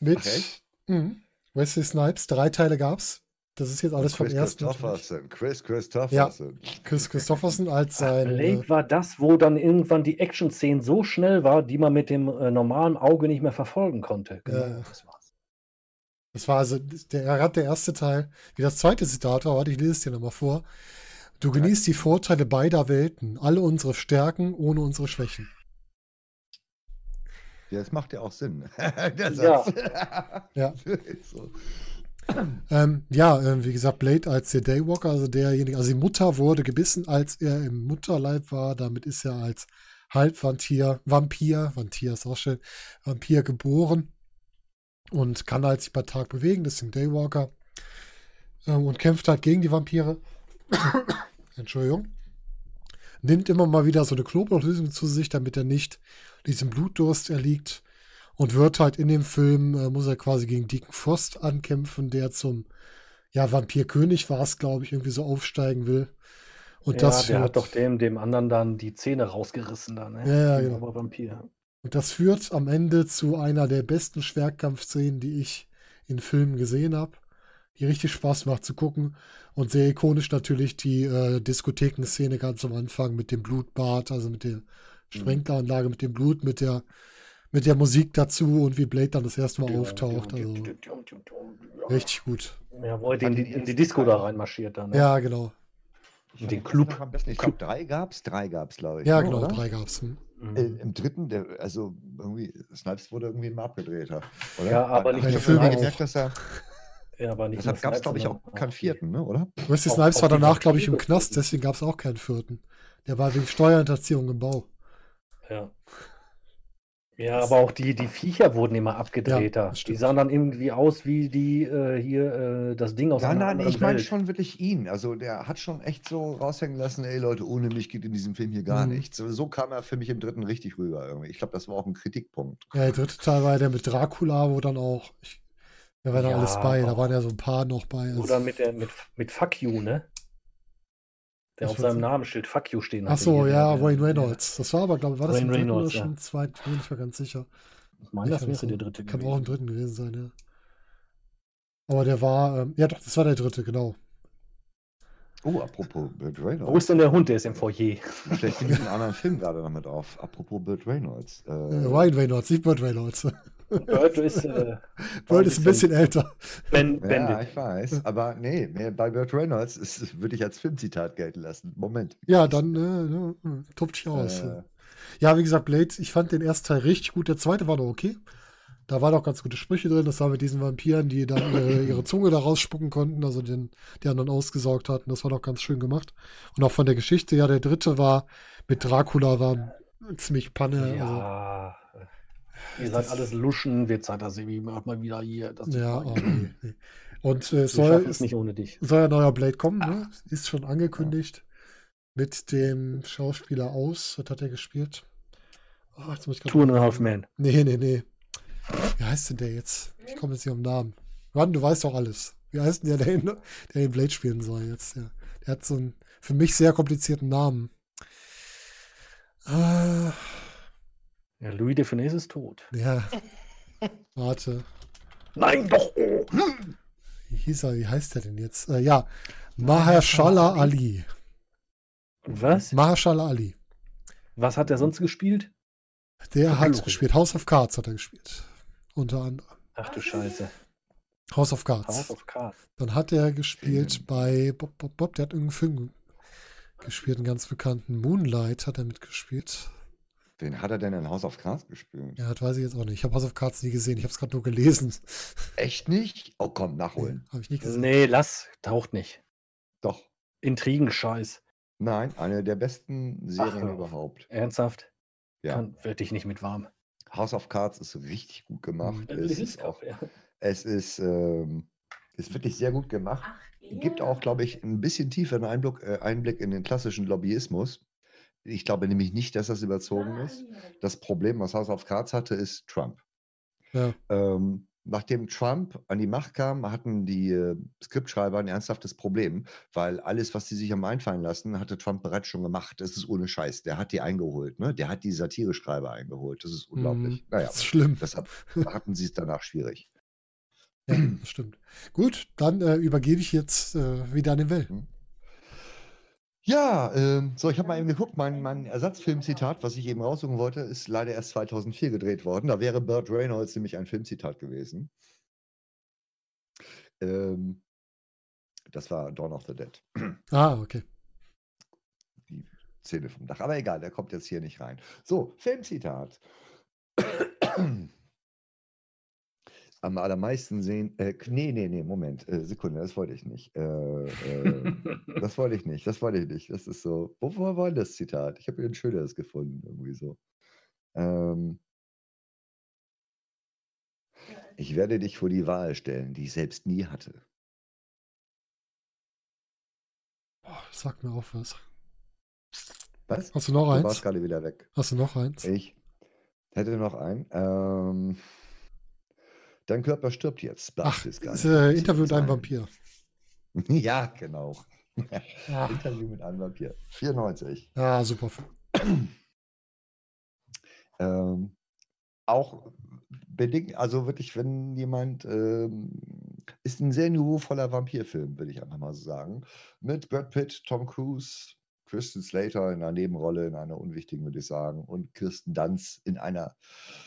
Mit Ach, echt? Mhm. Wesley Snipes. Drei Teile gab's. Das ist jetzt alles vom Chris ersten. natürlich. Christopherson. Chris Christopherson. Chris Christopherson als Ach, sein. Blade Äh, war das, wo dann irgendwann die Action-Szene so schnell war, die man mit dem äh, normalen Auge nicht mehr verfolgen konnte. Genau, Ja. das war's. das war also der, gerade der erste Teil. Wie das zweite Zitat war, warte, ich lese es dir nochmal vor. Du genießt die Vorteile beider Welten, alle unsere Stärken ohne unsere Schwächen. Ja, das macht ja auch Sinn. Der Ja. Satz. Ja. so. Ähm, ja, ähm, wie gesagt, Blade als der Daywalker, also derjenige, also die Mutter wurde gebissen, als er im Mutterleib war. Damit ist er als Halbvampir, Vampir, Vampir ist auch schön, Vampir geboren und kann halt sich bei Tag bewegen, deswegen Daywalker. Ähm, und kämpft halt gegen die Vampire. Entschuldigung. Nimmt immer mal wieder so eine Knoblauchlösung zu sich, damit er nicht diesem Blutdurst erliegt. Und wird halt in dem Film, äh, muss er quasi gegen Deacon Frost ankämpfen, der zum, ja, Vampirkönig war es, glaube ich, irgendwie so aufsteigen will. Und ja, das der führt, hat doch dem, dem anderen dann die Zähne rausgerissen dann, ne? Ja, ja, Dem genau. Aber Vampir. und das führt am Ende zu einer der besten Schwertkampfszenen, die ich in Filmen gesehen habe. Die richtig Spaß macht zu gucken. Und sehr ikonisch natürlich die äh, Diskothekenszene ganz am Anfang mit dem Blutbad, also mit der Sprenkleranlage, mit dem Blut, mit der, mit der Musik dazu und wie Blade dann das erste Mal auftaucht. Also richtig gut. Ja, wo er in die, in die Disco da reinmarschiert dann. Ne? Ja, genau. In den Club. Am besten, ich glaube, drei gab es. Drei gab es, glaube ich. Ja, ne, genau, oder? drei gab's. Hm. Mhm. Äh, Im dritten, der, also irgendwie, Snipes wurde irgendwie mal abgedreht. Oder? Ja, aber nicht ich nur habe irgendwie Snipes. gemerkt, dass er. ja, aber nicht Deshalb gab es, glaube ich, auch keinen vierten, ne? oder? Wesley Snipes war danach, glaube ich, im Knast, deswegen gab es auch keinen vierten. Der war wegen Steuerhinterziehung im Bau. Ja. Ja, aber auch die, die Viecher wurden immer abgedrehter. das die sahen dann irgendwie aus wie die äh, hier äh, das Ding aus Ja, einer nein, ich meine schon wirklich ihn. Also der hat schon echt so raushängen lassen, ey Leute, ohne mich geht in diesem Film hier gar Mhm. nichts. So, so kam er für mich im dritten richtig rüber irgendwie. Ich glaube, das war auch ein Kritikpunkt. Ja, der dritte Teil war ja der mit Dracula, wo dann auch, ich, da war da Ja, alles bei, da waren ja so ein paar noch bei. Also, Oder mit, der, mit, mit Fuck You, ne? Der Ich auf seinem nicht. Namenschild Fuck You stehen Ach so, hier, ja, der- Wayne der- Reynolds. Das war aber, glaube ich, war das Wayne im dritten Reynolds, oder ja. schon im zweiten? Bin mir nicht mehr ganz sicher. Ich meine, das Ich glaub, der dritte Kann gewesen. auch im dritten gewesen sein, ja. Aber der war, ähm, ja doch, das war der dritte, genau. Oh, apropos Burt Wo Reynolds. ist denn der Hund? Der ist im Foyer. Vielleicht bin ich einen anderen Film gerade noch mit auf. Apropos Burt Reynolds. Äh, Äh, Ryan Reynolds, nicht Burt Reynolds. Bird ist, äh, Burt ist ein bisschen älter. Ben, ja, Bandit. ich weiß. Aber nee, mehr bei Burt Reynolds ist, würde ich als Filmzitat gelten lassen. Moment. Ja, dann äh, äh, tobt dich aus. Äh, Ja, wie gesagt, Blade, ich fand den ersten Teil richtig gut. Der zweite war noch okay. Da waren auch ganz gute Sprüche drin. Das war mit diesen Vampiren, die dann ihre, ihre Zunge da rausspucken konnten, also den, die anderen ausgesaugt hatten. Das war doch ganz schön gemacht. Und auch von der Geschichte, ja, der dritte war mit Dracula, war ziemlich Panne. Also, Ja. Ihr seid alles Luschen. Wird Zeit, dass mich mal mal wieder hier. Das ja, oh, nee, nee. Und äh, soll, es nicht ohne dich. soll ja neuer Blade kommen, ne? Ist schon angekündigt. Mit dem Schauspieler aus. Was hat er gespielt? Oh, jetzt muss ich Two and a Half Men. Nee, nee, nee. Wie heißt denn der jetzt? Ich komme jetzt nicht am Namen. Mann, du weißt doch alles. Wie heißt denn der, der, in, der den Blade spielen soll jetzt? Der, der hat so einen für mich sehr komplizierten Namen. Ah, Ja, Louis de Funès ist tot. ja. Warte. Nein, doch! Oh. Wie hieß er? Wie heißt der denn jetzt? Äh, ja. Mahershala Ali. Was? Mahershala Ali. Was hat er sonst gespielt? Der hat Glory. gespielt. House of Cards hat er gespielt. Unter anderem. Ach du Scheiße. House of Cards. House of Cards. Dann hat er gespielt bei Bob, Bob, Bob, der hat irgendeinen Film gespielt, einen ganz bekannten. Moonlight hat er mitgespielt. Wen hat er denn in House of Cards gespielt? Ja, das weiß ich jetzt auch nicht. Ich habe House of Cards nie gesehen. Ich habe es gerade nur gelesen. Echt nicht? Oh komm, nachholen. Habe ich nicht gesehen. Nee, lass. Taucht nicht. Doch. Intrigenscheiß. Nein, eine der besten Serien auf. überhaupt. Ernsthaft? Ja. Kann, werd ich nicht mit warm. House of Cards ist richtig gut gemacht. Mhm. Es ist auch, es ist, ähm, ist wirklich sehr gut gemacht. Ach, Gibt auch, glaube ich, ein bisschen tieferen Einblick, äh, Einblick in den klassischen Lobbyismus. Ich glaube nämlich nicht, dass das überzogen ist. Das Problem, was House of Cards hatte, ist Trump. Ja. Ähm, nachdem Trump an die Macht kam, hatten die äh, Skriptschreiber ein ernsthaftes Problem, weil alles, was sie sich haben einfallen lassen, hatte Trump bereits schon gemacht. Das ist ohne Scheiß. Der hat die eingeholt, ne? Der hat die Satireschreiber eingeholt. Das ist unglaublich. Mhm. Naja, Das ist schlimm. deshalb hatten sie es danach schwierig. Ja, das stimmt. Gut, dann äh, übergebe ich jetzt äh, wieder an den Well. Ja, ähm, so, ich habe mal eben geguckt, mein, mein Ersatzfilmzitat, was ich eben raussuchen wollte, ist leider erst 2004 gedreht worden. Da wäre Burt Reynolds nämlich ein Filmzitat gewesen. Ähm, das war Dawn of the Dead, Ah, okay. die Szene vom Dach. Aber egal, der kommt jetzt hier nicht rein. So, Filmzitat. Am allermeisten sehen. Äh, nee, nee, nee, Moment. Äh, Sekunde, das wollte ich nicht. Äh, äh, Das wollte ich nicht, das wollte ich nicht. Das ist so. Wovor war das Zitat? Ich habe hier ein schöneres gefunden, irgendwie so. Ähm, ich werde dich vor die Wahl stellen, die ich selbst nie hatte. Boah, sag mir auf was. Was? Hast du noch Du warst eins? gerade wieder weg. Hast du noch eins? Ich hätte noch einen. Ähm, dein Körper stirbt jetzt. Ach, ist, äh, Interview mit einem. Vampir. Ja, genau. Ja, Interview mit einem Vampir. 94. ja super. Ähm, auch bedingt, also wirklich, wenn jemand, ähm, ist ein sehr niveauvoller Vampirfilm, würde ich einfach mal so sagen. Mit Brad Pitt, Tom Cruise, Kristen Slater in einer Nebenrolle, in einer unwichtigen, würde ich sagen, und Kirsten Dunst in einer,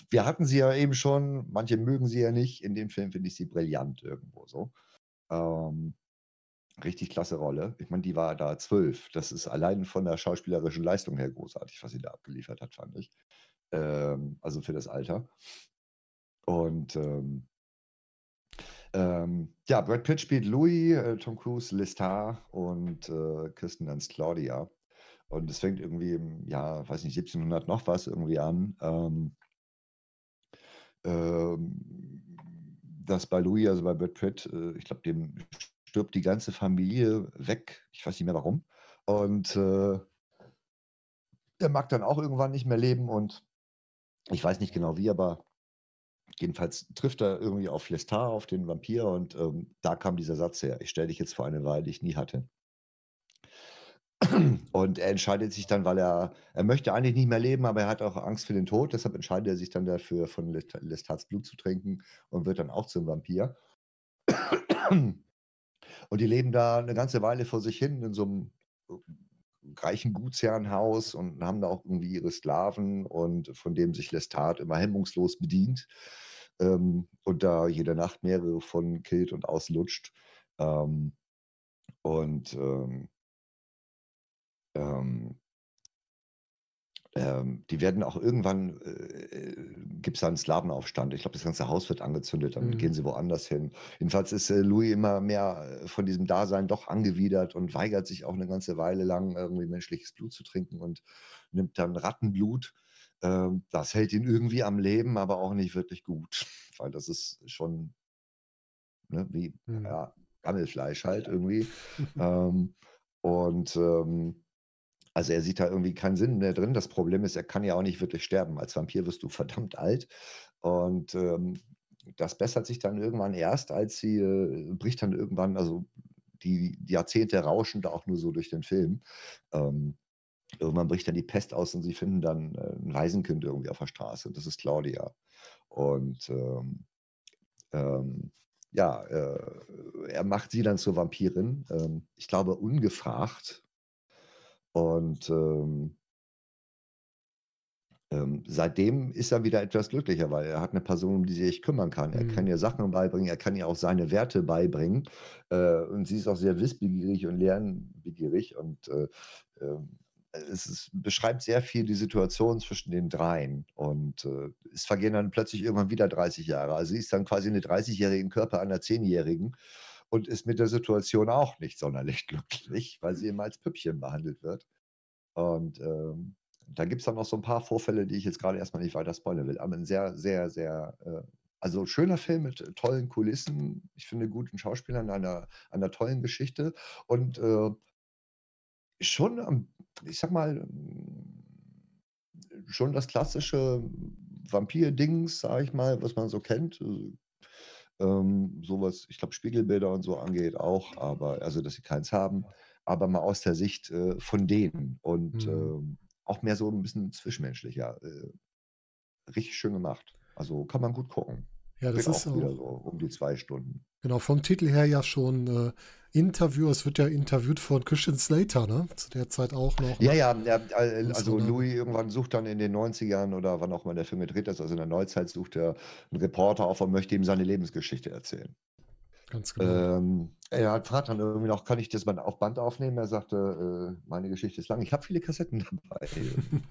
wir hatten sie ja eben schon, manche mögen sie ja nicht, in dem Film finde ich sie brillant irgendwo so. Ähm, richtig klasse Rolle. Ich meine, die war da zwölf. Das ist allein von der schauspielerischen Leistung her großartig, was sie da abgeliefert hat, fand ich. Ähm, also für das Alter. Und ähm, ähm, ja, Brad Pitt spielt Louis, äh, Tom Cruise Lestat und äh, Kirsten Dunst Claudia. Und es fängt irgendwie im Jahr, weiß nicht, 1700 noch was irgendwie an. Ähm, ähm, dass bei Louis, also bei Brad Pitt, äh, ich glaube, dem stirbt die ganze Familie weg. Ich weiß nicht mehr warum. Und äh, er mag dann auch irgendwann nicht mehr leben und ich weiß nicht genau wie, aber jedenfalls trifft er irgendwie auf Lestat, auf den Vampir und ähm, da kam dieser Satz her, ich stelle dich jetzt vor eine Wahl, die ich nie hatte. Und er entscheidet sich dann, weil er, er möchte eigentlich nicht mehr leben, aber er hat auch Angst für den Tod, deshalb entscheidet er sich dann dafür, von Lest- Lestats Blut zu trinken und wird dann auch zum Vampir. Und die leben da eine ganze Weile vor sich hin in so einem reichen Gutsherrenhaus und haben da auch irgendwie ihre Sklaven und von dem sich Lestat immer hemmungslos bedient ähm, und da jede Nacht mehrere von killt und auslutscht. Ähm, und ähm, ähm, ähm, die werden auch irgendwann, äh, gibt es da einen Slawenaufstand. Ich glaube, das ganze Haus wird angezündet, dann Mhm. gehen sie woanders hin. Jedenfalls ist äh, Louis immer mehr äh, von diesem Dasein doch angewidert und weigert sich auch eine ganze Weile lang, irgendwie menschliches Blut zu trinken und nimmt dann Rattenblut. Ähm, das hält ihn irgendwie am Leben, aber auch nicht wirklich gut, weil das ist schon ne, wie Mhm. ja, Gammelfleisch halt irgendwie. ähm, und ähm, also er sieht da irgendwie keinen Sinn mehr drin. Das Problem ist, er kann ja auch nicht wirklich sterben. Als Vampir wirst du verdammt alt. Und ähm, das bessert sich dann irgendwann erst, als sie äh, bricht dann irgendwann, also die, die Jahrzehnte rauschen da auch nur so durch den Film. Ähm, irgendwann bricht dann die Pest aus und sie finden dann äh, ein Waisenkind irgendwie auf der Straße. Und das ist Claudia. Und ähm, ähm, ja, äh, er macht sie dann zur Vampirin. Ähm, ich glaube, ungefragt. Und ähm, ähm, seitdem ist er wieder etwas glücklicher, weil er hat eine Person, um die sie sich kümmern kann. Er kann Mhm. ihr Sachen beibringen, er kann ihr auch seine Werte beibringen. Äh, und sie ist auch sehr wissbegierig und lernbegierig. Und äh, ähm, es ist, beschreibt sehr viel die Situation zwischen den dreien. Und äh, es vergehen dann plötzlich irgendwann wieder 30 Jahre. Also sie ist dann quasi eine 30-jährige im Körper einer 10-jährigen und ist mit der Situation auch nicht sonderlich glücklich, weil sie immer als Püppchen behandelt wird. Und ähm, da gibt es dann noch so ein paar Vorfälle, die ich jetzt gerade erstmal nicht weiter spoilern will. Aber ein sehr, sehr, sehr, äh, also schöner Film mit tollen Kulissen, ich finde guten Schauspielern, einer, einer tollen Geschichte und äh, schon, ich sag mal, mm, schon das klassische Vampir-Dings, sag ich mal, was man so kennt. Also, ähm, sowas, ich glaube, Spiegelbilder und so angeht auch, aber also, dass sie keins haben, aber mal aus der Sicht äh, von denen und Mhm. ähm, auch mehr so ein bisschen zwischenmenschlicher. Äh, richtig schön gemacht. Also kann man gut gucken. Ja, das ist auch wieder so um die zwei Stunden. genau, vom Titel her ja schon äh, Interview. Es wird ja interviewt von Christian Slater, ne? Zu der Zeit auch noch. Ja, Ne? ja, ja, also. Louis irgendwann sucht dann in den 90ern oder wann auch immer der Film gedreht ist, also in der Neuzeit sucht er einen Reporter auf und möchte ihm seine Lebensgeschichte erzählen. Ganz genau. Ähm, er hat fragt dann irgendwie noch, kann ich das mal auf Band aufnehmen? Er sagte, äh, meine Geschichte ist lang. Ich habe viele Kassetten dabei.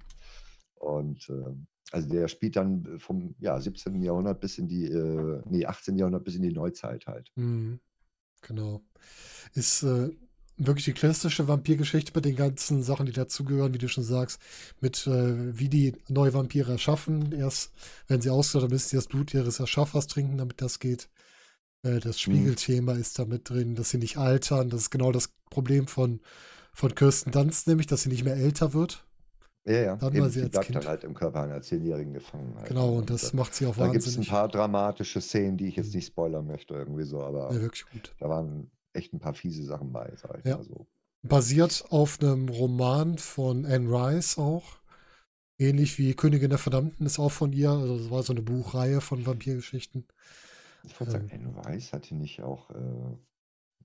Und ähm, also der spielt dann vom ja, 17. Jahrhundert bis in die, äh, nee, 18. Jahrhundert bis in die Neuzeit halt. Mhm. Genau. Ist äh, wirklich die klassische Vampirgeschichte mit den ganzen Sachen, die dazugehören, wie du schon sagst, mit äh, wie die neue Vampire erschaffen. Erst wenn sie ausgelöst müssen sie das Blut ihres Erschaffers trinken, damit das geht. Äh, das Mhm. Spiegelthema ist da mit drin, dass sie nicht altern. Das ist genau das Problem von, von Kirsten Dunst, nämlich, dass sie nicht mehr älter wird. Ja, ja, Dann eben, war sie sie als bleibt Kind. dann halt im Körper einer Zehnjährigen gefangen. Halt, Genau, und Und das äh, macht sie auch da gibt es ein wahnsinnig. paar dramatische Szenen, die ich jetzt Mhm. nicht spoilern möchte, irgendwie so, Ja, aber wirklich gut. da waren echt ein paar fiese Sachen bei, sag ich Ja. mal so. Basiert auf einem Roman von Anne Rice auch. Ähnlich wie Königin der Verdammten ist auch von ihr. Also das war so eine Buchreihe von Vampirgeschichten. Ich wollte sagen, Ähm, Anne Rice hatte nicht auch äh,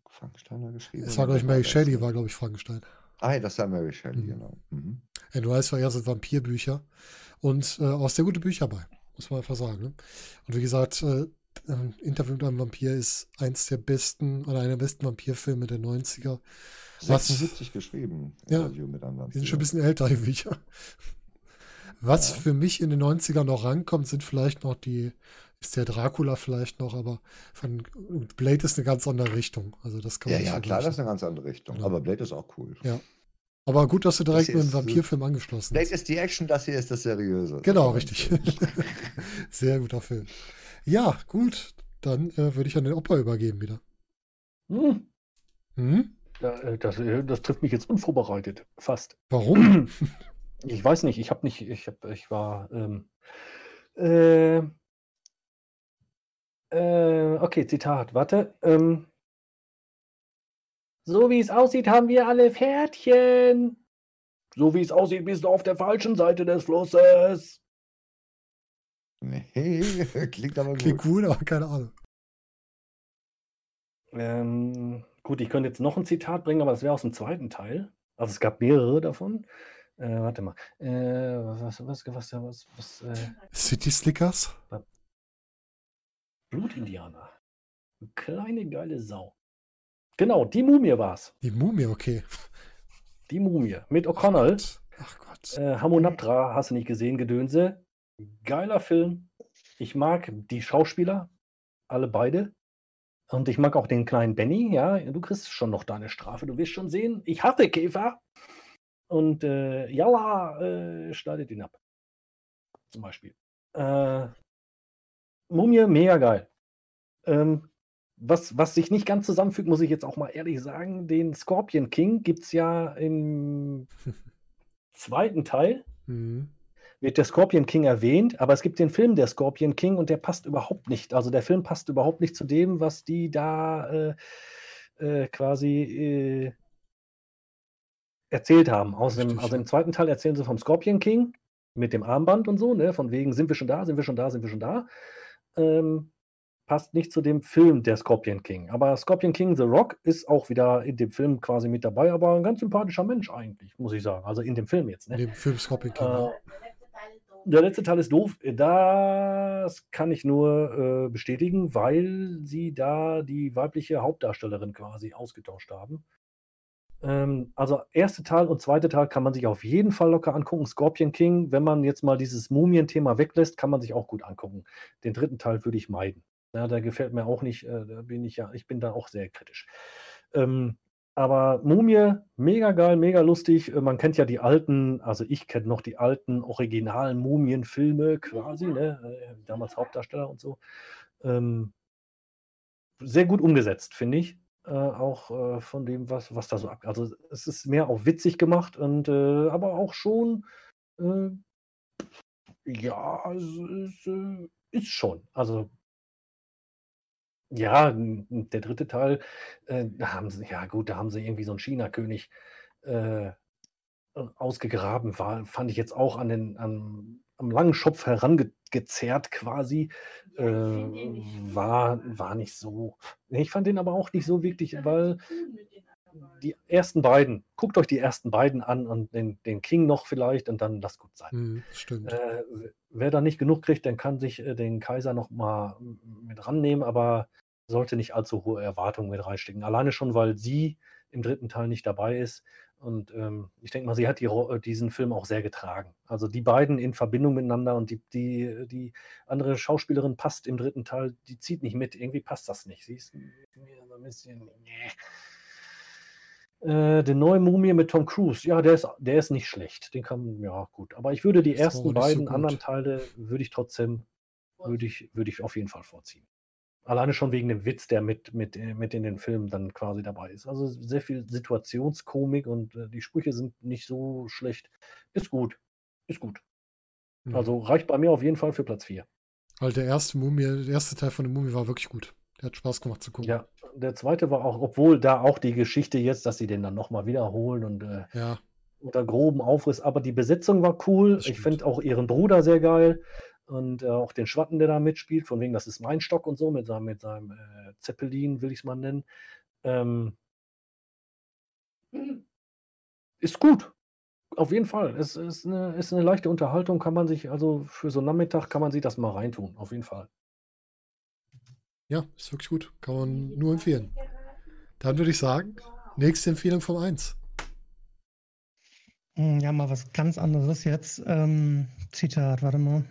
Frankensteiner geschrieben? es war, glaube ich, Mary Shelley, war, glaube ich, Frankenstein. Ah, ja, das war Mary Shelley, Mhm. genau. Mhm. Anne Rice war eher so Vampirbücher. Und äh, auch sehr gute Bücher bei, muss man einfach sagen. Ne? Und wie gesagt, äh, ähm, Interview mit einem Vampir ist eins der besten oder einer der besten Vampirfilme der 90er. Was, 76 geschrieben, ja, Interview mit einem die sind schon ein Vampir. bisschen älter, die Bücher. Was Ja. für mich in den 90ern noch rankommt, sind vielleicht noch die, ist der Dracula vielleicht noch, aber von Blade ist eine ganz andere Richtung. Also das kann Ja, man nicht ja, klar, das ist eine ganz andere Richtung. Genau. Aber Blade ist auch cool. Ja. Aber gut, dass du direkt Das mit einem Vampirfilm angeschlossen hast. ist die Action, das hier ist das Seriöse. Genau, richtig. Sehr guter Film. Ja, gut. Dann äh, würde ich an den Opa übergeben wieder. Hm, Hm? äh, das, äh, das trifft mich jetzt unvorbereitet. Fast. Warum? Ich weiß nicht, ich habe nicht, ich habe, ich war, ähm, äh, äh, okay, Zitat, warte. Ähm, so wie es aussieht, haben wir alle Pferdchen. So wie es aussieht, bist du auf der falschen Seite des Flusses. Nee, klingt aber Klingt gut. gut, aber keine Ahnung. Ähm, gut, ich könnte jetzt noch ein Zitat bringen, aber das wäre aus dem zweiten Teil. Also es gab mehrere davon. Äh, warte mal. Äh, was, was, was, was, was, äh, City Slickers? Blutindianer. Kleine geile Sau. Genau, die Mumie war's. Die Mumie, okay. Die Mumie. Mit O'Connell. Ach Gott. Äh, Hamunaptra, hast du nicht gesehen, Gedönse. Geiler Film. Ich mag die Schauspieler. Alle beide. Und ich mag auch den kleinen Benny. Ja, du kriegst schon noch deine Strafe. Du wirst schon sehen. Ich hasse Käfer. Und äh, Jalla äh, schneidet ihn ab. Zum Beispiel. Äh, Mumie, mega geil. Ähm, was, was sich nicht ganz zusammenfügt, muss ich jetzt auch mal ehrlich sagen, den Scorpion King gibt es ja im zweiten Teil, Mhm. wird der Scorpion King erwähnt, aber es gibt den Film der Scorpion King und der passt überhaupt nicht. Also der Film passt überhaupt nicht zu dem, was die da äh, äh, quasi äh, erzählt haben. Aus dem, also im zweiten Teil erzählen sie vom Scorpion King mit dem Armband und so, ne? Von wegen, sind wir schon da, sind wir schon da, sind wir schon da. Ähm, passt nicht zu dem Film der Scorpion King. Aber Scorpion King The Rock ist auch wieder in dem Film quasi mit dabei, aber ein ganz sympathischer Mensch eigentlich, muss ich sagen. Also in dem Film jetzt, ne? In dem Film Scorpion King. Äh, ja. Der letzte Teil ist doof. Der letzte Teil ist doof. Das kann ich nur äh, bestätigen, weil sie da die weibliche Hauptdarstellerin quasi ausgetauscht haben. Ähm, also erste Teil und zweite Teil kann man sich auf jeden Fall locker angucken. Scorpion King, wenn man jetzt mal dieses Mumien-Thema weglässt, kann man sich auch gut angucken. Den dritten Teil würde ich meiden. Ja, der gefällt mir auch nicht. Äh, da bin ich ja, ich bin da auch sehr kritisch. Ähm, aber Mumie, mega geil, mega lustig. Äh, Man kennt ja die alten, also ich kenne noch die alten originalen Mumien-Filme quasi, ne? äh, damals Hauptdarsteller und so. Ähm, sehr gut umgesetzt, finde ich. Äh, auch äh, von dem, was, was da so ab. Also es ist mehr auch witzig gemacht und äh, aber auch schon, äh, ja, es ist, äh, ist schon. Also ja, der dritte Teil, äh, da haben sie, ja gut, da haben sie irgendwie so einen China-König ausgegraben, war, fand ich jetzt auch an den, an, am langen Schopf herangezerrt quasi. Äh, war, war nicht so. Ich fand den aber auch nicht so wirklich, weil die ersten beiden, guckt euch die ersten beiden an und den, den King noch vielleicht und dann lasst gut sein. Mhm, stimmt. Äh, wer da nicht genug kriegt, dann kann sich äh, den Kaiser noch mal mit rannehmen, aber sollte nicht allzu hohe Erwartungen mit reinstecken. Alleine schon, weil sie im dritten Teil nicht dabei ist. Und ähm, ich denke mal, sie hat die, äh, diesen Film auch sehr getragen. Also die beiden in Verbindung miteinander und die, die, die andere Schauspielerin passt im dritten Teil, die zieht nicht mit. Irgendwie passt das nicht. Sie ist mir so ein bisschen. Äh, der neue Mumie mit Tom Cruise, ja, der ist, der ist nicht schlecht. Den kann, ja, gut. Aber ich würde die aber ersten so beiden gut. anderen Teile, würde ich trotzdem, würde ich, würde ich auf jeden Fall vorziehen. Alleine schon wegen dem Witz, der mit, mit, äh, mit in den Filmen dann quasi dabei ist. Also sehr viel Situationskomik und äh, die Sprüche sind nicht so schlecht. Ist gut. Ist gut. Mhm. Also reicht bei mir auf jeden Fall für Platz 4. Weil der erste Mumie, der erste Teil von der Mumie war wirklich gut. Der hat Spaß gemacht zu gucken. Ja, der zweite war auch, obwohl da auch die Geschichte jetzt, dass sie den dann nochmal wiederholen und äh, Ja, unter groben Aufriss, aber die Besetzung war cool. Ich finde auch ihren Bruder sehr geil und äh, auch den Schwatten, der da mitspielt, von wegen, das ist mein Stock und so, mit seinem, mit seinem äh, Zeppelin, will ich es mal nennen. Ähm, ist gut. Auf jeden Fall. Es ist eine, ist eine leichte Unterhaltung, kann man sich, also für so einen Nachmittag kann man sich das mal reintun, auf jeden Fall. ja, ist wirklich gut. Kann man nur empfehlen. Dann würde ich sagen, nächste Empfehlung vom 1. Hm, Ja, mal was ganz anderes jetzt. Ähm, Zitat, warte mal.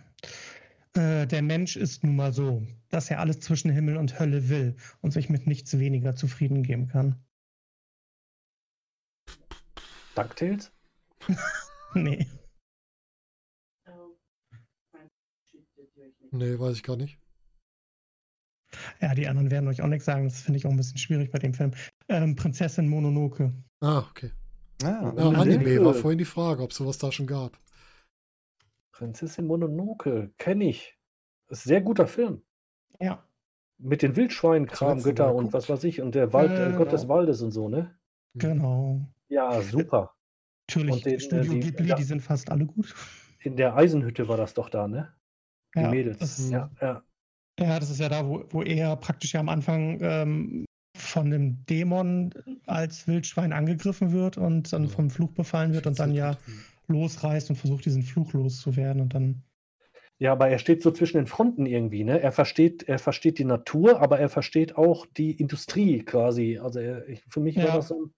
Äh, der Mensch ist nun mal so, dass er alles zwischen Himmel und Hölle will und sich mit nichts weniger zufrieden geben kann. DuckTales? Nee. Nee, weiß ich gar nicht. Ja, die anderen werden euch auch nichts sagen. Das finde ich auch ein bisschen schwierig bei dem Film. Ähm, Prinzessin Mononoke. Ah, okay. Ah, Ja. Anime war vorhin die Frage, ob sowas da schon gab. Prinzessin Mononoke, kenne ich. Ist ein sehr guter Film. Ja. Mit den Wildschweinen, Kramgötter und was weiß ich und der Wald, äh, Äh, Gott des. Waldes und so, ne? Genau. Ja, super. Natürlich, Und den, äh, Studio die- Ghibli, ja. die sind fast alle gut. In der Eisenhütte war das doch da, ne? Die Ja, Mädels. das- ja, ja. Ja, das ist ja da, wo, wo er praktisch ja am Anfang ähm, von einem Dämon als Wildschwein angegriffen wird und dann vom Fluch befallen wird und dann ja losreißt und versucht, diesen Fluch loszuwerden und dann. Ja, aber er steht so zwischen den Fronten irgendwie, ne? Er versteht, er versteht die Natur, aber er versteht auch die Industrie quasi. Also er, ich, für mich war Ja. das so ein,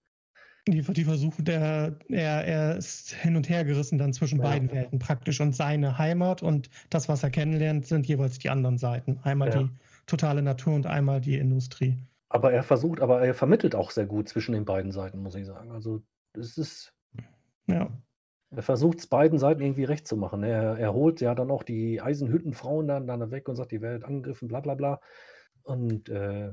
Die, die versuchen, der, er, er ist hin und her gerissen dann zwischen Ja. beiden Welten praktisch. Und seine Heimat und das, was er kennenlernt, sind jeweils die anderen Seiten. Einmal Ja. die totale Natur und einmal die Industrie. aber er versucht, aber er vermittelt auch sehr gut zwischen den beiden Seiten, muss ich sagen. Also es ist, Ja. Er versucht es beiden Seiten irgendwie recht zu machen. Er, er holt ja dann auch die Eisenhüttenfrauen dann, dann weg und sagt, die Welt angegriffen, bla bla bla. Und äh,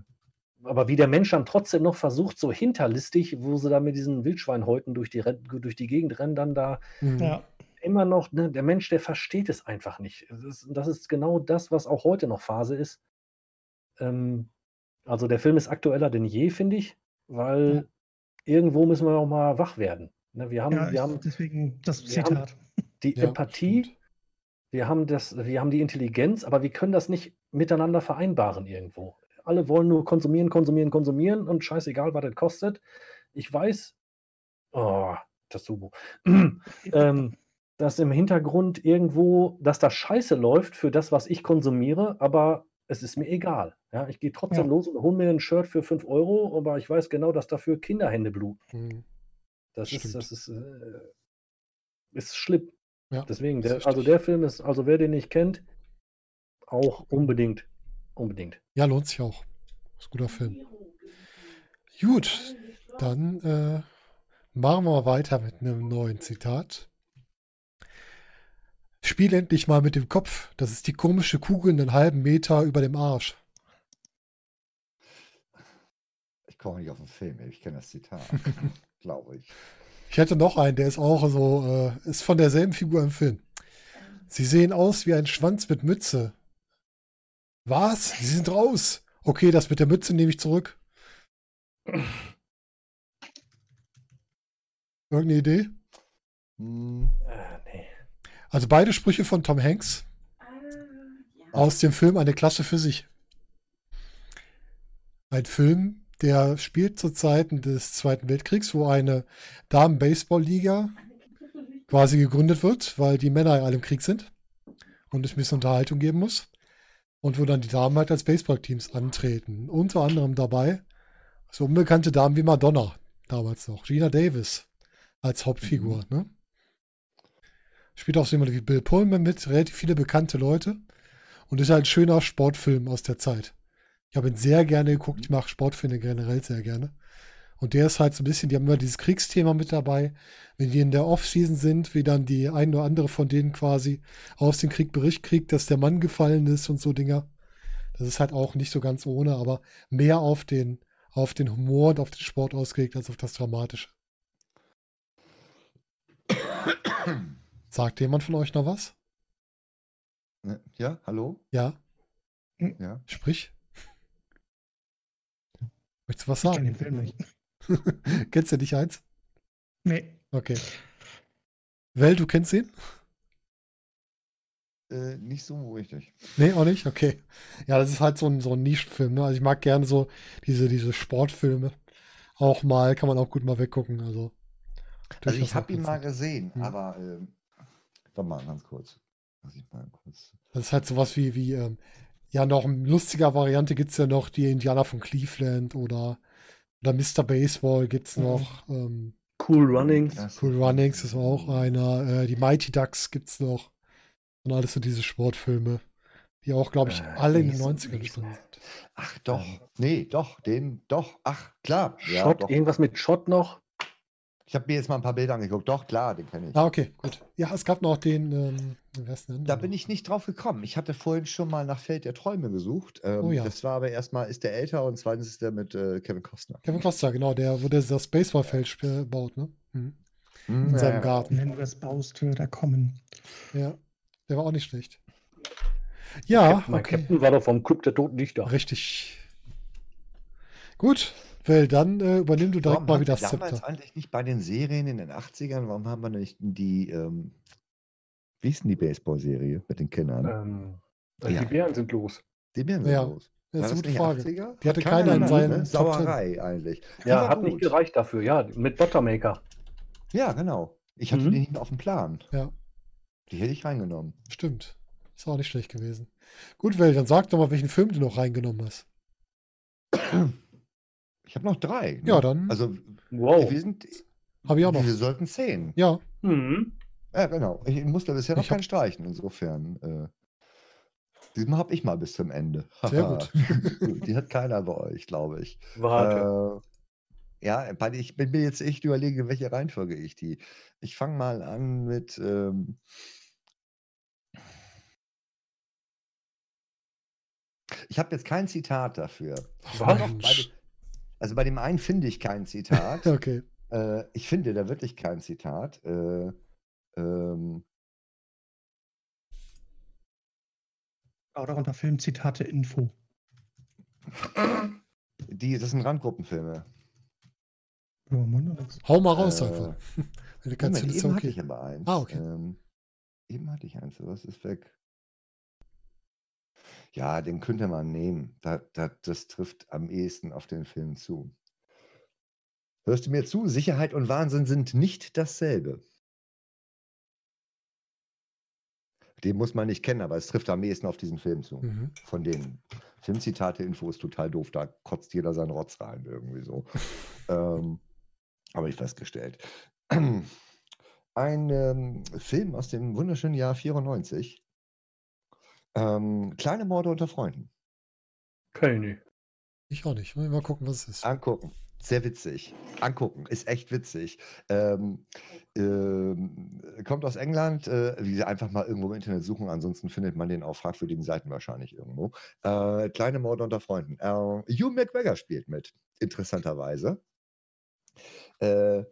aber wie der Mensch dann trotzdem noch versucht, so hinterlistig, wo sie da mit diesen Wildschweinhäuten durch die, durch die Gegend rennen, dann da Mhm. ja. immer noch, ne, der Mensch, der versteht es einfach nicht. Das ist, das ist genau das, was auch heute noch Phase ist. Ähm, also der Film ist aktueller denn je, finde ich, weil irgendwo müssen wir auch mal wach werden. Ne, wir haben, ja wir haben deswegen das wir haben- Zitat. die Ja, Empathie, stimmt. wir haben, das, wir haben die Intelligenz, aber wir können das nicht miteinander vereinbaren irgendwo. Alle wollen nur konsumieren, konsumieren, konsumieren und scheißegal, was das kostet. Ich weiß, oh, das Subo, ähm, dass im Hintergrund irgendwo, dass da Scheiße läuft für das, was ich konsumiere, aber es ist mir egal. Ja, ich gehe trotzdem Ja. los und hole mir ein Shirt für 5 Euro, aber ich weiß genau, dass dafür Kinderhände bluten. Mhm. Das ist, Stimmt. das ist, äh, ist schlimm. Ja, Deswegen, der, ist also der Film ist, also wer den nicht kennt, auch unbedingt, unbedingt. Ja, lohnt sich auch. Ist ein guter Film. Gut, dann äh, machen wir weiter mit einem neuen Zitat. Spiel endlich mal mit dem Kopf. Das ist die komische Kugel einen halben Meter über dem Arsch. Ich komme nicht auf den Film, ich kenne das Zitat, glaube ich. Ich hätte noch einen, der ist auch so, äh, ist von derselben Figur im Film. Sie sehen aus wie ein Schwanz mit Mütze. Was? Sie sind raus. Okay, das mit der Mütze nehme ich zurück. Irgendeine Idee? Hm, Äh, nee. Also beide Sprüche von Tom Hanks aus dem Film Eine Klasse für sich. Ein Film, der spielt zu Zeiten des Zweiten Weltkriegs, wo eine Damen-Baseball-Liga quasi gegründet wird, weil die Männer ja alle im Krieg sind und es ein bisschen Unterhaltung geben muss. Und wo dann die Damen halt als Baseballteams antreten. Unter anderem dabei so unbekannte Damen wie Madonna, damals noch. Gina Davis als Hauptfigur. Ne? Spielt auch so jemand wie Bill Pullman mit, relativ viele bekannte Leute. Und ist halt ein schöner Sportfilm aus der Zeit. Ich habe ihn sehr gerne geguckt. Ich mache Sportfilme generell sehr gerne. Und der ist halt so ein bisschen, die haben immer dieses Kriegsthema mit dabei. Wenn die in der Off-Season sind, wie dann die ein oder andere von denen quasi aus dem Krieg Bericht kriegt, dass der Mann gefallen ist und so Dinger. Das ist halt auch nicht so ganz ohne, aber mehr auf den, auf den Humor und auf den Sport ausgelegt als auf das Dramatische. Sagt jemand von euch noch was? ne, ja, hallo? Ja, Ja. sprich. Möchtest du was Ich kenne den sagen? Film nicht. Kennst du dich eins? Nee. Okay. Well, du kennst ihn? Äh, nicht so richtig. Nee, auch nicht? Okay. Ja, das ist halt so ein, so ein Nischenfilm. Ne? Also ich mag gerne so diese, diese Sportfilme. Auch mal, kann man auch gut mal weggucken. Also, Also ich habe ihn mal gesehen, Hm. aber ähm, warte mal ganz kurz. Lass ich mal kurz. Das ist halt sowas wie, wie ähm, ja, noch in lustiger Variante gibt es ja noch die Indianer von Cleveland oder, oder Mr. Baseball gibt es Mhm. noch. Ähm, Cool Runnings. Cool Runnings ist auch einer. Äh, die Mighty Ducks gibt es noch. Und alles so diese Sportfilme, die auch, glaube ich, Äh, alle in den nicht so 90ern richtig. sind. Ach doch, nee, doch, den, doch, ach klar. Ja, Shot, doch. irgendwas mit Shot noch. Ich habe mir jetzt mal ein paar Bilder angeguckt. Doch, klar, den kenne ich. Ah, okay, gut. Ja, es gab noch den, ähm? Da bin ich nicht drauf gekommen. Ich hatte vorhin schon mal nach Feld der Träume gesucht. Ähm, Oh ja. Das war aber erstmal, ist der älter und zweitens ist der mit äh, Kevin Costner. Kevin Costa, genau, der, wo der das Baseballfeld sp- baut, ne? Mhm. Hm, In ja, seinem ja. Garten. Wenn du es baust, wird er kommen. Ja, der war auch nicht schlecht. Ja, Mein okay. Captain war doch vom Club der Toten Dichter. Richtig. Gut, Well, dann äh, übernimm du direkt Warum mal haben wieder wir das damals Zepter. eigentlich nicht bei den Serien in den 80ern, warum haben wir nicht die, ähm, wie ist denn die Baseball-Serie mit den Kindern? Ähm, Ja. Die Bären sind los. die Bären sind ja, los. Das ist eine gute nicht Frage. 80er? Die hatte Hat keiner in seinen ne? Sauerei eigentlich. Ja, war hat nicht gut. gereicht dafür. Ja, mit Buttermaker. Ja, genau. Ich hatte Mhm. die nicht mehr auf dem Plan. Ja, Die hätte ich reingenommen. stimmt. Ist auch nicht schlecht gewesen. Gut, Well, dann sag doch mal, welchen Film du noch reingenommen hast. Ich habe noch drei. Ne? Ja, dann Also, Wow. wir sind, habe ich auch noch. wir sollten zehn. Ja, Mhm. Ja, genau. Ich musste bisher noch Ich hab- keinen streichen, insofern. Äh, diesmal habe ich mal bis zum Ende. Sehr gut. Die hat keiner bei euch, glaube ich. Warte. Äh, ja, ich bin mir jetzt echt überlegen, welche Reihenfolge ich die. Ich fange mal an mit. Ähm, ich habe jetzt kein Zitat dafür. Was? Bei Mensch. dem, also bei dem einen finde ich kein Zitat. Okay. äh, ich finde da wirklich kein Zitat. Äh, ähm, Oder unter Filmzitate Info. die, das sind Randgruppenfilme. Ja. Hau mal raus Äh, einfach. Wenn du kannst, Moment, eben du hatte okay. ich aber eins. Ah, okay. Ähm, eben hatte ich eins, was ist weg? Ja, den könnte man nehmen. Da, da, das trifft am ehesten auf den Film zu. Hörst du mir zu? Sicherheit und Wahnsinn sind nicht dasselbe. Den muss man nicht kennen, aber es trifft am ehesten auf diesen Film zu. Mhm. Von den Filmzitate-Info ist total doof. Da kotzt jeder seinen Rotz rein, irgendwie so. ähm, habe ich festgestellt. Ein ähm, Film aus dem wunderschönen Jahr 94. Ähm, Kleine Morde unter Freunden. Keine. Ich auch nicht. Mal gucken, was es ist. Angucken. Sehr witzig. Angucken. Ist echt witzig. Ähm, ähm, kommt aus England. Äh, wie gesagt, einfach mal irgendwo im Internet suchen. Ansonsten findet man den auf fragwürdigen Seiten wahrscheinlich irgendwo. Äh, Kleine Morde unter Freunden. Äh, Hugh McGregor spielt mit. Interessanterweise. Äh,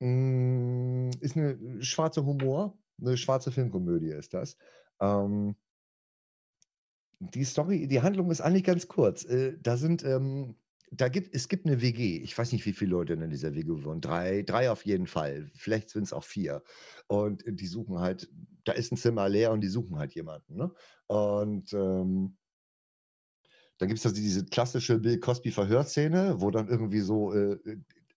mh, ist eine schwarze Humor. Eine schwarze Filmkomödie ist das. Ähm, die Story, die Handlung ist eigentlich ganz kurz. Äh, da sind, ähm, da gibt, es gibt eine WG. Ich weiß nicht, wie viele Leute in dieser WG wohnen. Drei, drei auf jeden Fall. Vielleicht sind es auch vier. Und die suchen halt, da ist ein Zimmer leer und die suchen halt jemanden. Ne? Und ähm, dann gibt es also diese klassische Bill Cosby-Verhörszene, wo dann irgendwie so äh,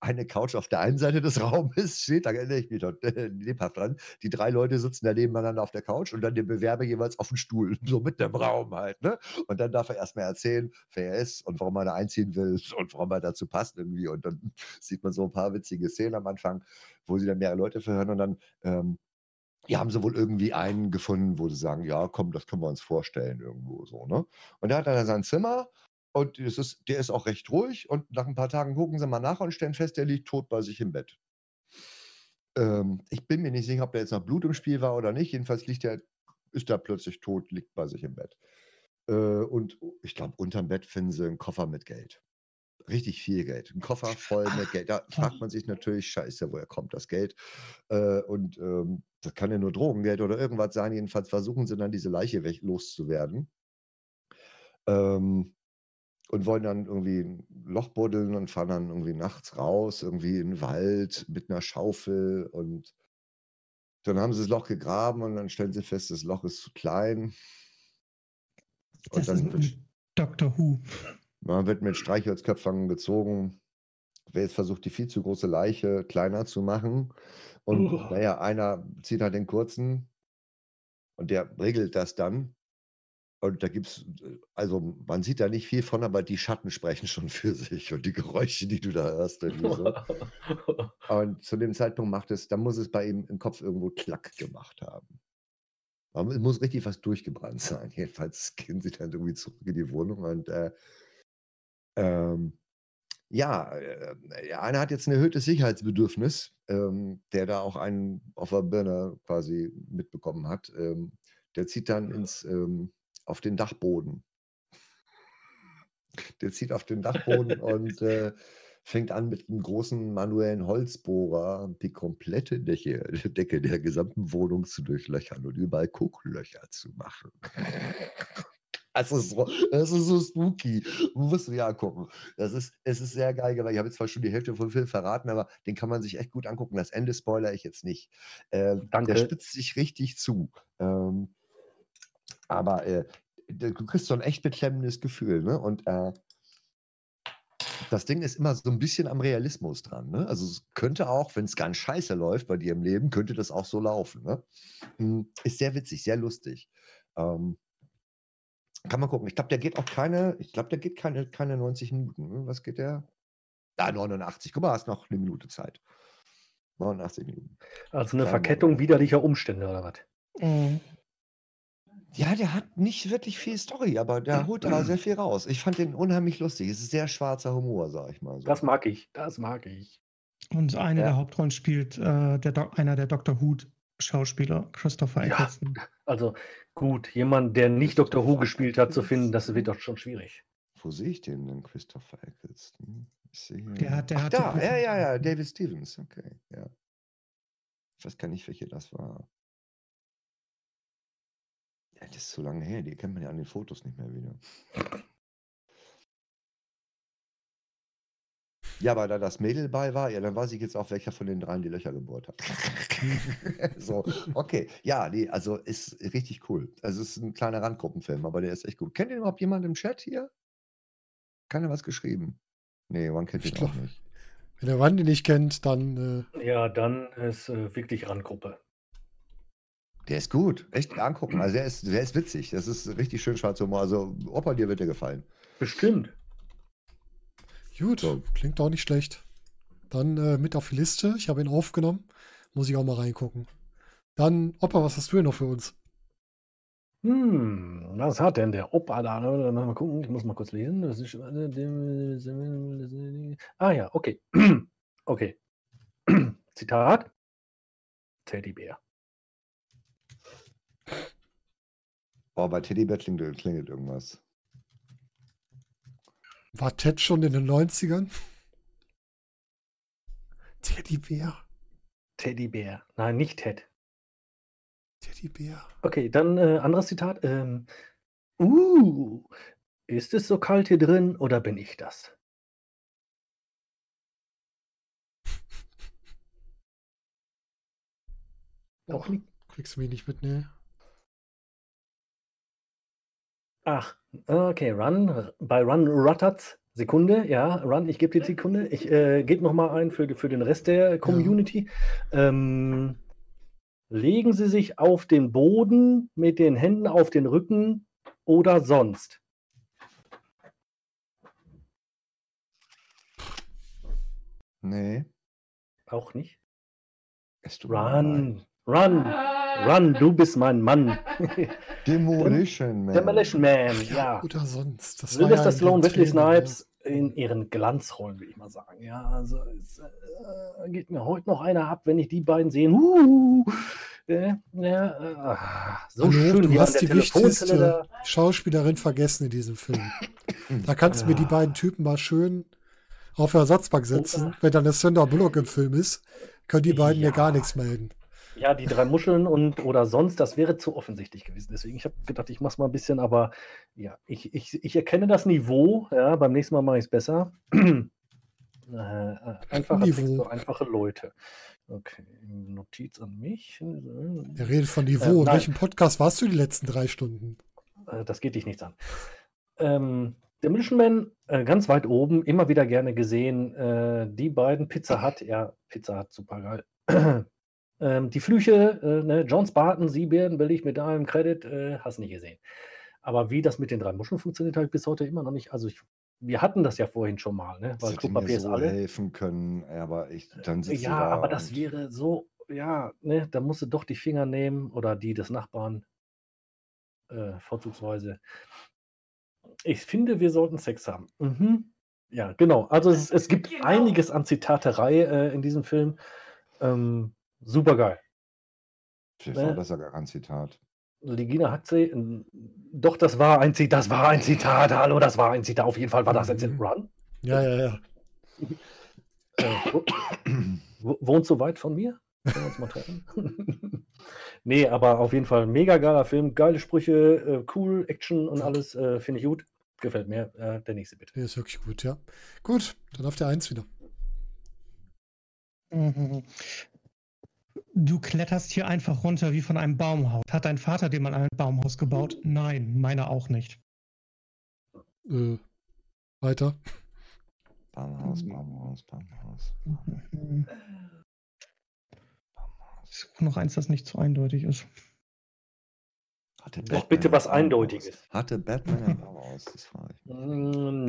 eine Couch auf der einen Seite des Raumes steht, da erinnere ich mich doch äh, lebhaft dran. Die drei Leute sitzen da nebeneinander auf der Couch und dann der Bewerber jeweils auf dem Stuhl, so mit dem Raum halt. Ne? Und dann darf er erstmal erzählen, wer er ist und warum er da einziehen will und warum er dazu passt irgendwie. Und dann sieht man so ein paar witzige Szenen am Anfang, wo sie dann mehrere Leute verhören und dann ähm, ja, haben sie wohl irgendwie einen gefunden, wo sie sagen, ja, komm, das können wir uns vorstellen irgendwo so, ne? Und da hat er dann sein Zimmer und das ist, der ist auch recht ruhig und nach ein paar Tagen gucken sie mal nach und stellen fest, der liegt tot bei sich im Bett. Ähm, ich bin mir nicht sicher, ob da jetzt noch Blut im Spiel war oder nicht. Jedenfalls liegt er, ist er plötzlich tot, liegt bei sich im Bett. Äh, und ich glaube, unterm Bett finden sie einen Koffer mit Geld. Richtig viel Geld. Ein Koffer voll mit Geld. Da fragt man sich natürlich, scheiße, woher kommt das Geld? Äh, und ähm, das kann ja nur Drogengeld oder irgendwas sein. Jedenfalls versuchen sie dann, diese Leiche loszuwerden. Ähm, und wollen dann irgendwie ein Loch buddeln und fahren dann irgendwie nachts raus, irgendwie in den Wald mit einer Schaufel. Und dann haben sie das Loch gegraben und dann stellen sie fest, das Loch ist zu klein. Und Das ist dann wird, Doctor Who. man wird mit Streichholzköpfern gezogen. Wer jetzt versucht, die viel zu große Leiche kleiner zu machen. Und Oh. naja, einer zieht halt den kurzen und der regelt das dann. Und da gibt es, also man sieht da nicht viel von, aber die Schatten sprechen schon für sich und die Geräusche, die du da hörst. So. Und zu dem Zeitpunkt macht es, da muss es bei ihm im Kopf irgendwo Klack gemacht haben. Es muss richtig was durchgebrannt sein. Jedenfalls gehen sie dann irgendwie zurück in die Wohnung und äh, ähm, Ja, äh, ja, einer hat jetzt ein erhöhtes Sicherheitsbedürfnis, ähm, der da auch einen auf der Birne quasi mitbekommen hat. Ähm, der zieht dann ins, ähm, auf den Dachboden. Der zieht auf den Dachboden und äh, fängt an mit einem großen manuellen Holzbohrer die komplette Decke, Decke der gesamten Wohnung zu durchlöchern und überall Gucklöcher zu machen. Das ist, so, das ist so spooky. Musst du dir angucken. Das ist, es ist sehr geil gemacht. Ich habe jetzt zwar schon die Hälfte vom Film verraten, aber den kann man sich echt gut angucken. Das Ende spoilere ich jetzt nicht. Ähm, der Danke. spitzt sich richtig zu. Ähm, aber äh, du kriegst so ein echt beklemmendes Gefühl. Ne? Und äh, das Ding ist immer so ein bisschen am Realismus dran. Ne? Also es könnte auch, wenn es ganz scheiße läuft bei dir im Leben, könnte das auch so laufen. Ne? Hm, Ist sehr witzig, sehr lustig. Ähm, kann man gucken. Ich glaube, der geht auch keine, ich glaube, der geht keine, keine 90 Minuten. ne? Was geht der? Ah, 89. Guck mal, hast noch eine Minute Zeit. 89 Minuten. Also eine Verkettung widerlicher Umstände oder was? Mhm. Ja, der hat nicht wirklich viel Story, aber der holt da sehr viel raus. Ich fand den unheimlich lustig. Es ist sehr schwarzer Humor, sag ich mal so. Das mag ich, das mag ich. Und eine Ja. der Hauptrollen spielt äh, der einer der Dr. Who-Schauspieler, Christopher Ja. Eccleston. Also gut, jemand, der nicht Doctor Who gespielt hat, zu finden, das wird doch schon schwierig. Wo sehe ich den denn, Christopher Eccleston? Ich sehe hier. Der hat- der Ach, hatte da, ja, ja, ja, David Stevens, okay, ja. Ich weiß gar nicht, welche das war. Ja, das ist so lange her, die kennt man ja an den Fotos nicht mehr wieder. Ja, aber da das Mädel bei war, ja, dann weiß ich jetzt auch, welcher von den dreien die Löcher gebohrt hat. so, okay. Ja, nee, also ist richtig cool. Also es ist ein kleiner Randgruppenfilm, aber der ist echt gut. Kennt ihr überhaupt jemand im Chat hier? Keiner was geschrieben? Nee, man kennt Ich ihn auch glaub- nicht. Wenn der Randy nicht kennt, dann äh, Ja, dann ist äh, wirklich Randgruppe. Der ist gut. Echt angucken. Also der ist, der ist witzig. Das ist richtig schön schwarzer Humor. Also Opa, dir wird der gefallen. Bestimmt. gut, So. klingt auch nicht schlecht. Dann äh, mit auf die Liste. Ich habe ihn aufgenommen. Muss ich auch mal reingucken. Dann, Opa, was hast du denn noch für uns? Hm, was hat denn der Opa da? Mal gucken, ich muss mal kurz lesen. Das ist, ah ja, okay. okay. Zitat. Teddybär. Oh, bei Teddybär klingelt, klingelt irgendwas. War Ted schon in den 90ern? Teddybär. Teddybär. Nein, nicht Ted. Teddybär. Okay, dann äh, anderes Zitat. Ähm, uh, ist es so kalt hier drin oder bin ich das? Nicht. Kriegst du mich nicht mit, ne? Ach, okay, Run. Bei Run rattert's. Sekunde, ja, Run, ich gebe dir die Sekunde. Ich äh, gebe nochmal ein für, für den Rest der Community. Ähm, legen Sie sich auf den Boden mit den Händen auf den Rücken oder sonst. Nee. Auch nicht. Run, run, run, du bist mein Mann. Demolition Man. Demolition Man, ja. Oder sonst. Das war Sylvester ja Stallone, den Wesley Trailern, Snipes in ihren Glanzrollen, würde ich mal sagen. Ja, also es äh, geht mir heute noch einer ab, wenn ich die beiden sehe. Uh, äh, ja, äh, so Hallo, schön du hast die wichtigste da. Schauspielerin vergessen in diesem Film. Da kannst du mir die Ja. beiden Typen mal schön auf der Ersatzbank setzen. Oder- Wenn dann der Sandra Bullock im Film ist, können die beiden mir Ja. gar nichts melden. Ja, die drei Muscheln und oder sonst, das wäre zu offensichtlich gewesen. Deswegen, ich habe gedacht, ich mache es mal ein bisschen, aber ja, ich, ich, ich erkenne das Niveau. Ja, beim nächsten Mal mache ich es besser. äh, äh, Niveau. für einfache Leute. Okay, Notiz an mich. Er redet von Niveau. Äh, In welchem Podcast warst du die letzten drei Stunden? Äh, das geht dich nichts an. Ähm, Demolition Man, äh, ganz weit oben, immer wieder gerne gesehen. Äh, die beiden, Pizza Hut, ja, Pizza Hut, super geil. Ähm, die Flüche, äh, ne, John Spartan, Siebenbären, billig mit allem Credit, äh, hast nicht gesehen. Aber wie das mit den drei Muscheln funktioniert, habe ich bis heute immer noch nicht. Also, ich, wir hatten das ja vorhin schon mal, ne? Weil Klopapier ist so alle. helfen können, aber ich, dann sitzt Ja, da aber das wäre so, ja, ne, da musst du doch die Finger nehmen oder die des Nachbarn, äh, vorzugsweise. Ich finde, wir sollten Sex haben. Mhm. Ja, genau. Also es, es gibt Genau. einiges an Zitaterei äh, in diesem Film. Ähm, Super geil. Vielleicht war Äh. das ja gar kein Zitat. Ligina Huxley, ähm, doch, das war ein Zitat, das war ein Zitat, hallo, das war ein Zitat. Auf jeden Fall war das jetzt in Mhm. Run. Ja, ja, ja. Äh, wo, wo- wohnt so weit von mir? Können wir uns mal treffen? nee, aber auf jeden Fall ein mega geiler Film, geile Sprüche, äh, cool, Action und alles, äh, finde ich gut. Gefällt mir. Äh, der nächste bitte. Der ist wirklich gut, ja. Gut, dann auf der Eins wieder. Du kletterst hier einfach runter wie von einem Baumhaus. Hat dein Vater dir mal ein Baumhaus gebaut? Nein, meiner auch nicht. Äh, weiter. Baumhaus, Baumhaus, Baumhaus. Mhm. Ich suche noch eins, das nicht zu eindeutig ist. Hatte Doch, Batman bitte ein was? Eindeutiges. Hatte Batman ein Baumhaus? Das frage ich. mich.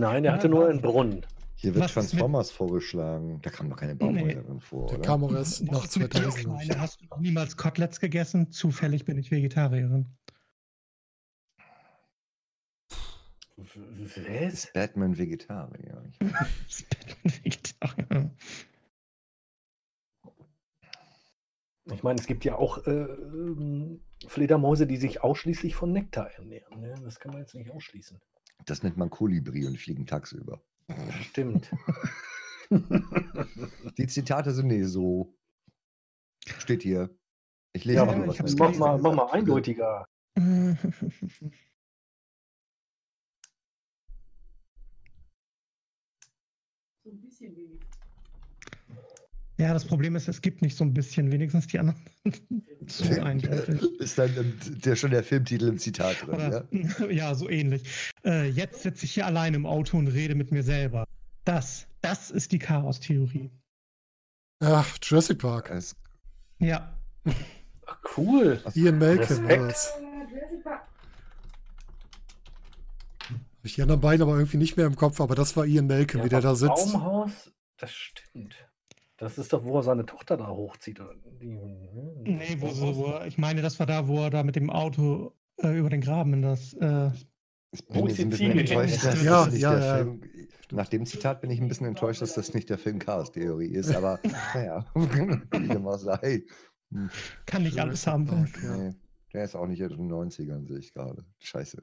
Nein, er hatte nur einen Brunnen. Hier wird Was ist Transformers vorgeschlagen. Da kamen noch keine Baumhäuser drin vor, Der oder? kam auch erst nach Was mit 2000. glaub ich. Tierschweine? Hast du noch niemals Koteletts gegessen? Zufällig bin ich Vegetarierin. Was? Ist Batman Vegetarier? Ich- Ich bin Vegetarier. Ich meine, es gibt ja auch äh, ähm, Fledermäuse, die sich ausschließlich von Nektar ernähren. Ne? Das kann man jetzt nicht ausschließen. Das nennt man Kolibri und fliegen tagsüber. Stimmt. Die Zitate sind nicht so. Steht hier. Ich lese ja, mal, aber was hab's mir mach mal, mach mal eindeutiger. So ein bisschen wenig. Ja, das Problem ist, es gibt nicht so ein bisschen, wenigstens die anderen zu eindeutig. Ist dann der, schon der Filmtitel im Zitat drin, ja? Oder, ja? so ähnlich. Äh, jetzt sitze ich hier allein im Auto und rede mit mir selber. Das, das ist die Chaos-Theorie. Ach, Jurassic Park. Es, Ja. Ach, cool. Ian Malcolm war das. Ich die anderen beiden aber irgendwie nicht mehr im Kopf, aber das war Ian Malcolm, Ja, wie der da das sitzt. Baumhaus, das stimmt. Das ist doch, wo er seine Tochter da hochzieht. Die, Nee, wo, wo er, ich meine, das war da, wo er da mit dem Auto äh, über den Graben in das. Äh, ich Wo bin ist jetzt ein die bisschen Ziege? enttäuscht, dass Ja, das nicht ja, der ja. Film. Nach dem Zitat bin ich ein bisschen enttäuscht, dass das nicht der Film Chaos-Theorie ist, aber naja, wie auch sei. Hm, kann nicht alles haben. Ja. nee, der ist auch nicht in den 90ern, sehe ich gerade. Scheiße.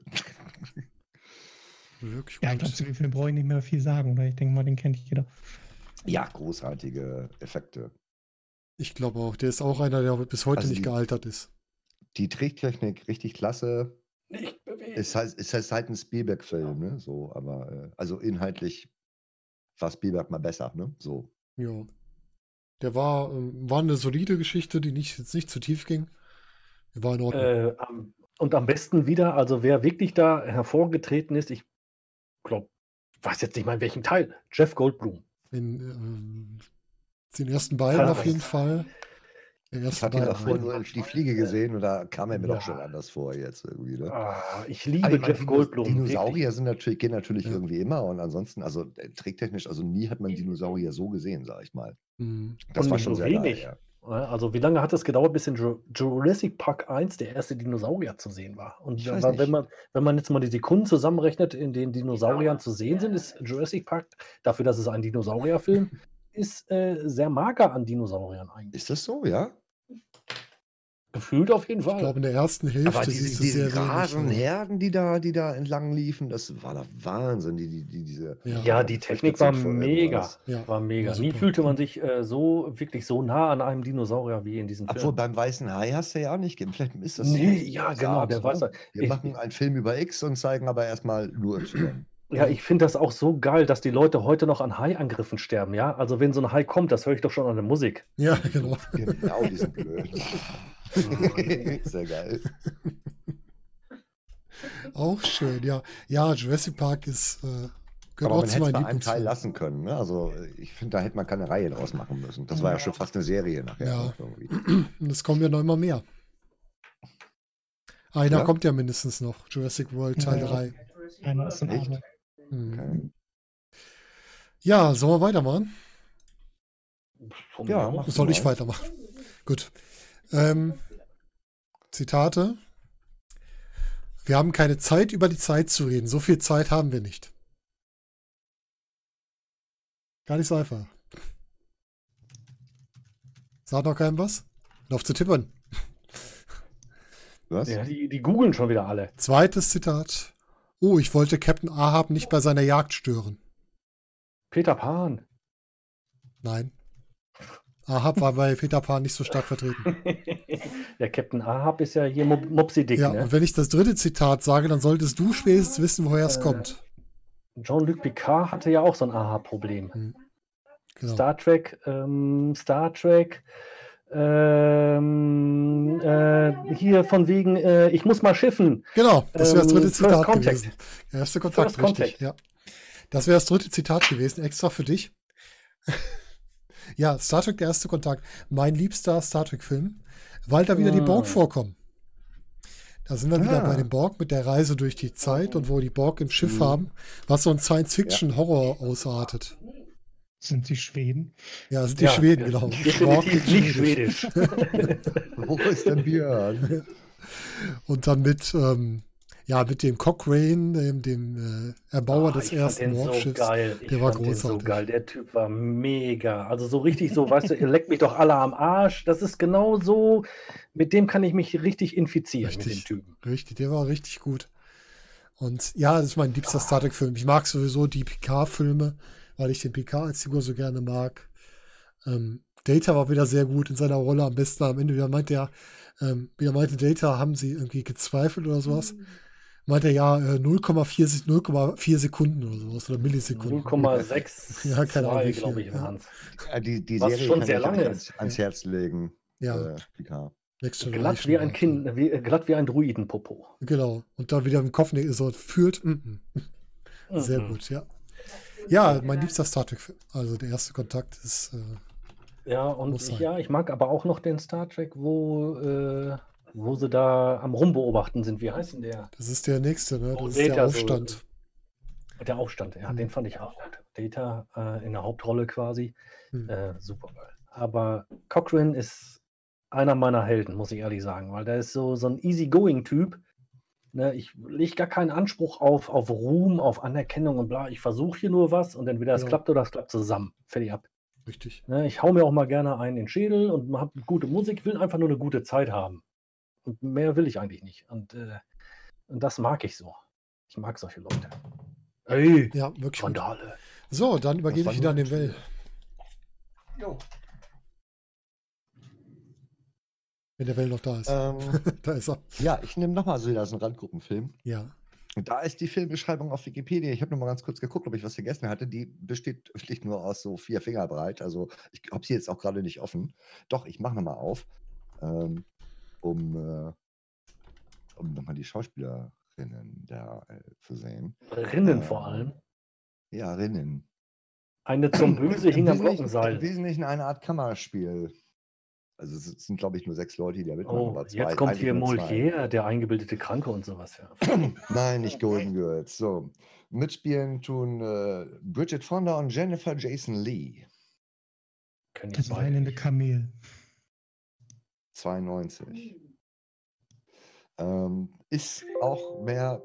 Wirklich Ja, ich glaube, zu dem Film brauche ich nicht mehr viel sagen, oder? Ich denke mal, den kennt jeder. Ja, großartige Effekte. Ich glaube auch, der ist auch einer, der bis heute Also nicht die- gealtert ist. Die Tricktechnik richtig klasse. Nicht bewegen. Ist halt, ist halt halt ein Spielberg-Film, ne? So, aber äh, also inhaltlich war Spielberg mal besser, ne? So. Ja. Der war, ähm, war eine solide Geschichte, die nicht, jetzt nicht zu tief ging. Die war in Ordnung. Äh, am, und am besten wieder, also wer wirklich da hervorgetreten ist, ich glaube, weiß jetzt nicht mal in welchem Teil, Jeff Goldblum. In ähm, den ersten beiden Ja, auf jeden das- Fall. Den Ich hatte ihn davor nur in die Fliege gesehen und da kam er mir Ja. doch schon anders vor jetzt irgendwie, ne? Ah, ich liebe meine, Jeff Goldblum. Dinosaurier sind natürlich, gehen natürlich Ja. irgendwie immer und ansonsten, also äh, tricktechnisch, also nie hat man Dinosaurier so gesehen, sag ich mal. Mhm. Das Und war schon so sehr wenig. geil, wirklich. Ja, Also wie lange hat es gedauert, bis in Ju- Jurassic Park 1 der erste Dinosaurier zu sehen war? Und wenn wenn man, wenn man jetzt mal die Sekunden zusammenrechnet, in denen Dinosauriern zu sehen sind, ist Jurassic Park, dafür, dass es ein Dinosaurierfilm ist, äh, sehr mager an Dinosauriern eigentlich. Ist das so, ja? Gefühlt auf jeden Ich Fall. glaube, in der ersten Hälfte Aber siehst diese, du diese sehr wenig. Herden, die da, die da entlang liefen, das war doch Wahnsinn. Die, die, die, diese, Ja, ja, die Technik war mega. ja. War mega. War Nie fühlte man sich äh, so wirklich so nah an einem Dinosaurier wie in diesem Obwohl Film. beim Weißen Hai hast du ja auch nicht gegeben. Vielleicht ist das Nee, so ja, genau, der ne? Weiße- Wir ich- machen einen Film über X und zeigen aber erstmal nur Y. Ja, ich finde das auch so geil, dass die Leute heute noch an Haiangriffen sterben, ja? Also wenn so ein Hai kommt, das höre ich doch schon an der Musik. ja, genau. Genau, die sind blöd. Sehr geil. Auch schön, ja. Ja, Jurassic Park ist, äh, gehört Aber auch man hätte meinen mal einen Teil lassen können. Ne? Also ich finde, da hätte man keine Reihe draus machen müssen. Das war ja schon fast eine Serie nachher. Ja. Irgendwie. Und es kommen ja noch immer mehr. Einer Ja? kommt ja mindestens noch. Jurassic World Teil Ja. 3. Einer ist in Echt? Mhm. Okay. Ja, sollen wir weitermachen? Ja, Soll ich weitermachen? Gut. Ähm, Zitate. Wir haben keine Zeit, über die Zeit zu reden. So viel Zeit haben wir nicht. Gar nicht so einfach. Sagt noch keinem was? Lauf zu tippern. Was? Ja, die, die googeln schon wieder alle. Zweites Zitat. Oh, ich wollte Captain Ahab nicht bei seiner Jagd stören. Peter Pan. Nein. Ahab war bei Peter Pan nicht so stark vertreten. Der Captain Ahab ist ja hier Mo- Mopsy Dick, Ja, ne? und wenn ich das dritte Zitat sage, dann solltest du spätestens wissen, woher es Äh, kommt. Jean-Luc Picard hatte ja auch so ein Ahab-Problem. Genau. Star Trek, ähm, Star Trek, ähm, äh, hier von wegen, äh, ich muss mal schiffen. Genau, das wäre das Ähm, dritte First Zitat Contact. gewesen. Erste Kontakt, First richtig. Contact. Ja. Das wäre das dritte Zitat gewesen, extra für dich. ja, Star Trek, der erste Kontakt. Mein liebster Star Trek-Film, weil da wieder die Ah. Borg vorkommen. Da sind wir wieder Ah. bei dem Borg mit der Reise durch die Zeit und wo die Borg im Schiff Mhm. haben, was so ein Science-Fiction-Horror ausartet. Sind sie Schweden? Ja, sind die Ja, Schweden, genau. Borg Definitiv in nicht schwedisch. Wo ist denn Björn? Und dann mit, ähm, ja, mit dem Cochrane, dem, dem äh, Erbauer Ah, des ich ersten den so Warpschiffs. geil. Ich Der war fand den so großartig. geil. Der Typ war mega. Also so richtig so, weißt du, ihr leckt mich doch alle am Arsch. Das ist genau so, mit dem kann ich mich richtig infizieren, mit Richtig. dem Typen. Richtig, der war richtig gut. Und ja, das ist mein liebster Star Trek-Film. Ich mag sowieso die Picard-Filme, weil ich den Picard als Figur so gerne mag. Ähm, Data war wieder sehr gut in seiner Rolle. Am besten am Ende wieder meinte er, ähm, wieder meinte Data, haben sie irgendwie gezweifelt oder sowas. Meinte er ja, äh, 0,4 Se- 0,4 Sekunden oder sowas oder Millisekunden. 0,6, Ja, keine Ahnung, glaube ich, ja. waren es. Ja, die, die Was Serie schon kann sehr ich lange ans, ans Herz legen. Ja, Äh, Glatt wie ein Kind, wie, äh, glatt wie ein Druidenpopo. Genau. Und da wieder im Kopf ne, so führt. mm, mm. Sehr Mhm. gut, ja. Ja, mein liebster Star Trek-Film. Also der erste Kontakt ist. Äh, Ja, und ja, ich mag aber auch noch den Star Trek, wo, äh, wo sie da am Rumbeobachten sind. Wie heißt denn der? das ist der nächste, ne? Oh, Das ist der Data so- Aufstand. Der Aufstand, ja, Mhm. den fand ich auch gut. Data äh, in der Hauptrolle quasi. Hm. Äh, super geil. Aber Cochrane ist einer meiner Helden, muss ich ehrlich sagen, weil der ist so, so ein easygoing-Typ. Ne, ich lege gar keinen Anspruch auf, auf Ruhm, auf Anerkennung und bla. Ich versuche hier nur was und entweder es Genau. klappt oder es klappt zusammen. Fertig ab. Richtig. Ne, ich hau mir auch mal gerne einen in den Schädel und habe gute Musik, will einfach nur eine gute Zeit haben. Und mehr will ich eigentlich nicht. Und, äh, und das mag ich so. Ich mag solche Leute. Ey, Ja, wirklich. Gut. Skandale. So, dann übergebe ich wieder an den ein Well. Jo. Wenn der Well noch da ist. Ähm, da ist er. ja, ich nehme nochmal so wieder so einen Randgruppenfilm. Ja. Da ist die Filmbeschreibung auf Wikipedia. Ich habe noch mal ganz kurz geguckt, ob ich was vergessen hatte. Die besteht wirklich nur aus so vier Finger breit. Also ich habe sie jetzt auch gerade nicht offen. Doch, ich mache nochmal auf, ähm, um, äh, um nochmal die Schauspielerinnen da äh, zu sehen. Rinnen Äh, vor allem. Ja, Rinnen. Eine zum Böse Im hing am Wesentlichen- Im Glockenseil. Wesentlichen eine Art Kammerspiel. Also es sind, glaube ich, nur sechs Leute, die da mitmachen. Oh, aber zwei- jetzt kommt hier. Molière, der eingebildete Kranke und sowas. Ja. Nein, nicht Golden Girls. So. Mitspielen tun äh, Bridget Fonda und Jennifer Jason Lee. Das weinende. Kamel. 92. Ähm, ist auch mehr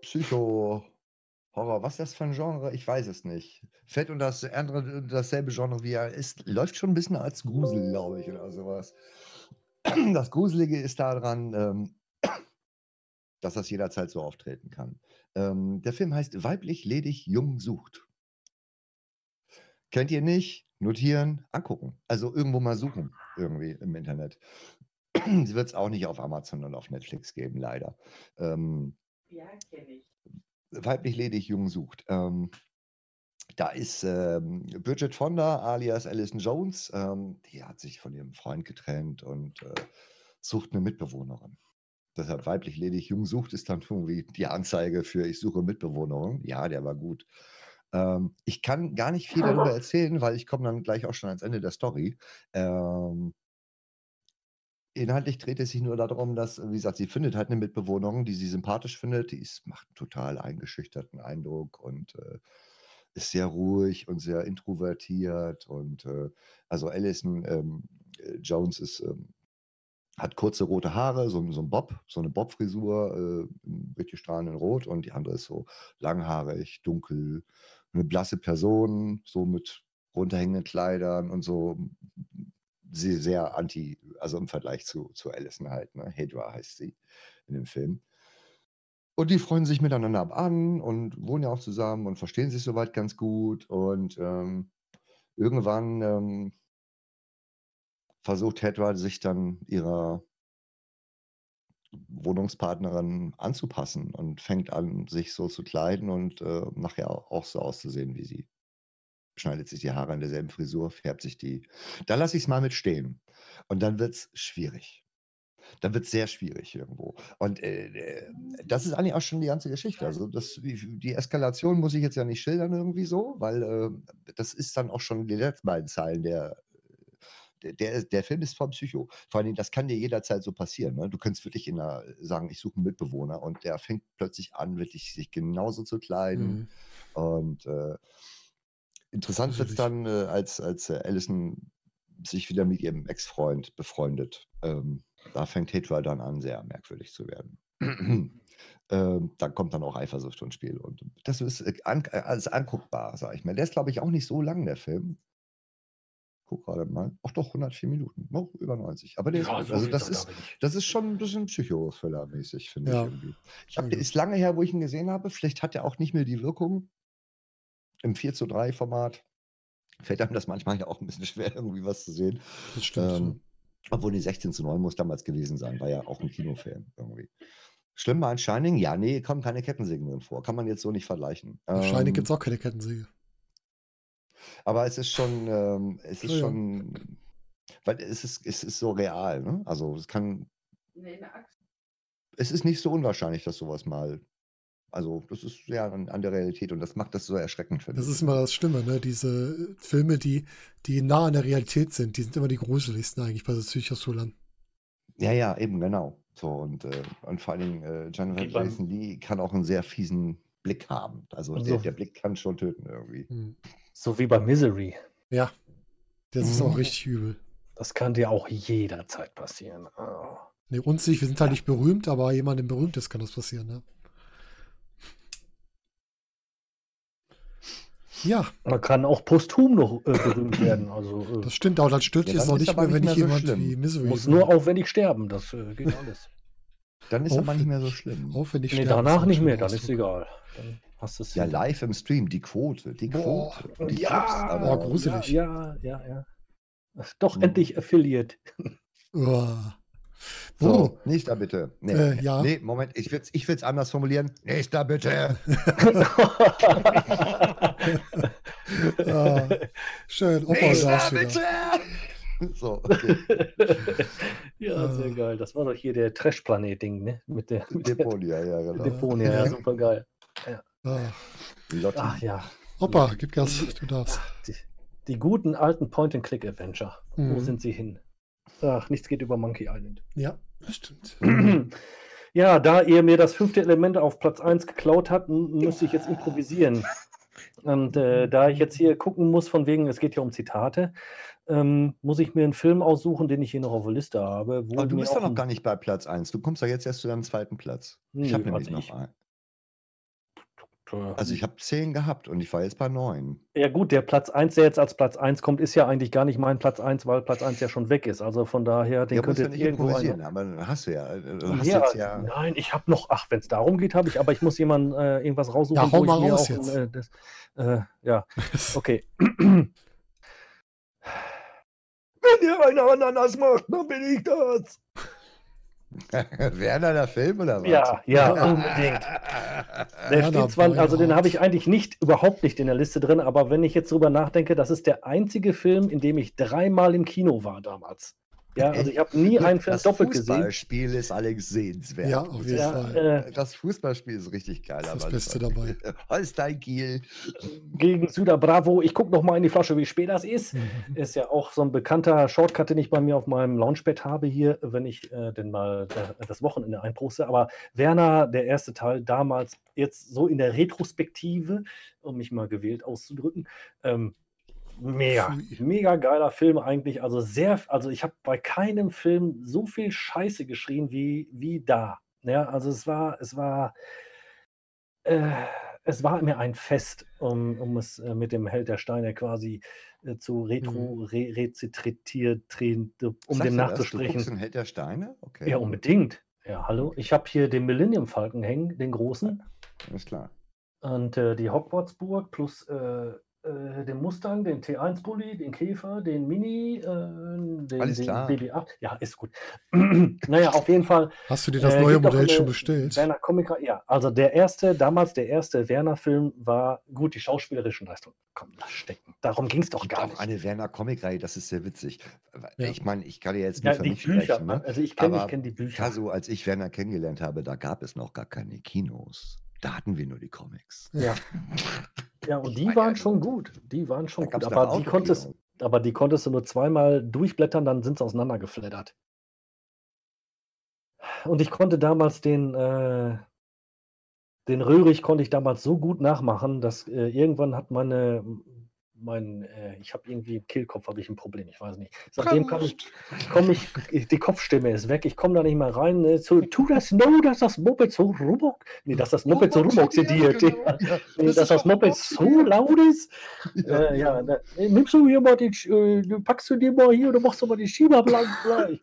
Psycho-Horror. Was ist das für ein Genre? Ich weiß es nicht. Fällt unter das andere, dasselbe Genre wie er ist. Läuft schon ein bisschen als Grusel, glaube ich, oder sowas. Das Gruselige ist daran, ähm, dass das jederzeit so auftreten kann. Ähm, der Film heißt Weiblich, ledig, jung sucht. Kennt ihr nicht? Notieren, angucken. Also irgendwo mal suchen, irgendwie im Internet. Sie wird es auch nicht auf Amazon und auf Netflix geben, leider. Ähm, Ja, kenne ich. weiblich ledig, jung sucht. Ähm, da ist ähm, Bridget Fonda alias Alison Jones. Ähm, die hat sich von ihrem Freund getrennt und äh, sucht eine Mitbewohnerin. Deshalb weiblich ledig, jung sucht ist dann irgendwie die Anzeige für ich suche Mitbewohnerin. Ja, der war gut. Ähm, ich kann gar nicht viel darüber erzählen, weil ich komme dann gleich auch schon ans Ende der Story. Ähm, inhaltlich dreht es sich nur darum, dass, wie gesagt, sie findet halt eine Mitbewohnerin, die sie sympathisch findet. Die ist, macht einen total eingeschüchterten Eindruck und äh, ist sehr ruhig und sehr introvertiert. Und äh, also Alison ähm, äh, Jones ist, ähm, hat kurze rote Haare, so, so ein Bob, so eine Bob-Frisur, äh, richtig strahlenden Rot. Und die andere ist so langhaarig, dunkel, eine blasse Person, so mit runterhängenden Kleidern und so. Sie sehr anti, also im Vergleich zu, zu Allison halt, ne? Hedra heißt sie in dem Film. Und die freuen sich miteinander an und wohnen ja auch zusammen und verstehen sich soweit ganz gut. Und ähm, irgendwann ähm, versucht Hedra sich dann ihrer Wohnungspartnerin anzupassen und fängt an, sich so zu kleiden und äh, nachher auch so auszusehen wie sie. Schneidet sich die Haare in derselben Frisur, färbt sich die. Da lasse ich es mal mit stehen. Und dann wird es schwierig. Dann wird es sehr schwierig irgendwo. Und äh, äh, das ist eigentlich auch schon die ganze Geschichte. Also das, die, Eskalation muss ich jetzt ja nicht schildern irgendwie so, weil äh, das ist dann auch schon die letzten beiden Zeilen der der, der, Film ist voll Psycho. Vor allem, das kann dir jederzeit so passieren. Ne? Du könntest wirklich in einer, sagen, ich suche einen Mitbewohner und der fängt plötzlich an, wirklich sich genauso zu kleiden. Mhm. Und äh, interessant wird es dann, äh, als, als äh, Allison sich wieder mit ihrem Ex-Freund befreundet. Ähm, da fängt Hedra dann an, sehr merkwürdig zu werden. ähm, da kommt dann auch Eifersucht ins Spiel. Und das ist äh, an, äh, alles anguckbar, sag ich mal. Der ist, glaube ich, auch nicht so lang, der Film. Guck gerade mal. Ach doch, 104 Minuten. Noch über 90. Aber der ist gut. so Also das ist, das ist schon ein bisschen Psychothriller-mäßig, finde Ja. ich irgendwie. Ich hab, Ja, der ist lange her, wo ich ihn gesehen habe. Vielleicht hat er auch nicht mehr die Wirkung im 4 zu 3 Format. Fällt einem das manchmal ja auch ein bisschen schwer, irgendwie was zu sehen. Das stimmt. Ähm, obwohl die 16 zu 9 muss damals gewesen sein, war ja auch ein Kinofilm irgendwie. Schlimm war ein Shining? Ja, nee, kommen keine Kettensägen drin vor. Kann man jetzt so nicht vergleichen. ja. Wahrscheinlich Ähm, gibt es auch keine Kettensäge. Aber es ist schon, ähm, es ist schon, weil es ist, es ist so real, ne? Also es kann, Nee, es ist nicht so unwahrscheinlich, dass sowas mal, also das ist ja an, an der Realität und das macht das so erschreckend, finde Das ich. ist immer das Schlimme, ne? Diese Filme, die, die nah an der Realität sind, die sind immer die gruseligsten eigentlich bei so Psychothrillern. Ja, ja, eben, genau. So, und, äh, und vor allen Dingen, äh, Jennifer Jason Lee kann auch einen sehr fiesen Blick haben. Also Und der, so- der Blick kann schon töten irgendwie. Hm. So wie bei Misery. Ja. Das ist auch Mhm. richtig übel. Das kann dir auch jederzeit passieren. Oh. Nee, uns nicht, wir sind halt nicht berühmt, aber jemandem Berühmtes kann das passieren, ne? Ja, Man kann auch posthum noch äh, berühmt werden. Also äh, das stimmt, aber dann stört Ja, dich es ist nicht mehr, wenn nicht so jemand schlimm. wie Misery muss so nur aufwendig sterben. Das äh, geht alles. Dann ist aber nicht mehr so schlimm. aufwendig nee, sterben. danach nicht mehr. Dann ist egal. Dann hast du es Ja, hinter- live im Stream, die Quote, die Boah, Quote. Die Ja, Klicks, aber Oh, gruselig. Ja, ja, ja. ja. Doch Mhm. endlich Affiliate. Uah. Wo? So, nächster bitte. Nee, Äh, ja. nee Moment, ich will es ich will's anders formulieren. Nächster bitte. Ah, schön. Opa auch wieder. bitte. So, okay. ja, sehr Ah. geil. Das war doch hier der Trash-Planet-Ding, ne? Mit der, mit der Deponia, ja, genau. Deponia. Ja. Ja, super geil. Ah, Lotti. Ach ja. Opa, gib Gas, du darfst. Die, die guten alten Point-and-Click-Adventure. Wo Mhm. sind sie hin? Ach, nichts geht über Monkey Island. Ja, das stimmt. Ja, da ihr mir das fünfte Element auf Platz 1 geklaut habt, müsste ich jetzt improvisieren. Und äh, da ich jetzt hier gucken muss, von wegen, es geht ja um Zitate, ähm, muss ich mir einen Film aussuchen, den ich hier noch auf der Liste habe. Wo Aber du bist doch noch gar nicht bei Platz 1. Du kommst doch jetzt erst zu deinem zweiten Platz. ich Nö, habe nämlich also noch ich- einen. Also ich habe 10 gehabt und ich war jetzt bei 9. Ja gut, der Platz 1, der jetzt als Platz 1 kommt, ist ja eigentlich gar nicht mein Platz 1, weil Platz 1 ja schon weg ist. Also von daher, den Ja, könnt ja ihr nicht irgendwo improvisieren, aber hast du ja. äh, Du hast Ja, jetzt ja. nein, ich habe noch, ach, wenn es darum geht, habe ich, aber ich muss jemanden äh, irgendwas raussuchen. Ja, hau wo ich mal raus auch, jetzt. Äh, das, äh, ja, okay. Wenn ihr eine Ananas macht, dann bin ich das. Werner, der Film oder was? Ja, ja, unbedingt. Der steht zwar, also den habe ich eigentlich nicht, überhaupt nicht in der Liste drin, aber wenn ich jetzt drüber nachdenke, das ist der einzige Film, in dem ich dreimal im Kino war damals. Ja, also ich habe nie einen Film das doppelt gesehen. Fußballspiel ist allerdings sehenswert. Ja, auf jeden Ja, Fall. äh, Das Fußballspiel ist richtig geil. Das ist das Beste dabei. Holstein Kiel. gegen Süder Bravo. Ich gucke noch mal in die Flasche, wie spät das ist. Mhm. Ist ja auch so ein bekannter Shortcut, den ich bei mir auf meinem Launchpad habe hier, wenn ich äh, denn mal äh, das Wochenende einposte. Aber Werner, der erste Teil, damals jetzt so in der Retrospektive, um mich mal gewählt auszudrücken, ähm, mega, mega geiler Film eigentlich. Also sehr, also ich habe bei keinem Film so viel Scheiße geschrien wie, wie da. Ja, also es war, es war, äh, es war mir ein Fest, um, um es äh, mit dem Held der Steine quasi äh, zu retro, re, rezitieren, um dem du das? Du nachzusprechen. guckst den Held der Steine? Okay. Ja, unbedingt. Ja, hallo. Ich habe hier den Millennium Falcon hängen, den großen, Alles klar. und äh, die Hogwartsburg plus äh, äh, den Mustang, den T1-Bully, den Käfer, den Mini, äh, den, Alles den klar. BB-8. Ja, ist gut. naja, auf jeden Fall. Hast du dir das Äh, neue Modell eine schon bestellt? Werner Comic, ja, also der erste, damals der erste Werner-Film war gut, die schauspielerischen Leistungen. Komm, lass stecken. Darum ging es doch gar auch nicht. eine Werner Comicreihe, das ist sehr witzig. Ja. Ich meine, ich kann ja jetzt Ja, nicht für die mich Bücher, sprechen, ne? also ich kenne kenn die Bücher. Kaso, als ich Werner kennengelernt habe, da gab es noch gar keine Kinos. Da hatten wir nur die Comics. Ja. ja, und die waren schon gut. Die waren schon gut. Aber die, konntest, aber die konntest du nur zweimal durchblättern, dann sind sie auseinandergeflattert. Und ich konnte damals den, äh, den Röhrig konnte ich damals so gut nachmachen, dass äh, irgendwann hat meine, mein, äh, ich habe irgendwie im Kehlkopf habe ich ein Problem, ich weiß nicht. Seitdem kann ich, komme ich, die Kopfstimme ist weg, ich komme da nicht mehr rein. Ne, so, tu das no, dass das Moped so rumok, nee, dass das Moped so rumoxidiert. genau. Ja, Nee, dass ist das Moped so laut ist. Ja. Äh, ja, da, äh, nimmst du hier mal die, äh, du packst du dir mal hier, du machst du mal die Schieber blank. bla. Ich,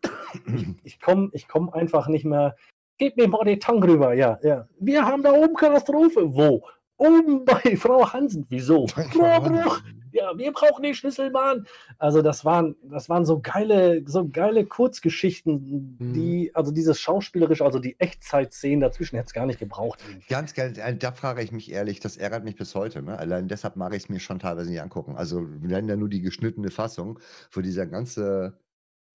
ich, ich komme ich komm einfach nicht mehr. Gib mir mal den Tank rüber, ja, ja. Wir haben da oben Katastrophe. Wo? Oben bei Frau Hansen. Wieso? Rohrbruch. Ja, wir brauchen den Schlüsselbahn. Also das waren, das waren so geile, so geile Kurzgeschichten, Mhm. die, also dieses schauspielerisch, also die Echtzeitszenen dazwischen hätte es gar nicht gebraucht. Ganz geil, äh, da frage ich mich ehrlich, das ärgert mich bis heute. Ne? Allein deshalb mag ich es mir schon teilweise nicht angucken. Also, wir nennen ja nur die geschnittene Fassung, wo dieser ganze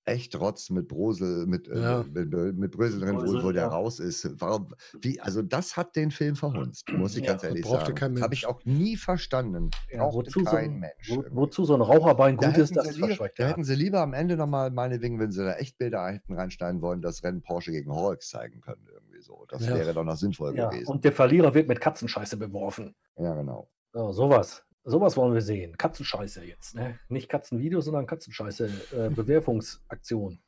Echtrotz mit Brosel, mit, äh, Ja. mit, mit, mit Brösel drin, wo, Brösel, wo der ja. raus ist. Warum, wie, also, das hat den Film verhunzt, muss ich Ja, ganz das ehrlich brauchte sagen. habe ich auch nie verstanden. Ja, Brauchte wozu, so kein ein, Mensch. wo, wozu so ein Raucherbein Da gut ist, das lieber, verscheucht. da Ja. hätten sie lieber am Ende nochmal, meinetwegen, wenn sie da Echtbilder hätten reinschneiden wollen, das Rennen Porsche gegen Rolls zeigen können. Irgendwie so. Das Ja. wäre doch noch sinnvoll Ja, gewesen. und der Verlierer wird mit Katzenscheiße beworfen. Ja, genau. So, sowas. Sowas wollen wir sehen. Katzenscheiße jetzt. Ne? Nicht Katzenvideo, sondern Katzenscheiße. Äh, Bewerfungsaktion.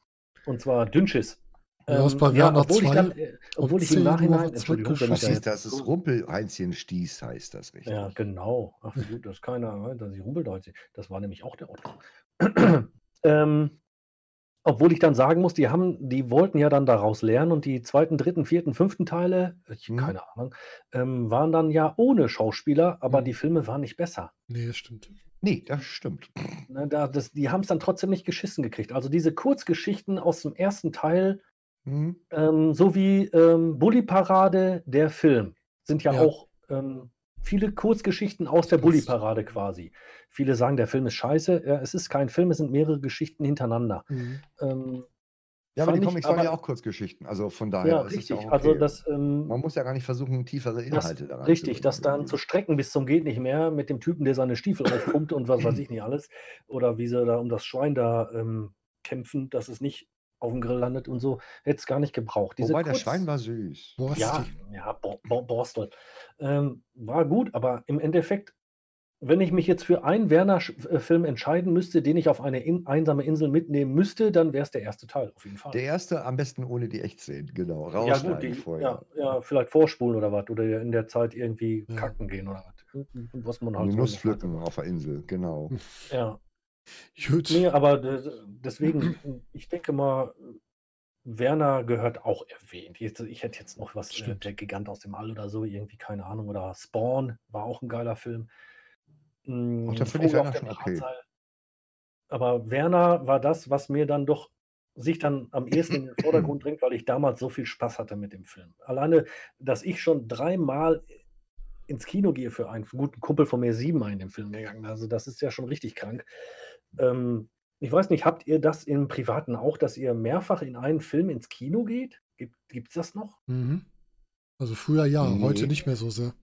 Und zwar Dünnschiss. Ja, das bei Werner obwohl ich, 2 dann, äh, obwohl ich 10 im Nachhinein, Entschuldigung, wenn ich da jetzt, das? Das ist Rumpelheinzchen Stieß, heißt das richtig. ja, genau. Ach, gut, dass keiner, weiß, dass ich Rumpeldeutsch. Das war nämlich auch der Otto. ähm, obwohl ich dann sagen muss, die haben, die wollten ja dann daraus lernen und die zweiten, dritten, vierten, fünften Teile, ich, Hm. keine Ahnung, ähm, waren dann ja ohne Schauspieler, aber Hm. die Filme waren nicht besser. Nee, das stimmt. Nee, das stimmt. Ne, da, das, die haben es dann trotzdem nicht geschissen gekriegt. Also diese Kurzgeschichten aus dem ersten Teil, Hm? ähm, so wie ähm, Bully Parade, der Film, sind ja, Ja. auch ähm, viele Kurzgeschichten aus der Das- Bully Parade quasi. Viele sagen, der Film ist scheiße. Ja, es ist kein Film, es sind mehrere Geschichten hintereinander. Mhm. Ähm, Ja, aber die Comics waren ja auch Kurzgeschichten. Also von daher ja, ist es richtig. ja auch Also okay. das, ähm, Man muss ja gar nicht versuchen, tiefere das Inhalte daran richtig, zu das dann zu strecken bis zum geht nicht mehr mit dem Typen, der seine Stiefel aufpumpt und was weiß ich nicht alles. Oder wie sie da um das Schwein da ähm, kämpfen, dass es nicht auf dem Grill landet und so, hätte es gar nicht gebraucht. Diese Wobei der Kurz- Schwein war süß. Borstig. Ja, ja, Bo Bo Borstel. Ähm, war gut, aber im Endeffekt, wenn ich mich jetzt für einen Werner-Film entscheiden müsste, den ich auf eine in einsame Insel mitnehmen müsste, dann wäre es der erste Teil, auf jeden Fall. Der erste am besten ohne die Echtszenen, genau. ja, gut, die, vorher. ja, ja, vielleicht vorspulen oder was, oder in der Zeit irgendwie Ja. kacken gehen oder was. Was man halt so Nuss der pflücken auf der Insel, genau. Ja, Gut. nee, aber de- deswegen, ich denke mal, Werner gehört auch erwähnt. Jetzt, ich hätte jetzt noch was, äh, der Gigant aus dem All oder so, irgendwie, keine Ahnung, oder Spawn war auch ein geiler Film. Mm, Ach, da finde ich Werner schon okay. Aber Werner war das, was mir dann doch sich dann am ehesten in den Vordergrund drängt, weil ich damals so viel Spaß hatte mit dem Film. Alleine, dass ich schon dreimal ins Kino gehe für einen guten Kumpel von mir siebenmal in den Film gegangen. Also das ist ja schon richtig krank. Ähm, ich weiß nicht, habt ihr das im Privaten auch, dass ihr mehrfach in einen Film ins Kino geht? Gibt es das noch? Mhm. Also früher ja, heute Nee. nicht mehr so sehr.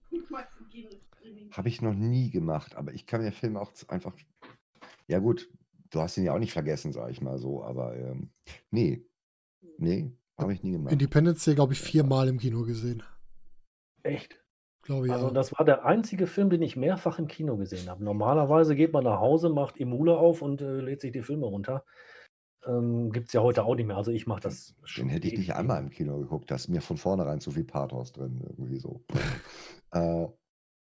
Habe ich noch nie gemacht, aber ich kann mir Filme auch einfach. Ja, gut, du hast ihn ja auch nicht vergessen, sage ich mal so, aber ähm, nee. Nee, habe ich nie gemacht. Independence Day, glaube ich, viermal im Kino gesehen. Echt? Glaube ja. Also das war der einzige Film, den ich mehrfach im Kino gesehen habe. Normalerweise geht man nach Hause, macht Emule auf und äh, lädt sich die Filme runter. Ähm, Gibt es ja heute auch nicht mehr. Also ich mache das Den hätte ich nicht einmal im Kino geguckt. Da ist mir von vornherein zu viel Pathos drin, irgendwie so. äh,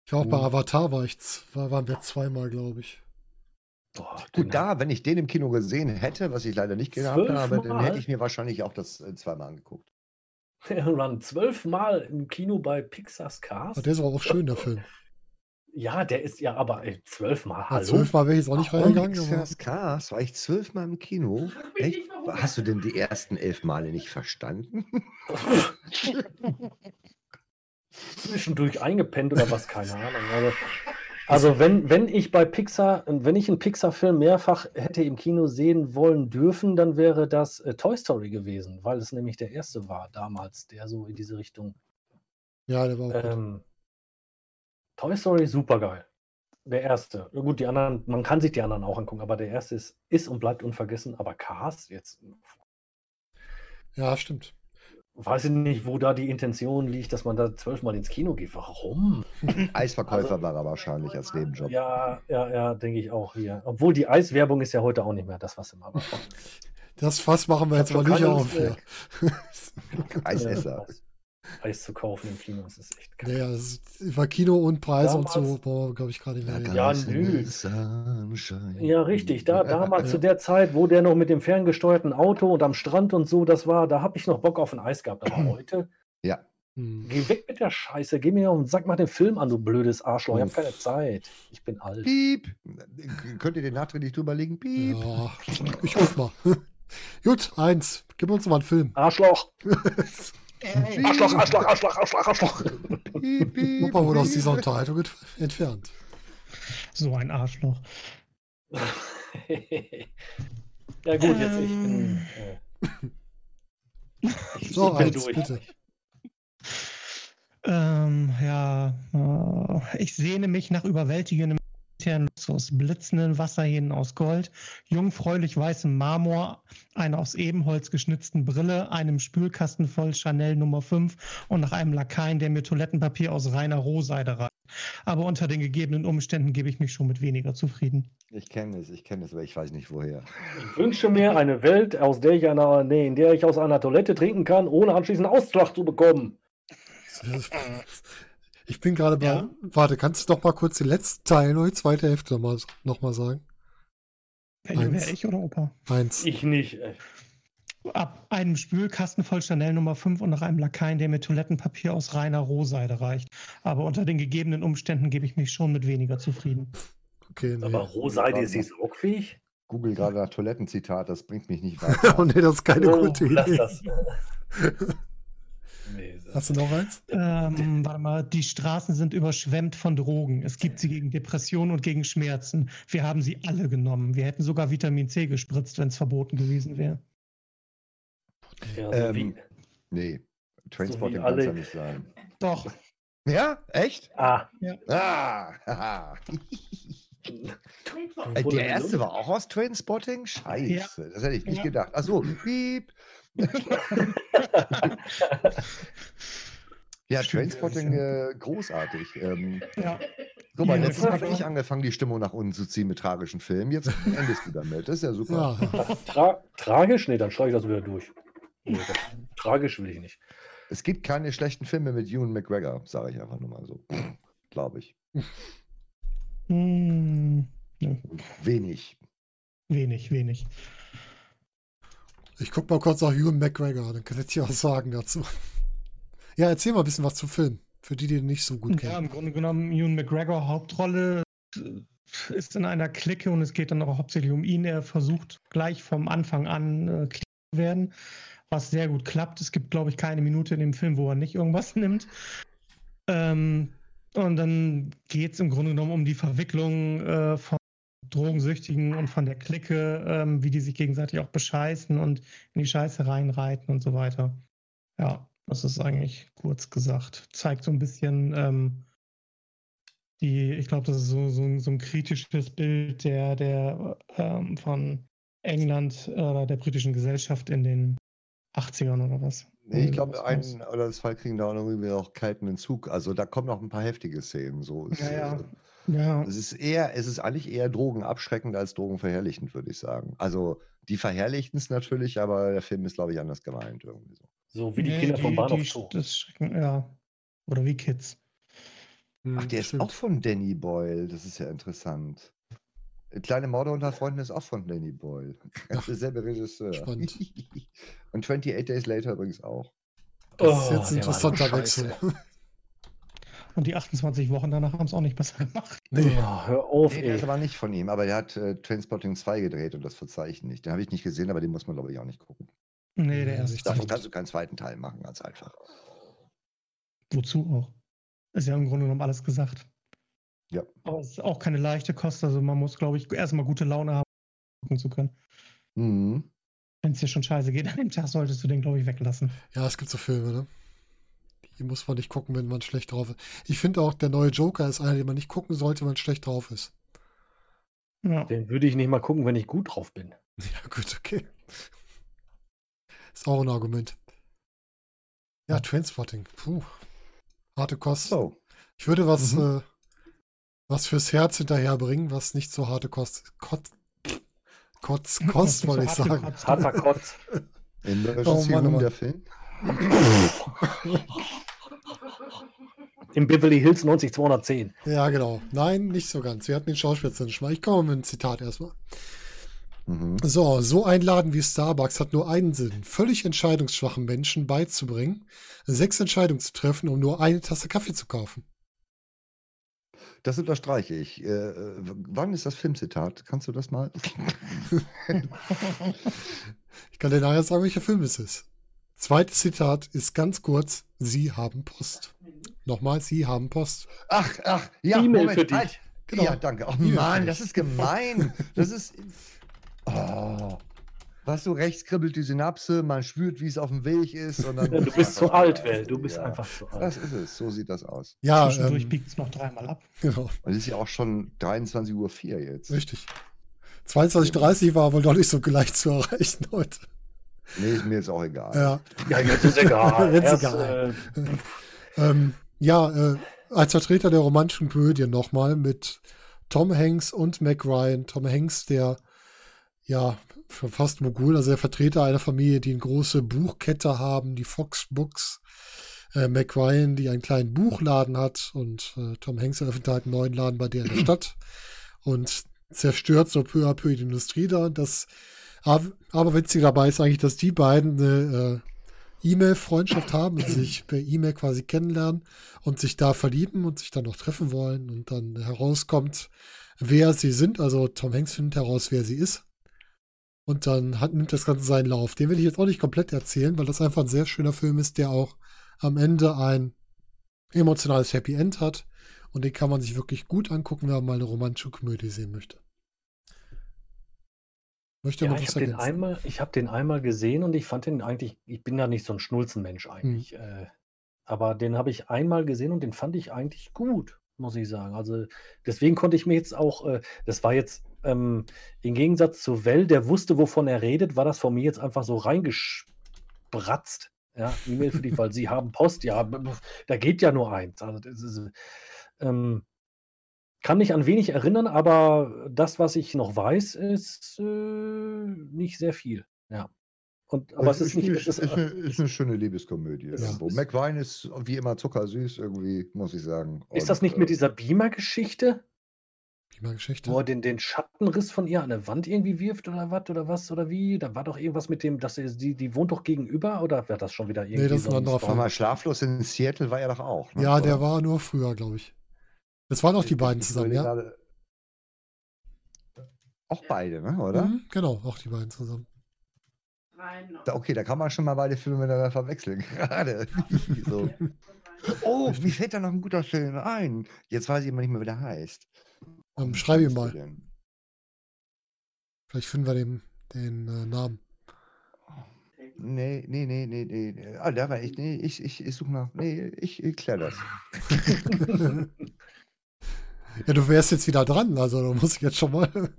Ich war auch bei. Avatar, war ich, war, waren wir zweimal, glaube ich. Boah, Gut, da, wenn ich den im Kino gesehen hätte, was ich leider nicht gehabt habe, dann hätte ich mir wahrscheinlich auch das äh, zweimal angeguckt. Waren zwölfmal im Kino bei Pixar's Cars. Aber der ist aber auch schön, der Film. Ja, der ist ja aber ey, zwölfmal. Ja, Hallo. zwölfmal wäre ich jetzt auch nicht Warum reingegangen, Pixar's Cars war ich zwölfmal im Kino. Echt? Hast du denn die ersten elf Male nicht verstanden? Zwischendurch eingepennt oder was, keine Ahnung. Also, also wenn, wenn ich bei Pixar, wenn ich einen Pixar-Film mehrfach hätte im Kino sehen wollen dürfen, dann wäre das äh, Toy Story gewesen, weil es nämlich der erste war damals, der so in diese Richtung. ja, der war auch gut. Ähm, Toy Story super geil. Der erste. Ja, Gut, die anderen, man kann sich die anderen auch angucken, aber der erste ist, ist und bleibt unvergessen. Aber Cars, jetzt Ja, stimmt. Weiß ich nicht, wo da die Intention liegt, dass man da zwölfmal ins Kino geht. Warum? Eisverkäufer Also- war er wahrscheinlich als Nebenjob. Ja, ja, ja, denke ich auch hier. Obwohl die Eiswerbung ist ja heute auch nicht mehr das, was immer war. Das Fass machen wir jetzt aber schon nicht auf. Eisesser. Eis, zu kaufen im Kino, das ist echt geil. Naja, das ist, über Kino und Preise und so Damals- wir, glaube ich, gerade nicht mehr. Ja, Geißen nö. Ja, richtig. Da, damals Ja. zu der Zeit, wo der noch mit dem ferngesteuerten Auto und am Strand und so, das war, da habe ich noch Bock auf ein Eis gehabt. Aber heute, Ja, Hm. geh weg mit der Scheiße, geh mir den Sack, mach den Film an, du blödes Arschloch. Ich habe keine Zeit. Ich bin alt. piep. Könnt ihr den nachträglich drüberlegen? Piep. Ja, ich ruf mal. Gut, eins. Gib uns mal einen Film. Arschloch! Arschloch, Arschloch, Arschloch, Arschloch, Arschloch. Opa wurde aus dieser Unterhaltung ent- entfernt. so ein Arschloch. ja gut, jetzt ich bin. Ähm. Äh, ich, So, bin eins, durch. bitte. Ähm, ja, äh, ich sehne mich nach überwältigendem Luxus, blitzenden Wasserhähnen aus Gold, jungfräulich weißem Marmor, einer aus Ebenholz geschnitzten Brille, einem Spülkasten voll Chanel Nummer 5 und nach einem Lakaien, der mir Toilettenpapier aus reiner Rohseide reicht. Aber unter den gegebenen Umständen gebe ich mich schon mit weniger zufrieden. Ich kenne es, ich kenne es, aber ich weiß nicht woher. Ich wünsche mir eine Welt, aus der ich einer, nee, in der ich aus einer Toilette trinken kann, ohne anschließend Ausschlag zu bekommen. Ich bin gerade bei. Ja. Warte, kannst du doch mal kurz den letzten Teil oder die zweite Hälfte nochmal noch mal sagen? Wäre ich oder Opa? Eins. Ich nicht. ey. Ab einem Spülkasten voll Chanel Nummer 5 und nach einem Lakaien, der mir Toilettenpapier aus reiner Rohseide reicht. Aber unter den gegebenen Umständen gebe ich mich schon mit weniger zufrieden. Okay, nee. Aber Rohseide ist sie saugfähig? Google gerade nach Toilettenzitat, das bringt mich nicht weiter. oh nee, das ist keine Oh, gute lass Idee. das. nee, Hast du noch eins? Ähm, warte mal, die Straßen sind überschwemmt von Drogen. Es gibt sie gegen Depressionen und gegen Schmerzen. Wir haben sie alle genommen. Wir hätten sogar Vitamin C gespritzt, wenn es verboten gewesen wäre. ja, so Ähm, wie, Nee, Trainspotting So kann es ja nicht sein. Doch, Ja, echt? ah, Ah. Äh, Wurde Der erste war auch aus Trainspotting? Scheiße, das hätte ich nicht Ja. gedacht. Achso, piep. ja, Trainspotting, äh, großartig. Ähm, ja. guck mal, Ja, letztes Mal habe ich angefangen, die Stimmung nach unten zu ziehen mit tragischen Filmen. Jetzt endest du damit. Das ist ja super. Ja, Tra tragisch? Nee, dann streiche ich das wieder durch. Nee, das, tragisch will ich nicht. Es gibt keine schlechten Filme mit Ewan McGregor, sage ich einfach nur mal so. Glaube ich. Hm, ne, Wenig. wenig, wenig. Ich guck mal kurz auf Ewan McGregor, dann kann ich dir was sagen dazu. Ja, erzähl mal ein bisschen was zum Film. Für die, die den nicht so gut Ja, kennen. im Grunde genommen, Ewan McGregor, Hauptrolle, ist in einer Clique und es geht dann auch hauptsächlich um ihn. Er versucht gleich vom Anfang an äh, clean zu werden, was sehr gut klappt. Es gibt, glaube ich, keine Minute in dem Film, wo er nicht irgendwas nimmt. Ähm, und dann geht es im Grunde genommen um die Verwicklung äh, von Drogensüchtigen und von der Clique, ähm, wie die sich gegenseitig auch bescheißen und in die Scheiße reinreiten und so weiter. Ja, das ist eigentlich kurz gesagt. Zeigt so ein bisschen ähm, die, ich glaube, das ist so, so, ein- so ein kritisches Bild der, der ähm, von England äh, oder der britischen Gesellschaft in den 80ern oder was. Nee, ich glaube, ein oder zwei kriegen da auch noch irgendwie auch kalten Entzug. Also da kommen noch ein paar heftige Szenen. So. Ja, ja. Äh, Ja, Es ist eher, es ist eigentlich eher drogenabschreckend als drogenverherrlichend, würde ich sagen. Also die verherrlichten es natürlich, aber der Film ist, glaube ich, anders gemeint irgendwie so. So wie die Nee, Kinder vom Bahnhof die- Zoo. Das Schrecken, ja. Oder wie Kids. Hm, Ach, der ist stimmt. auch von Danny Boyle. Das ist ja interessant. Kleine Morde unter Freunden ist auch von Danny Boyle. Ach, Derselbe Regisseur. spannend. Und 28 Days Later übrigens auch. Das ist Oh, jetzt ein interessanter. Wechsel. Und die 28 Wochen danach haben es auch nicht besser gemacht. Nee, hör auf, Nee, der ist aber nicht von ihm, aber der hat äh, Trainspotting 2 gedreht und das verzeihe ich nicht. Den habe ich nicht gesehen, aber den muss man, glaube ich, auch nicht gucken. Nee, der erste. nicht Davon kannst du keinen zweiten Teil machen, ganz einfach. Wozu auch? Ist ja im Grunde genommen alles gesagt. Ja. Aber es ist auch keine leichte Kost. Also man muss, glaube ich, erstmal gute Laune haben, gucken zu können. Mhm. Wenn es dir schon scheiße geht, an dem Tag solltest du den, glaube ich, weglassen. ja, es gibt so Filme, ne? Die muss man nicht gucken, wenn man schlecht drauf ist. Ich finde auch, der neue Joker ist einer, den man nicht gucken sollte, wenn man schlecht drauf ist. Ja. Den würde ich nicht mal gucken, wenn ich gut drauf bin. Ja, gut, okay. Ist auch ein Argument. Ja, Trainspotting. Puh. Harte Kost. So. Ich würde was, Mhm. äh, was fürs Herz hinterherbringen, was nicht so harte Kost. Kotz, Kotz, Kost, wollte ich sagen. Harter Kotz. In welcher Oh Mann, oh Mann. der Film? Im Beverly Hills 90210. Ja, genau. Nein, nicht so ganz. Wir hatten den Schauspieler nicht mal. Ich komme mit einem Zitat erstmal. Mhm. So, so ein Laden wie Starbucks hat nur einen Sinn, völlig entscheidungsschwachen Menschen beizubringen, sechs Entscheidungen zu treffen, um nur eine Tasse Kaffee zu kaufen. Das unterstreiche ich. Äh, äh, wann ist das Filmzitat? Kannst du das mal? Ich kann dir nachher sagen, welcher Film es ist. Zweites Zitat ist ganz kurz: Sie haben Post. Nochmal, Sie haben Post. Ach, ach, ja, E-Mail Moment, für dich. halt. Genau. Ja, danke. Für Mann, das ist gemein. Das ist. Oh. Weißt du, rechts kribbelt die Synapse, man spürt, wie es auf dem Weg ist. Und dann Ja, du bist zu alt, Well. Du bist Ja. einfach zu Das alt. ist es, so sieht das aus. Ja, Zwischendurch ähm, biegt es noch dreimal ab. genau, Und es ist ja auch schon 23.04 Uhr jetzt. richtig. 22.30 war wohl doch nicht so leicht zu erreichen heute. Nee, ist mir jetzt auch egal. Ja, Ja, jetzt ist egal. Jetzt Erst, egal. Äh, ähm, ja äh, als Vertreter der romantischen Komödie nochmal mit Tom Hanks und Mac Ryan. Tom Hanks, der ja schon fast Mogul, also der Vertreter einer Familie, die eine große Buchkette haben, die Fox Books. Äh, Mac Ryan, die einen kleinen Buchladen hat und äh, Tom Hanks eröffnet halt einen neuen Laden bei der in der Stadt und zerstört so peu à peu die Industrie da. Das, aber, aber witzig dabei ist eigentlich, dass die beiden eine äh, E-Mail-Freundschaft haben und sich per E-Mail quasi kennenlernen und sich da verlieben und sich dann noch treffen wollen und dann herauskommt, wer sie sind. Also Tom Hanks findet heraus, wer sie ist. Und dann hat, nimmt das Ganze seinen Lauf. Den will ich jetzt auch nicht komplett erzählen, weil das einfach ein sehr schöner Film ist, der auch am Ende ein emotionales Happy End hat. Und den kann man sich wirklich gut angucken, wenn man mal eine romantische Komödie sehen möchte. Möchte ja, noch ich was habe den, ergänzen? einmal, ich den einmal gesehen und ich fand den eigentlich, ich bin ja nicht so ein Schnulzenmensch eigentlich, äh, aber den habe ich einmal gesehen und den fand ich eigentlich gut, muss ich sagen. Also deswegen konnte ich mir jetzt auch, äh, das war jetzt ähm, im Gegensatz zu Well, der wusste, wovon er redet, war das von mir jetzt einfach so reingespratzt. Ja, E-Mail für dich, weil sie haben Post, ja, da geht ja nur eins. Also das ist, ähm, kann mich an wenig erinnern, aber das, was ich noch weiß, ist äh, nicht sehr viel. Ja. Und, aber es ist nicht. eine, Es ist, ist, eine, ist eine schöne Liebeskomödie. Es irgendwo. ist- McVine ist wie immer zuckersüß, irgendwie, muss ich sagen. ist das Und, nicht mit äh, dieser Beamer-Geschichte, Prima Geschichte. wo er den, den Schattenriss von ihr an der Wand irgendwie wirft oder was oder was oder wie? Da war doch irgendwas mit dem, dass er, die, die wohnt doch gegenüber oder wäre das schon wieder irgendwie das ist ein anderer Film. mal schlaflos in Seattle war er doch auch. Ne? Ja, der Oder? war nur früher, glaube ich. Das waren auch die beiden zusammen, ja? gerade- Auch beide, ne? oder? Mhm, genau, auch die beiden zusammen. Okay, da kann man schon mal beide Filme miteinander verwechseln. Gerade. so. Oh, mir fällt da noch ein guter Film ein. Jetzt weiß ich immer nicht mehr, wie der heißt. Wie schreib der mal. denn? Vielleicht finden wir den, den äh, Namen. Nee, nee, nee, nee, nee. nee. Ah, da war ich. Nee, ich, ich, ich suche nach. Nee, ich, ich kläre das. Ja, du wärst jetzt wieder dran, also da muss ich jetzt schon mal.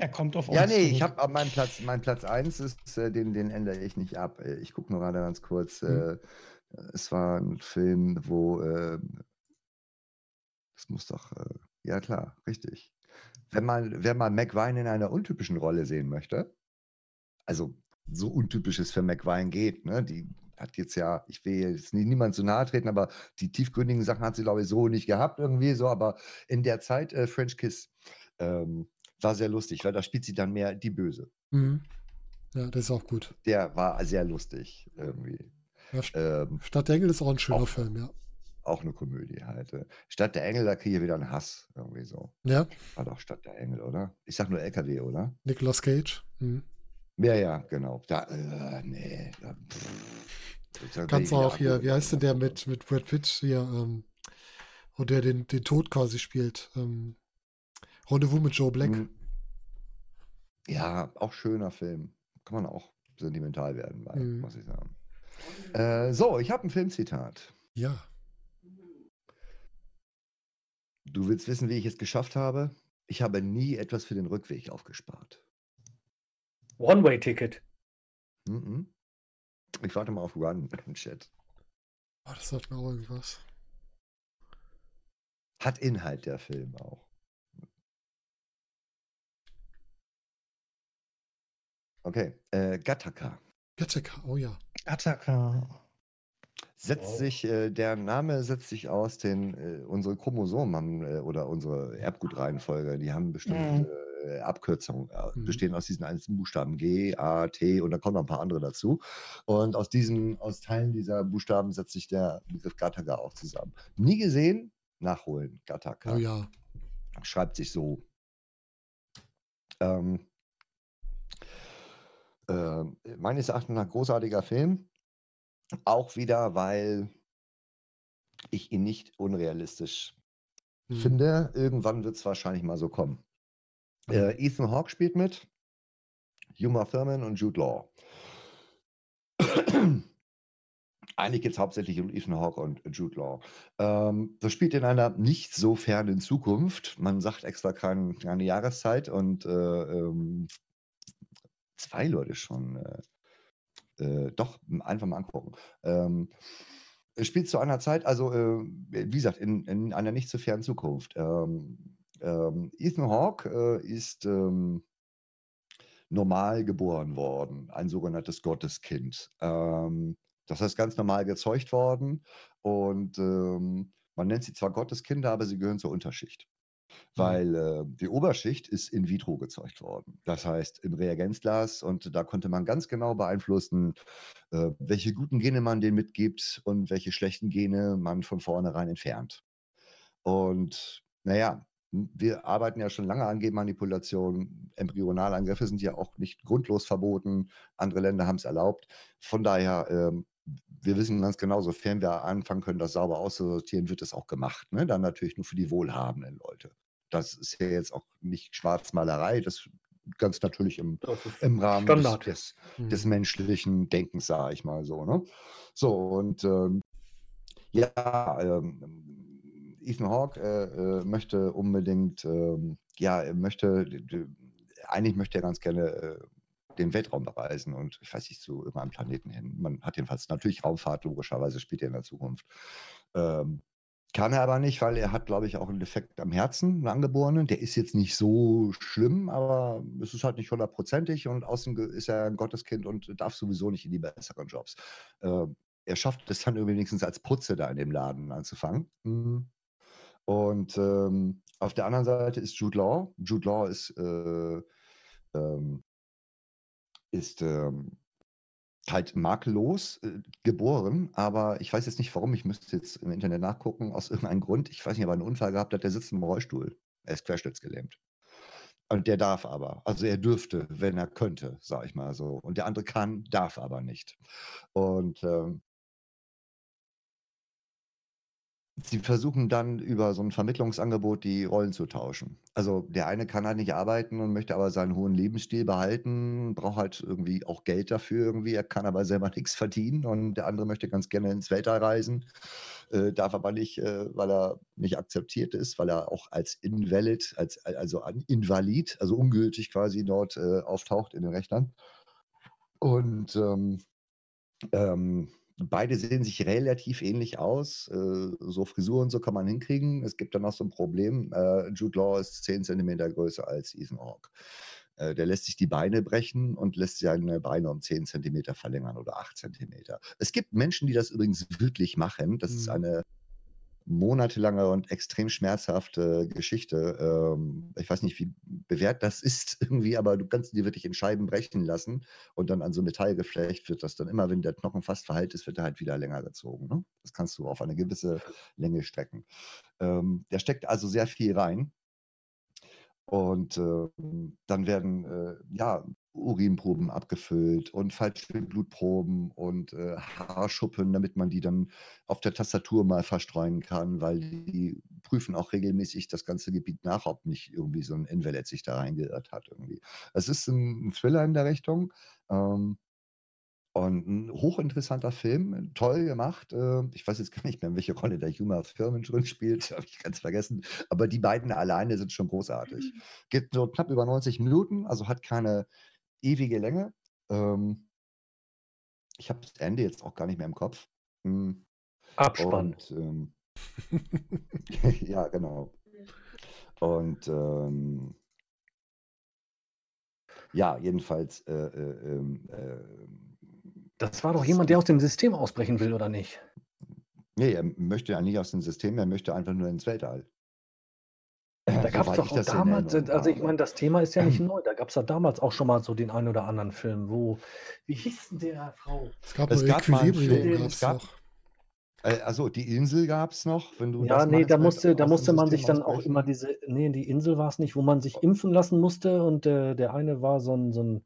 Er kommt auf Ja, uns nee, ich habe meinen Platz, mein Platz 1 ist, äh, den, den ändere ich nicht ab. Äh, Ich gucke nur gerade ganz kurz. Mhm. Äh, es war ein Film, wo äh, das muss doch, äh, ja klar, richtig. Wenn man, wenn man McVine in einer untypischen Rolle sehen möchte, also so untypisch es für McVine geht, ne? Die hat jetzt ja, ich will jetzt nie, niemand zu nahe treten, aber die tiefgründigen Sachen hat sie, glaube ich, so nicht gehabt irgendwie so, aber in der Zeit äh, French Kiss ähm, war sehr lustig, weil da spielt sie dann mehr die Böse. Mhm. Ja, das ist auch gut. Der war sehr lustig irgendwie. Ja, St- Ähm, Stadt der Engel ist auch ein schöner auch- Film, ja. auch eine Komödie halt. äh. Stadt der Engel, da kriege ich wieder einen Hass irgendwie so. Ja, War doch Stadt der Engel, oder? Ich sag nur LKW, oder? Nicolas Cage. Mhm. Ja, ja, genau. Da, äh, nee. Da, pff, Kannst du auch hier, wie heißt denn der mit, mit Brad Pitt hier, ähm, wo der den, den Tod quasi spielt? Ähm, Rendezvous mit Joe Black. Hm. Ja, auch schöner Film. Kann man auch sentimental werden bei, Mhm. muss ich sagen. Äh, so, ich habe ein Filmzitat. Ja. Du willst wissen, wie ich es geschafft habe? Ich habe nie etwas für den Rückweg aufgespart. One-Way-Ticket. Mhm. Ich warte mal auf Run im Chat. Oh, das sagt mir auch irgendwas. Hat Inhalt der Film auch. Okay, äh, Gattaca. Gattaca, oh ja. Attacker. Setzt Wow. sich, äh, der Name setzt sich aus, den, äh, unsere Chromosomen haben, äh, oder unsere Erbgutreihenfolge, die haben bestimmte äh, Abkürzungen, äh, Mhm. bestehen aus diesen einzelnen Buchstaben G, A, T und da kommen noch ein paar andere dazu. Und aus diesen, aus Teilen dieser Buchstaben setzt sich der Begriff Gattaca auch zusammen. Nie gesehen, nachholen, Gattaca. Oh ja. Schreibt sich so. Ähm, äh, meines Erachtens ein großartiger Film. Auch wieder, weil ich ihn nicht unrealistisch Mhm. finde. Irgendwann wird es wahrscheinlich mal so kommen. Äh, Ethan Hawke spielt mit, Uma Thurman und Jude Law. Eigentlich geht es hauptsächlich um Ethan Hawke und Jude Law. Ähm, das spielt in einer nicht so fernen Zukunft. Man sagt extra kein, keine Jahreszeit und äh, ähm, zwei Leute schon. Äh, äh, doch, einfach mal angucken. Ähm, spielt zu einer Zeit, also äh, wie gesagt, in, in einer nicht so fernen Zukunft. Ähm, ähm, Ethan Hawke äh, ist ähm, normal geboren worden, ein sogenanntes Gotteskind. Ähm, das heißt, ganz normal gezeugt worden und ähm, man nennt sie zwar Gotteskinder, aber sie gehören zur Unterschicht. Weil äh, die Oberschicht ist in vitro gezeugt worden. Das heißt im Reagenzglas und da konnte man ganz genau beeinflussen, äh, welche guten Gene man denen mitgibt und welche schlechten Gene man von vornherein entfernt. Und naja, wir arbeiten ja schon lange an Genmanipulation. Embryonalangriffe sind ja auch nicht grundlos verboten. Andere Länder haben es erlaubt. Von daher, ähm, wir wissen ganz genau, sofern wir anfangen können, das sauber auszusortieren, wird es auch gemacht. Ne? Dann natürlich nur für die wohlhabenden Leute. Das ist ja jetzt auch nicht Schwarzmalerei, das ist ganz natürlich im, Das im Rahmen des, Standard. des, Mhm. des menschlichen Denkens, sage ich mal so. Ne? So, und ähm, ja, ähm, Ethan Hawke äh, äh, möchte unbedingt, ähm, ja, er möchte, eigentlich möchte er ganz gerne äh, den Weltraum bereisen und ich weiß nicht, zu irgendeinem Planeten hin. Man hat jedenfalls natürlich Raumfahrt, logischerweise spielt er in der Zukunft. Ähm, kann er aber nicht, weil er hat, glaube ich, auch einen Defekt am Herzen, einen angeborenen. Der ist jetzt nicht so schlimm, aber es ist halt nicht hundertprozentig und außen ist er ein Gotteskind und darf sowieso nicht in die besseren Jobs. Ähm, er schafft es dann wenigstens als Putze da in dem Laden anzufangen. Mhm. Und ähm, auf der anderen Seite ist Jude Law. Jude Law ist, äh, ähm, ist ähm, halt makellos äh, geboren, aber ich weiß jetzt nicht warum, ich müsste jetzt im Internet nachgucken, aus irgendeinem Grund. Ich weiß nicht, ob er einen Unfall gehabt hat, der sitzt im Rollstuhl. Er ist querschnittsgelähmt. Und der darf aber. Also er dürfte, wenn er könnte, sage ich mal so. Und der andere kann, darf aber nicht. Und ähm, sie versuchen dann über so ein Vermittlungsangebot die Rollen zu tauschen. Also der eine kann halt nicht arbeiten und möchte aber seinen hohen Lebensstil behalten, braucht halt irgendwie auch Geld dafür irgendwie, er kann aber selber nichts verdienen und der andere möchte ganz gerne ins Weltall reisen, äh, darf aber nicht, äh, weil er nicht akzeptiert ist, weil er auch als invalid, als, also an Invalid, also ungültig quasi dort äh, auftaucht in den Rechnern. Und ähm, ähm, beide sehen sich relativ ähnlich aus. Äh, so Frisur und so kann man hinkriegen. Es gibt dann noch so ein Problem. Äh, Jude Law ist 10 cm größer als Ethan Hawke. Äh, der lässt sich die Beine brechen und lässt seine Beine um 10 Zentimeter verlängern oder 8 Zentimeter. Es gibt Menschen, die das übrigens wirklich machen. Das ist Mhm. eine monatelange und extrem schmerzhafte Geschichte. Ähm, ich weiß nicht, wie bewährt das ist irgendwie, aber du kannst die wirklich in Scheiben brechen lassen und dann an so Metallgeflecht wird das dann immer, wenn der Knochen fast verheilt ist, wird er halt wieder länger gezogen. Ne? Das kannst du auf eine gewisse Länge strecken. Ähm, der steckt also sehr viel rein. Und ähm, dann werden äh, ja, Urinproben abgefüllt und falsche Blutproben und äh, Haarschuppen, damit man die dann auf der Tastatur mal verstreuen kann, weil die prüfen auch regelmäßig das ganze Gebiet nach, ob nicht irgendwie so ein Invalid sich da reingeirrt hat irgendwie. Es ist ein, ein Thriller in der Richtung. Ähm, und ein hochinteressanter Film, toll gemacht. Äh, Ich weiß jetzt gar nicht mehr, welche Rolle der Uma Thurman drin spielt, habe ich ganz vergessen. Aber die beiden alleine sind schon großartig. Geht so knapp über 90 Minuten, also hat keine ewige Länge. Ähm, Ich habe das Ende jetzt auch gar nicht mehr im Kopf. Hm, Abspann. Und ähm, ja, genau. Und ähm, ja, jedenfalls äh, äh, ähm, äh, Das war doch jemand, der aus dem System ausbrechen will, oder nicht? Nee, er möchte ja nicht aus dem System, er möchte einfach nur ins Weltall. Da gab es doch auch damals, also ich meine, das Thema ist ja nicht neu. Da gab es ja damals auch schon mal so den einen oder anderen Film, wo, wie hieß denn der Frau? Es gab Es gab mal einen Film, es gab- noch. Äh, also die Insel gab es noch, wenn du Ja, das nee, da musste, da musste man sich dann auch immer diese, nee, die Insel war es nicht, wo man sich impfen lassen musste und äh, der eine war so ein, so ein,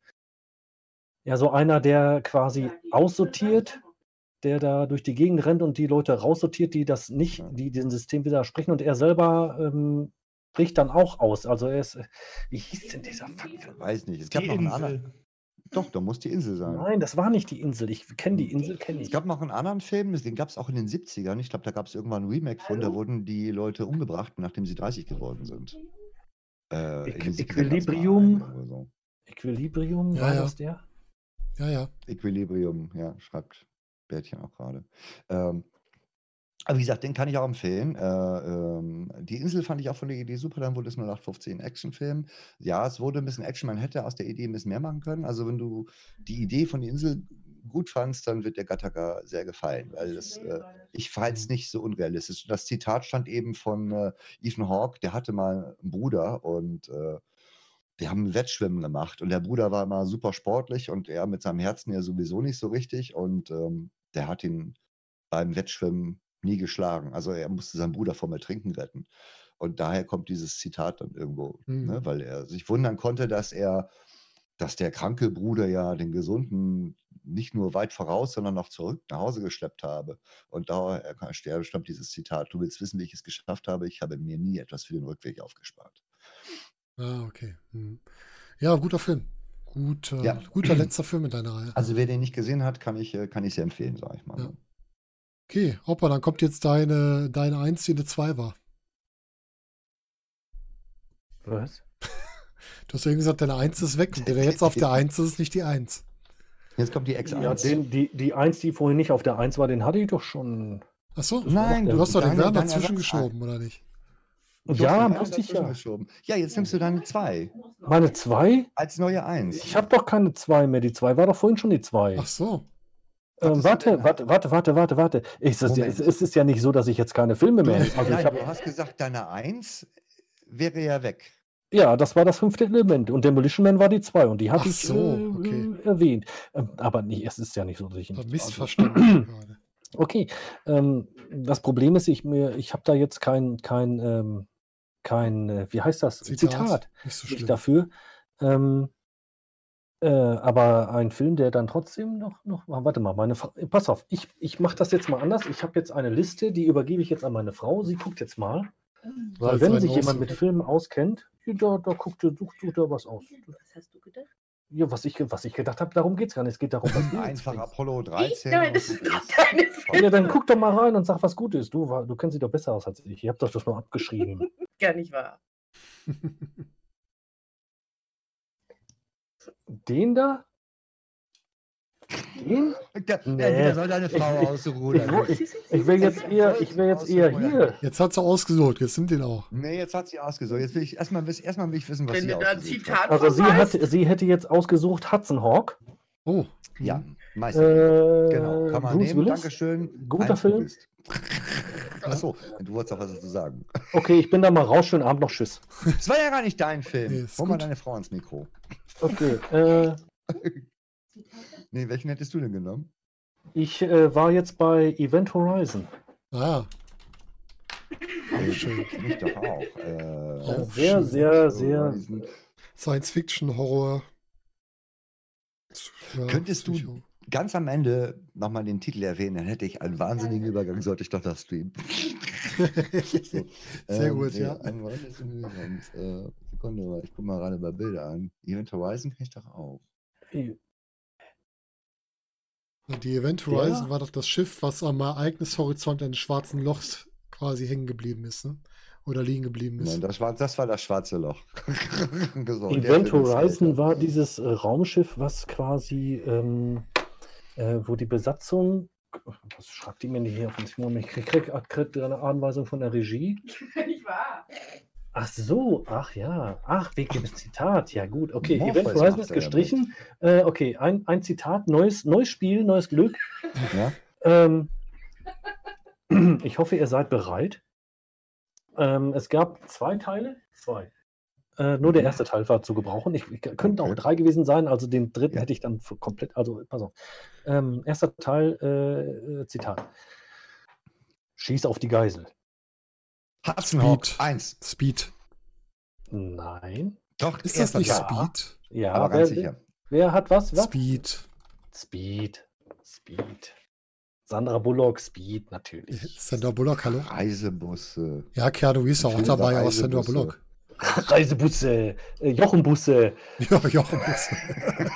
ja, so einer, der quasi aussortiert, der da durch die Gegend rennt und die Leute raussortiert, die das nicht, die diesem System widersprechen und er selber ähm, bricht dann auch aus. Also er ist, wie hieß denn dieser Fuck? Weiß nicht. Es gab Die noch einen anderen. Doch, da muss die Insel sein. Nein, das war nicht die Insel. Ich kenne die Insel, kenne Es ich. gab noch einen anderen Film, den gab es auch in den 70ern. Ich glaube, da gab es irgendwann ein Remake von, da wurden die Leute umgebracht, nachdem sie 30 geworden sind. Äh, Equ- den 70ern gab's mal Equilibrium. so. Equilibrium, Ja, war ja. das der? Ja, ja. Equilibrium, ja, schreibt Bärtchen auch gerade. Ähm, aber wie gesagt, den kann ich auch empfehlen. Äh, ähm, die Insel fand ich auch von der Idee super, dann wurde es 0815 Actionfilm. Ja, es wurde ein bisschen Action, man hätte aus der Idee ein bisschen mehr machen können. Also wenn du die Idee von der Insel gut fandst, dann wird der Gattaca sehr gefallen, weil das, äh, ich fand es nicht so unrealistisch. Das Zitat stand eben von äh, Ethan Hawke, der hatte mal einen Bruder und äh, die haben Wettschwimmen gemacht und der Bruder war immer super sportlich und er mit seinem Herzen ja sowieso nicht so richtig und ähm, der hat ihn beim Wettschwimmen nie geschlagen. Also er musste seinen Bruder vom Ertrinken retten. Und daher kommt dieses Zitat dann irgendwo, Mhm. ne? weil er sich wundern konnte, dass er, dass der kranke Bruder ja den Gesunden nicht nur weit voraus, sondern auch zurück nach Hause geschleppt habe. Und daher stammt dieses Zitat, du willst wissen, wie ich es geschafft habe, ich habe mir nie etwas für den Rückweg aufgespart. Ah, okay. Hm. Ja, guter Film. Guter, Ja. guter letzter Film in deiner Reihe. Also wer den nicht gesehen hat, kann ich, äh, kann ich sehr empfehlen, sage ich mal. Ja. Okay, Hoppa, dann kommt jetzt deine, deine 1, die eine 2 war. Was? Du hast ja eben gesagt, deine 1 ist weg und der, jetzt auf der 1 ist, ist nicht die 1. Jetzt kommt die X1. Ja, den, die, die 1, die vorhin nicht auf der 1 war, den hatte ich doch schon. Achso, Nein, du hast doch den Werner dazwischen geschoben, oder nicht? Ja, musste ich ja. geschoben. Ja, jetzt nimmst du deine 2 Meine 2? als neue 1. Ich habe doch keine 2 mehr. Die 2 war doch vorhin schon die 2. Ach so. Ähm, warte, warte, warte, warte, warte, warte. Ich, es, es, es ist ja nicht so, dass ich jetzt keine Filme mehr. Also Nein, hab, du hast gesagt, deine 1 wäre ja weg. ja, das war das fünfte Element. Und Demolition Man war die 2 und die hatte ich so, äh, okay. erwähnt. Ähm, aber nee, es ist ja nicht so, dass ich nicht. missverstanden gerade. Okay, ähm, das Problem ist, ich, mir- ich habe da jetzt kein, kein, ähm, kein, äh, wie heißt das? Zitat, Nicht so nicht dafür. Ähm, äh, aber ein Film, der dann trotzdem noch, noch warte mal, meine Frau, pass auf, ich, ich mache das jetzt mal anders. Ich habe jetzt eine Liste, die übergebe ich jetzt an meine Frau. Sie guckt jetzt mal. Weil Als wenn sich jemand mit Filmen auskennt, da, da guckt, sucht, sucht er was aus. Was hast du gedacht? Ja, was ich, was ich gedacht habe, darum geht es gar nicht. Es geht darum, was Einfach. Apollo Ich? 13. Nein, das ist doch deine Ja, dann guck doch mal rein und sag, was gut ist. Du, du kennst sie doch besser aus als ich. Ich habe doch das nur abgeschrieben. Gar nicht wahr. Den da? Den? Der, Nee. der soll deine Frau Ich- aussuchen. Ich, ich, ich will jetzt eher, ich will jetzt eher hier. Jetzt hat sie ausgesucht, jetzt nimmt ihn auch. Nee, jetzt hat sie ausgesucht. Jetzt will ich erstmal wissen, erstmal will ich wissen, was Wenn sie ausgesucht Zitat hat. Also sie, hat, sie hätte jetzt ausgesucht Hudson Hawk. Oh. Ja, Meister. Äh, genau, kann man Bruce nehmen. Willis. Dankeschön. Guter Film. Achso, du wolltest auch was dazu sagen. Okay, ich bin da mal raus. Schönen Abend noch. Tschüss. Das war ja gar nicht dein Nee, Film. ist Hol mal deine Frau ins Mikro. Okay. Äh, Nee, welchen hättest du denn genommen? ich äh, war jetzt bei Event Horizon. Ah, schön. ich doch auch. Äh, Auch sehr, sehr, sehr. Horizon. Science Fiction, Horror. Ja, Könntest du- Psycho. Ganz am Ende nochmal den Titel erwähnen, dann hätte ich einen wahnsinnigen Übergang, sollte ich doch das streamen. So, Sehr ähm, gut, nee, ja. Ein Höhepunkt. Äh, Sekunde mal, ich gucke mal gerade bei Bilder an. Event Horizon kann ich doch auch. Die Event Ja. Horizon war doch das Schiff, was am Ereignishorizont eines schwarzen Lochs quasi hängen geblieben ist, ne? Oder liegen geblieben ist. Nein, das, war, das war das schwarze Loch. so, Event Horizon war dieses äh, Raumschiff, was quasi, ähm, äh, wo die Besatzung, was schreibt die mir nicht hier auf den Simon? Ich krieg, krieg, krieg eine Anweisung von der Regie. nicht wahr? Ach so, ach ja, ach, wegen dem Zitat, ja gut, okay, Morpheus Event Horizon ist ja gestrichen. Äh, okay, ein, ein Zitat, neues, neues Spiel, neues Glück. Ja? Ähm, ich hoffe, ihr seid bereit. Ähm, es gab zwei Teile. Zwei. Äh, nur der erste Teil war zu gebrauchen. Ich, ich könnten auch Mhm. Okay. drei gewesen sein. Also den dritten Ja. hätte ich dann für komplett. Also, pass auf. Ähm, erster Teil, äh, äh, Zitat. Schieß auf die Geisel. Hudson Speed. 1. Speed. Nein. Doch, Ist das erster nicht. Ja. Speed? Ja, Aber wer, ganz sicher. wer hat was? was? Speed. Speed. Speed. Sandra Bullock, Speed, natürlich. Sandra Bullock, hallo? Reisebusse. Ja, Keanu Reeves auch dabei, aber Sandra. Bullock. Reisebusse, äh, Jochenbusse. Ja, Jochen.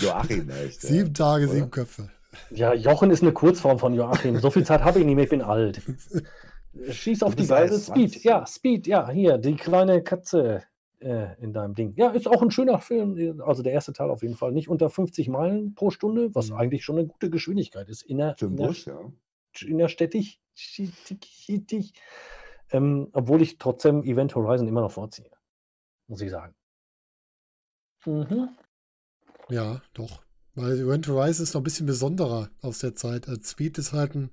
Joachim, echt. sieben Tage, oder? sieben Köpfe. Ja, Jochen ist eine Kurzform von Joachim. So viel Zeit habe ich nicht mehr, ich bin alt. Schieß auf die Geisel. Speed, 20. ja, Speed, ja, hier, die kleine Katze äh, in deinem Ding. Ja, ist auch ein schöner Film. Also der erste Teil auf jeden Fall. Nicht unter 50 Meilen pro Stunde, was Mhm. eigentlich schon eine gute Geschwindigkeit ist. Inner, Für den Bus, ja. innerstädtig. Ähm, obwohl ich trotzdem Event Horizon immer noch vorziehe. Muss ich sagen. Mhm. Ja, doch. Weil Event Horizon ist noch ein bisschen besonderer aus der Zeit. Als Speed ist halt ein,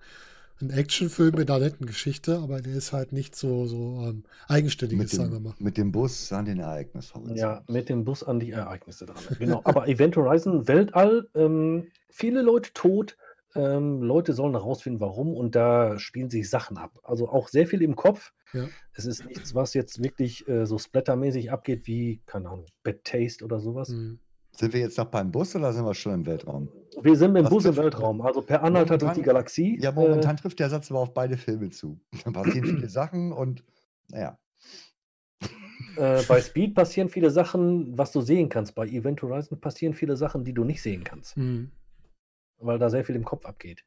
ein Actionfilm mit einer netten Geschichte, aber der ist halt nicht so, so ähm, eigenständiges, Mit sagen wir dem, mal. mit dem Bus an den Ereignishorizont. Ja, mit dem Bus an die Ereignisse dran. Genau. Aber Event Horizon, Weltall, ähm, viele Leute tot. Ähm, Leute sollen herausfinden, warum, und da spielen sich Sachen ab. Also auch sehr viel im Kopf. Ja. Es ist nichts, was jetzt wirklich äh, so splattermäßig abgeht wie, keine Ahnung, Bad Taste oder sowas. Hm. Sind wir jetzt noch beim Bus oder sind wir schon im Weltraum? Wir sind mit dem Was Bus im Weltraum, also per Anhalter durch die Galaxie. Ja, momentan trifft der Satz aber auf beide Filme zu. Da passieren viele Sachen und naja. Äh, bei Speed passieren viele Sachen, was du sehen kannst. Bei Event Horizon passieren viele Sachen, die du nicht sehen kannst, Hm. Weil da sehr viel im Kopf abgeht.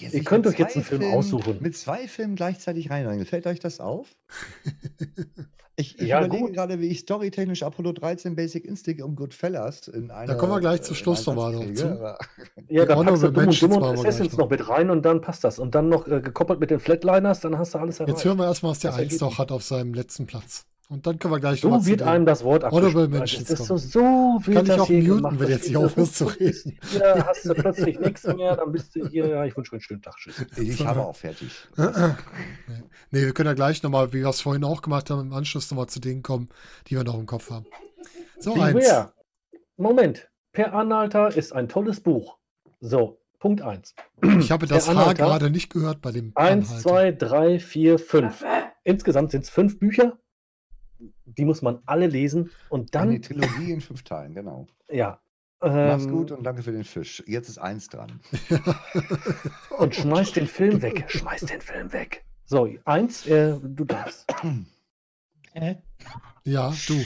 Ihr könnt euch jetzt einen Film Filmen- aussuchen. Mit zwei Filmen gleichzeitig reinrein. Fällt euch das auf? Ich, ich Ja, überlege gut. gerade, wie ich storytechnisch Apollo 13 Basic Instinct und Goodfellas in einer. kommen wir gleich zum Schluss nochmal kriege, zu. Ja, Die dann packst du Dumm und Dumm und Assassins noch. noch mit rein und dann passt das. Und dann noch äh, gekoppelt mit den Flatliners, dann hast du alles erreicht. Jetzt hören wir erstmal, was der Das Eins ergeht noch nicht. hat auf seinem letzten Platz. Und dann können wir gleich so wird einem das Wort. Mentions Es ist so, so wird Kann ich das auch hier muten, wenn Das jetzt nicht aufhörst zu reden. Hier hast du plötzlich nichts mehr, dann bist du hier. Ja, ich wünsche euch einen schönen Tag. Tschüss. Ich habe auch fertig. nee, wir können ja gleich nochmal, wie wir es vorhin auch gemacht haben, im Anschluss nochmal zu denen kommen, die wir noch im Kopf haben. So, eins. Beware. Moment. Per Anhalter ist ein tolles Buch. So, Punkt 1. Ich habe das H gerade nicht gehört bei dem 1, Anhalter. 2, 3, 4, 5. Waffe. Insgesamt sind es fünf Bücher. Die muss man alle lesen. Und Eine dann, Trilogie in fünf Teilen, genau. ja. Mach's ähm, gut und danke für den Fisch. Jetzt ist eins dran. Und schmeiß den Film weg. Schmeiß den Film weg. So, eins, äh, du darfst. Äh, Ja, du.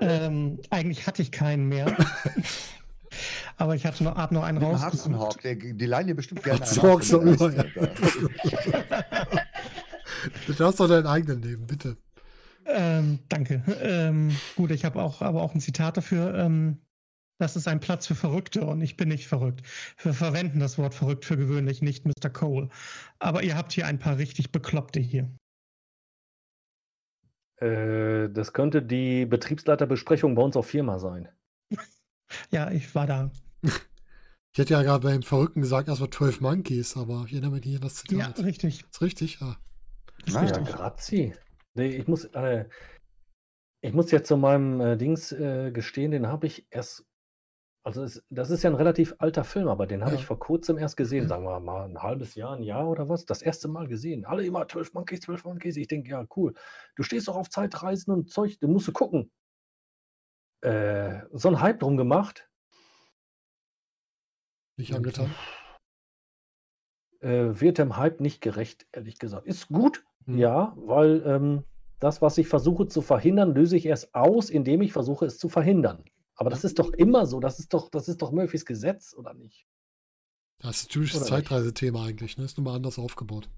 ähm, eigentlich hatte ich keinen mehr. Aber ich hatte noch, hab noch einen Mit dem Hudson rausgesucht. Hawk, der, die leihen dir bestimmt gerne Hawk so Du darfst doch deinen eigenen nehmen, bitte. Ähm, danke. Ähm, gut, ich habe auch, aber auch ein Zitat dafür. Ähm, Das ist ein Platz für Verrückte und ich bin nicht verrückt. Wir verwenden das Wort verrückt für gewöhnlich, nicht Mr. Cole. Aber ihr habt hier ein paar richtig Bekloppte hier. Äh, das könnte die Betriebsleiterbesprechung bei uns auf Firma sein. Ja, ich war da. Ich hätte ja gerade beim Verrückten gesagt, erstmal 12 Monkeys, aber ich erinnere mich nicht an das Ja, Zitat. richtig. Ist richtig? Ja. Ist Ah, Ja, richtig. grazie. Nee, ich muss, äh, ich muss jetzt zu meinem äh, Dings äh, gestehen, den habe ich erst, also es, das ist ja ein relativ alter Film, aber den habe Ja. ich vor kurzem erst gesehen, sagen wir mal ein halbes Jahr, ein Jahr oder was, das erste Mal gesehen. Alle immer 12 Monkeys, 12 Monkeys. Ich denke, ja, cool. Du stehst doch auf Zeitreisen und Zeug, du musst du gucken. Äh, so ein Hype drum gemacht. Nicht angetan. Äh, wird dem Hype nicht gerecht, ehrlich gesagt. Ist gut, Hm. Ja, weil ähm, das, was ich versuche zu verhindern, löse ich erst aus, indem ich versuche, es zu verhindern. Aber das ist doch immer so. Das ist doch, das ist doch Murphys Gesetz, oder nicht? Das ist ein typisches Oder? Zeitreisethema eigentlich, ne? Ist nur mal anders aufgebaut.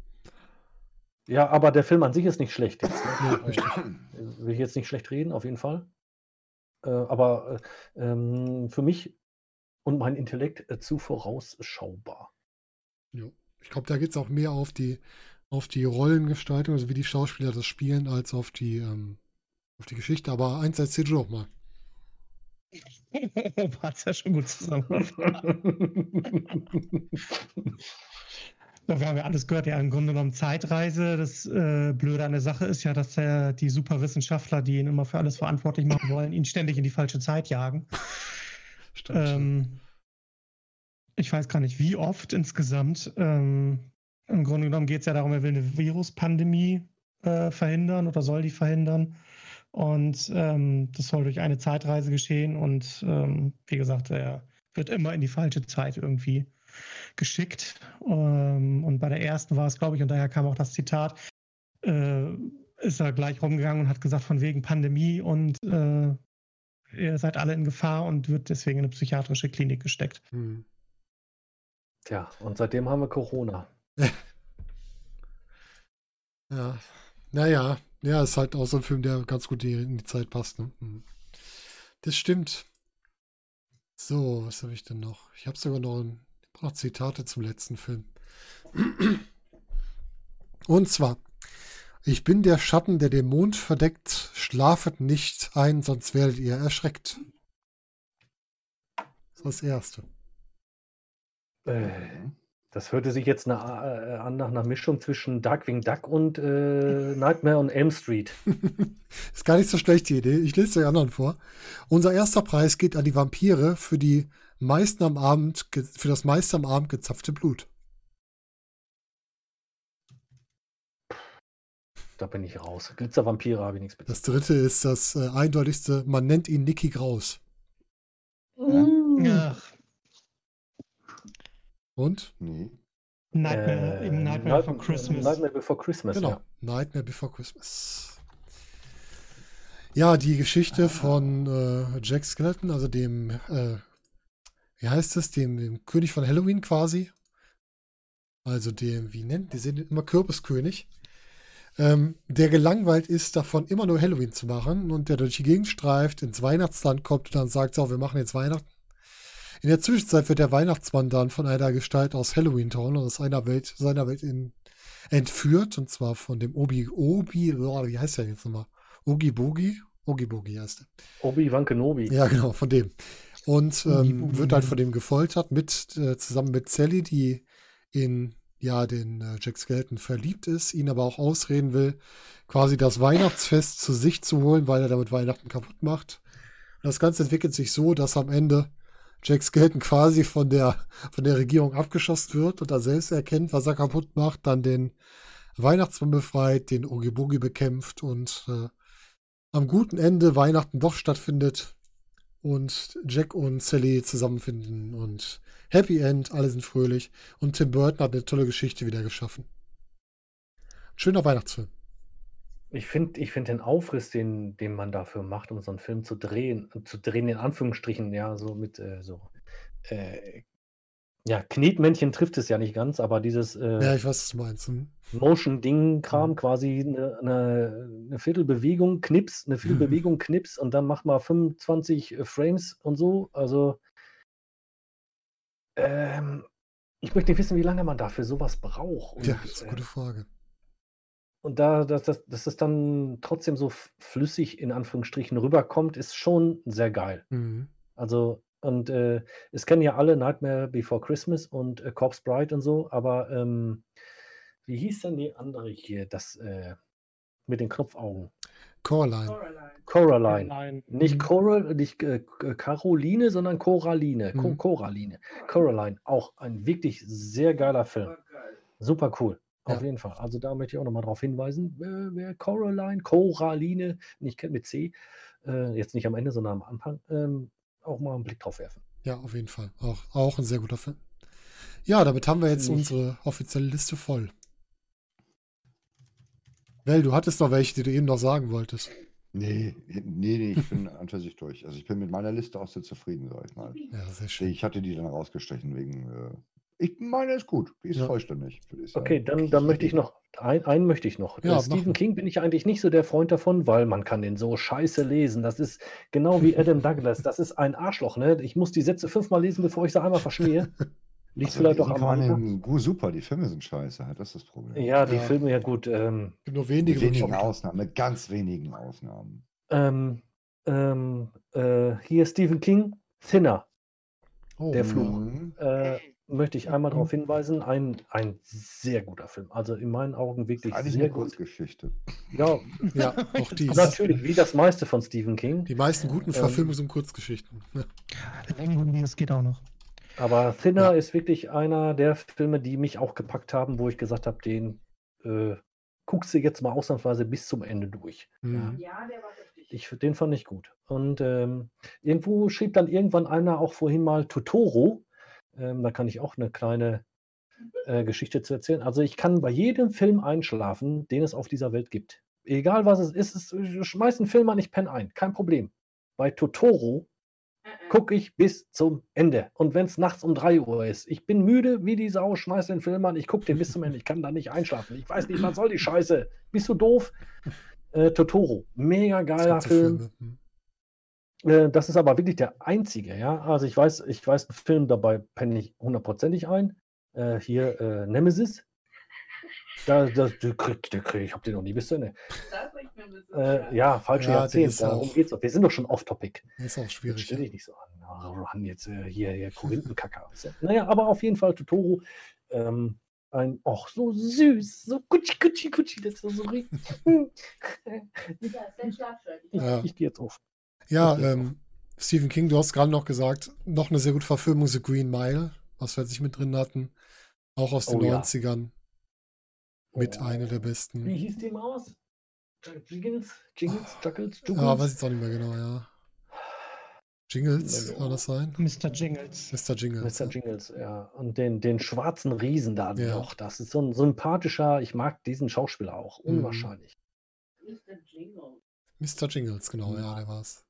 Ja, aber der Film an sich ist nicht schlecht jetzt. Ja, Ne? richtig. Äh, Will ich jetzt nicht schlecht reden, auf jeden Fall. Äh, aber äh, ähm, für mich und mein Intellekt äh, zu vorausschaubar. Ich glaube, da geht es auch mehr auf die, auf die Rollengestaltung, also wie die Schauspieler das spielen, als auf die, ähm, auf die Geschichte. Aber eins erzähl du doch mal. Hat's ja schon gut zusammengefasst. Ja, wir haben ja alles gehört, ja, im Grunde genommen Zeitreise. Das äh, Blöde an der Sache ist ja, dass der, die Superwissenschaftler, die ihn immer für alles verantwortlich machen wollen, ihn ständig in die falsche Zeit jagen. Stimmt. Ähm, ich weiß gar nicht, wie oft insgesamt. Ähm, Im Grunde genommen geht es ja darum, er will eine Viruspandemie äh, verhindern oder soll die verhindern. Und ähm, das soll durch eine Zeitreise geschehen. Und ähm, wie gesagt, er wird immer in die falsche Zeit irgendwie geschickt. Ähm, und bei der ersten war es, glaube ich, und daher kam auch das Zitat, äh, ist er gleich rumgegangen und hat gesagt, von wegen Pandemie und äh, ihr seid alle in Gefahr und wird deswegen in eine psychiatrische Klinik gesteckt. Hm. Tja, und seitdem haben wir Corona. Ja. Naja, ja, ist halt auch so ein Film, der ganz gut in die Zeit passt. Ne? Hm. Das stimmt. So, was habe ich denn noch? Ich habe sogar noch, ein, noch Zitate zum letzten Film. Und zwar, ich bin der Schatten, der den Mond verdeckt, schlafet nicht ein, sonst werdet ihr erschreckt. Das ist das Erste. Äh, das hörte sich jetzt nach, äh, an nach einer Mischung zwischen Darkwing Duck und äh, Nightmare on Elm Street. Ist gar nicht so schlecht, die Idee. Ich lese die anderen vor. Unser erster Preis geht an die Vampire für die meisten am Abend, für das meiste am Abend gezapfte Blut. Da bin ich raus. Glitzervampire habe ich nichts mit. Das dritte ist das äh, eindeutigste, man nennt ihn Nicky Graus. Ach, Und? Nee. Nightmare, Äh, Nightmare Night- for Christmas. Nightmare Before Christmas, Genau, ja. Nightmare Before Christmas. Ja, die Geschichte von äh, Jack Skeleton, also dem, äh, wie heißt es, dem, dem König von Halloween quasi. Also dem, wie nennt, die sind immer Kürbiskönig. Ähm, der gelangweilt ist, davon immer nur Halloween zu machen und der durch die Gegend streift, ins Weihnachtsland kommt und dann sagt, so, wir machen jetzt Weihnachten. In der Zwischenzeit wird der Weihnachtsmann dann von einer Gestalt aus Halloween Town, aus einer Welt, seiner Welt in, entführt, und zwar von dem Obi, Obi, oh, wie heißt der jetzt nochmal? Ogi Bogi? Ogi Bogi heißt er. Obi-Wan Kenobi. Ja, genau, von dem. Und ähm, wird halt ja. von dem gefoltert, mit, äh, zusammen mit Sally, die in ja, den äh, Jack Skeleton verliebt ist, ihn aber auch ausreden will, quasi das Weihnachtsfest zu sich zu holen, weil er damit Weihnachten kaputt macht. Und das Ganze entwickelt sich so, dass am Ende Jack Skeleton quasi von der, von der Regierung abgeschossen wird und er selbst erkennt, was er kaputt macht, dann den Weihnachtsmann befreit, den Oogie Boogie bekämpft und äh, am guten Ende Weihnachten doch stattfindet und Jack und Sally zusammenfinden und Happy End, alle sind fröhlich und Tim Burton hat eine tolle Geschichte wieder geschaffen. Schöner Weihnachtsfilm. Ich finde ich find den Aufriss, den, den man dafür macht, um so einen Film zu drehen, zu drehen, in Anführungsstrichen, ja, so mit äh, so äh, Ja, Knetmännchen trifft es ja nicht ganz, aber dieses äh, Ja, ich weiß, was du meinst. Hm. Motion-Ding-Kram, Mhm. quasi eine, eine, eine Viertelbewegung, Knips, eine Viertelbewegung, Knips und dann mach mal 25 äh, Frames und so. Also, ähm, ich möchte nicht wissen, wie lange man dafür sowas braucht. Und, Ja, das ist eine gute Frage. Und da, dass, dass, dass das dann trotzdem so flüssig in Anführungsstrichen rüberkommt, ist schon sehr geil. Mhm. Also, und äh, es kennen ja alle Nightmare Before Christmas und äh, Corpse Bride und so, aber ähm, wie hieß denn die andere hier, das äh, mit den Knopfaugen? Coraline. Coraline. Coraline. Nein. Nicht Mhm. Coral, nicht äh, Caroline, sondern Coraline. Co Mhm. Coraline. Coraline. Auch ein wirklich sehr geiler Film. War geil. Super cool. Auf Ja. jeden Fall. Also da möchte ich auch nochmal drauf hinweisen. Äh, wer Coraline, Coraline nicht kennt mit C, äh, jetzt nicht am Ende, sondern am Anfang, ähm, auch mal einen Blick drauf werfen. Ja, auf jeden Fall. Auch, auch ein sehr guter Film. Ja, damit haben wir jetzt ich- unsere offizielle Liste voll. Well, du hattest noch welche, die du eben noch sagen wolltest. Nee, nee, nee, ich bin an für sich durch. Also ich bin mit meiner Liste auch sehr zufrieden, sag ich mal. Ja, sehr schön. Ich hatte die dann rausgestrichen wegen. Ich meine, ist gut. Die ist Ja. vollständig. Okay, dann, dann möchte ich noch, ein, einen möchte ich noch. Ja, äh, Stephen. King bin ich eigentlich nicht so der Freund davon, weil man kann den so scheiße lesen. Das ist genau wie Adam Douglas. Das ist ein Arschloch, ne? Ich muss die Sätze fünfmal lesen, bevor ich sie einmal verstehe. Liegt Also, vielleicht auch am Gu- super, die Filme sind scheiße, halt, das ist das Problem. Ja, die Ja. Filme, ja gut. Ähm, Es gibt nur Mit wenige. wenigen gute. Ausnahmen, mit ganz wenigen Ausnahmen. ähm, ähm, äh, hier Stephen King, Thinner. Oh, Der Fluch. Mhm. Äh, möchte ich einmal darauf hinweisen. Ein, ein sehr guter Film. Also in meinen Augen wirklich Eigentlich sehr eine gut. Kurzgeschichte. Ja, Ja, auch die. natürlich, wie das meiste von Stephen King. Die meisten guten Ähm, Verfilmungen sind Kurzgeschichten. Ja. Längen, das geht auch noch. Aber Thinner Ja. ist wirklich einer der Filme, die mich auch gepackt haben, wo ich gesagt habe, den äh, guckst du jetzt mal ausnahmsweise bis zum Ende durch. Mhm. Ja, der war heftig. Ich, den fand ich gut. Und ähm, irgendwo schrieb dann irgendwann einer auch vorhin mal Totoro. Ähm, da kann ich auch eine kleine äh, Geschichte zu erzählen. Also ich kann bei jedem Film einschlafen, den es auf dieser Welt gibt. Egal was es ist, es, schmeiß einen Film an, ich penne ein. Kein Problem. Bei Totoro Äh, äh. gucke ich bis zum Ende. Und wenn es nachts um 3 Uhr ist, ich bin müde wie die Sau, schmeiß den Film an, ich gucke den bis zum Ende. Ich kann da nicht einschlafen. Ich weiß nicht, was soll die Scheiße? Bist du doof? Äh, Totoro, mega geiler Film. Filme. Äh, das ist aber wirklich der einzige, ja. Also ich weiß, ich weiß, einen Film dabei penne ich hundertprozentig ein. Äh, hier äh, Nemesis. Da, da, der krieg, der krieg, ich habe den noch nie bis zu Ende. Äh, ja, falsche Ja, Jahrzehnt. Darum auch- geht's doch. Wir sind doch schon off-topic. Das ist auch schwierig. stell Ja. dich nicht so an. Oh, Ran jetzt äh, hier, hier Korinthenkacker. Naja, aber auf jeden Fall Totoro. Ähm, ein, ach, so süß, so kutschi, kutschi, kutschi, das ist so richtig. Ja, ist dein Schlafschalt. ich Ja. ich gehe jetzt auf. Ja, ähm, Stephen King, du hast gerade noch gesagt, noch eine sehr gute Verfilmung, The Green Mile, was wir jetzt nicht mit drin hatten. Auch aus den Oh ja. 90ern. Mit Oh. einer der Wie besten. hieß die Maus? Jingles, Jingles, Juggles, Ja, Juggles? weiß ich jetzt auch nicht mehr genau, ja. Jingles, soll das sein? Mr. Jingles. Mr. Jingles. Mr. ja. Jingles, ja. Und den, den schwarzen Riesen da Ja. noch. Das ist so ein sympathischer, ich mag diesen Schauspieler auch. Mhm. Unwahrscheinlich. Mr. Jingle. Mr. Jingles, genau, ja, der war's.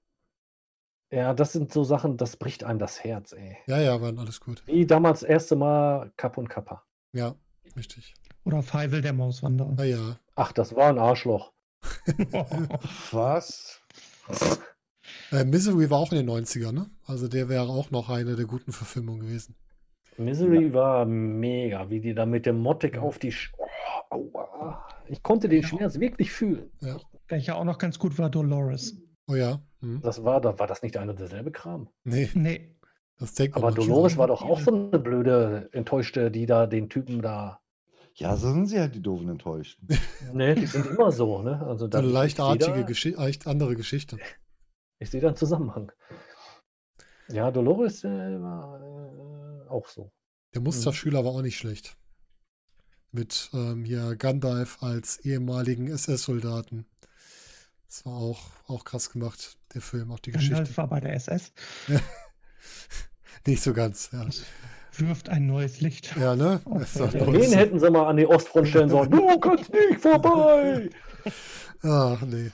Ja, das sind so Sachen, das bricht einem das Herz, ey. Ja, ja, waren alles gut. Wie damals das erste Mal Kapp und Kappa. Ja, richtig. Oder Feivel der Mauswanderer. Naja, Ach, das war ein Arschloch. Was? äh, Misery war auch in den 90ern, ne? Also der wäre auch noch eine der guten Verfilmungen gewesen. Misery war mega, wie die da mit dem Mottek auf die. Sch oh, aua. Ich konnte den Ja. Schmerz wirklich fühlen. Ja. Welcher auch noch ganz gut war, Dolores. Oh ja. Hm. Das war, da war das nicht einer derselbe Kram. Nee, Nee, das denkt Aber. Dolores war doch auch so eine blöde, enttäuschte, die da den Typen da. Ja, so sind sie halt die doofen Enttäuschten. Ne, die sind immer so, ne? Also So eine leicht ich seh artige, da- Geschi leicht andere Geschichte. Ich sehe da einen Zusammenhang. Ja, Dolores äh, war äh, auch so. Der Musterschüler war auch nicht schlecht. Mit ähm, hier Gandalf als ehemaligen SS-Soldaten. Das war auch, auch krass gemacht, der Film, auch die Gandalf Geschichte. war bei der SS. Nicht so ganz, ja. Wirft ein neues Licht. Ja, ne? Das den hätten sie mal an die Ostfront stellen sollen. Du kannst nicht vorbei! Ach, nee.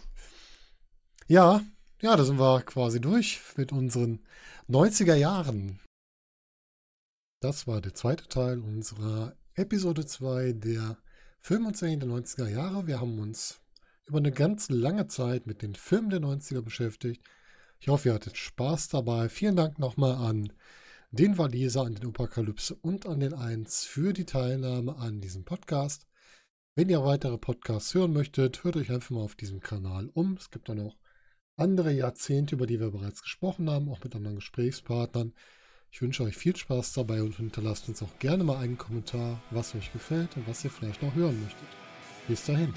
Ja, ja, da sind wir quasi durch mit unseren 90er Jahren. Das war der zweite Teil unserer Episode 2 der Film und Serien der 90er Jahre. Wir haben uns über eine ganz lange Zeit mit den Filmen der 90er beschäftigt. Ich hoffe, ihr hattet Spaß dabei. Vielen Dank nochmal an den Waliser, an den Operkalypse und an den 1 für die Teilnahme an diesem Podcast. Wenn ihr weitere Podcasts hören möchtet, hört euch einfach mal auf diesem Kanal um. Es gibt auch noch andere Jahrzehnte, über die wir bereits gesprochen haben, auch mit anderen Gesprächspartnern. Ich wünsche euch viel Spaß dabei und hinterlasst uns auch gerne mal einen Kommentar, was euch gefällt und was ihr vielleicht noch hören möchtet. Bis dahin.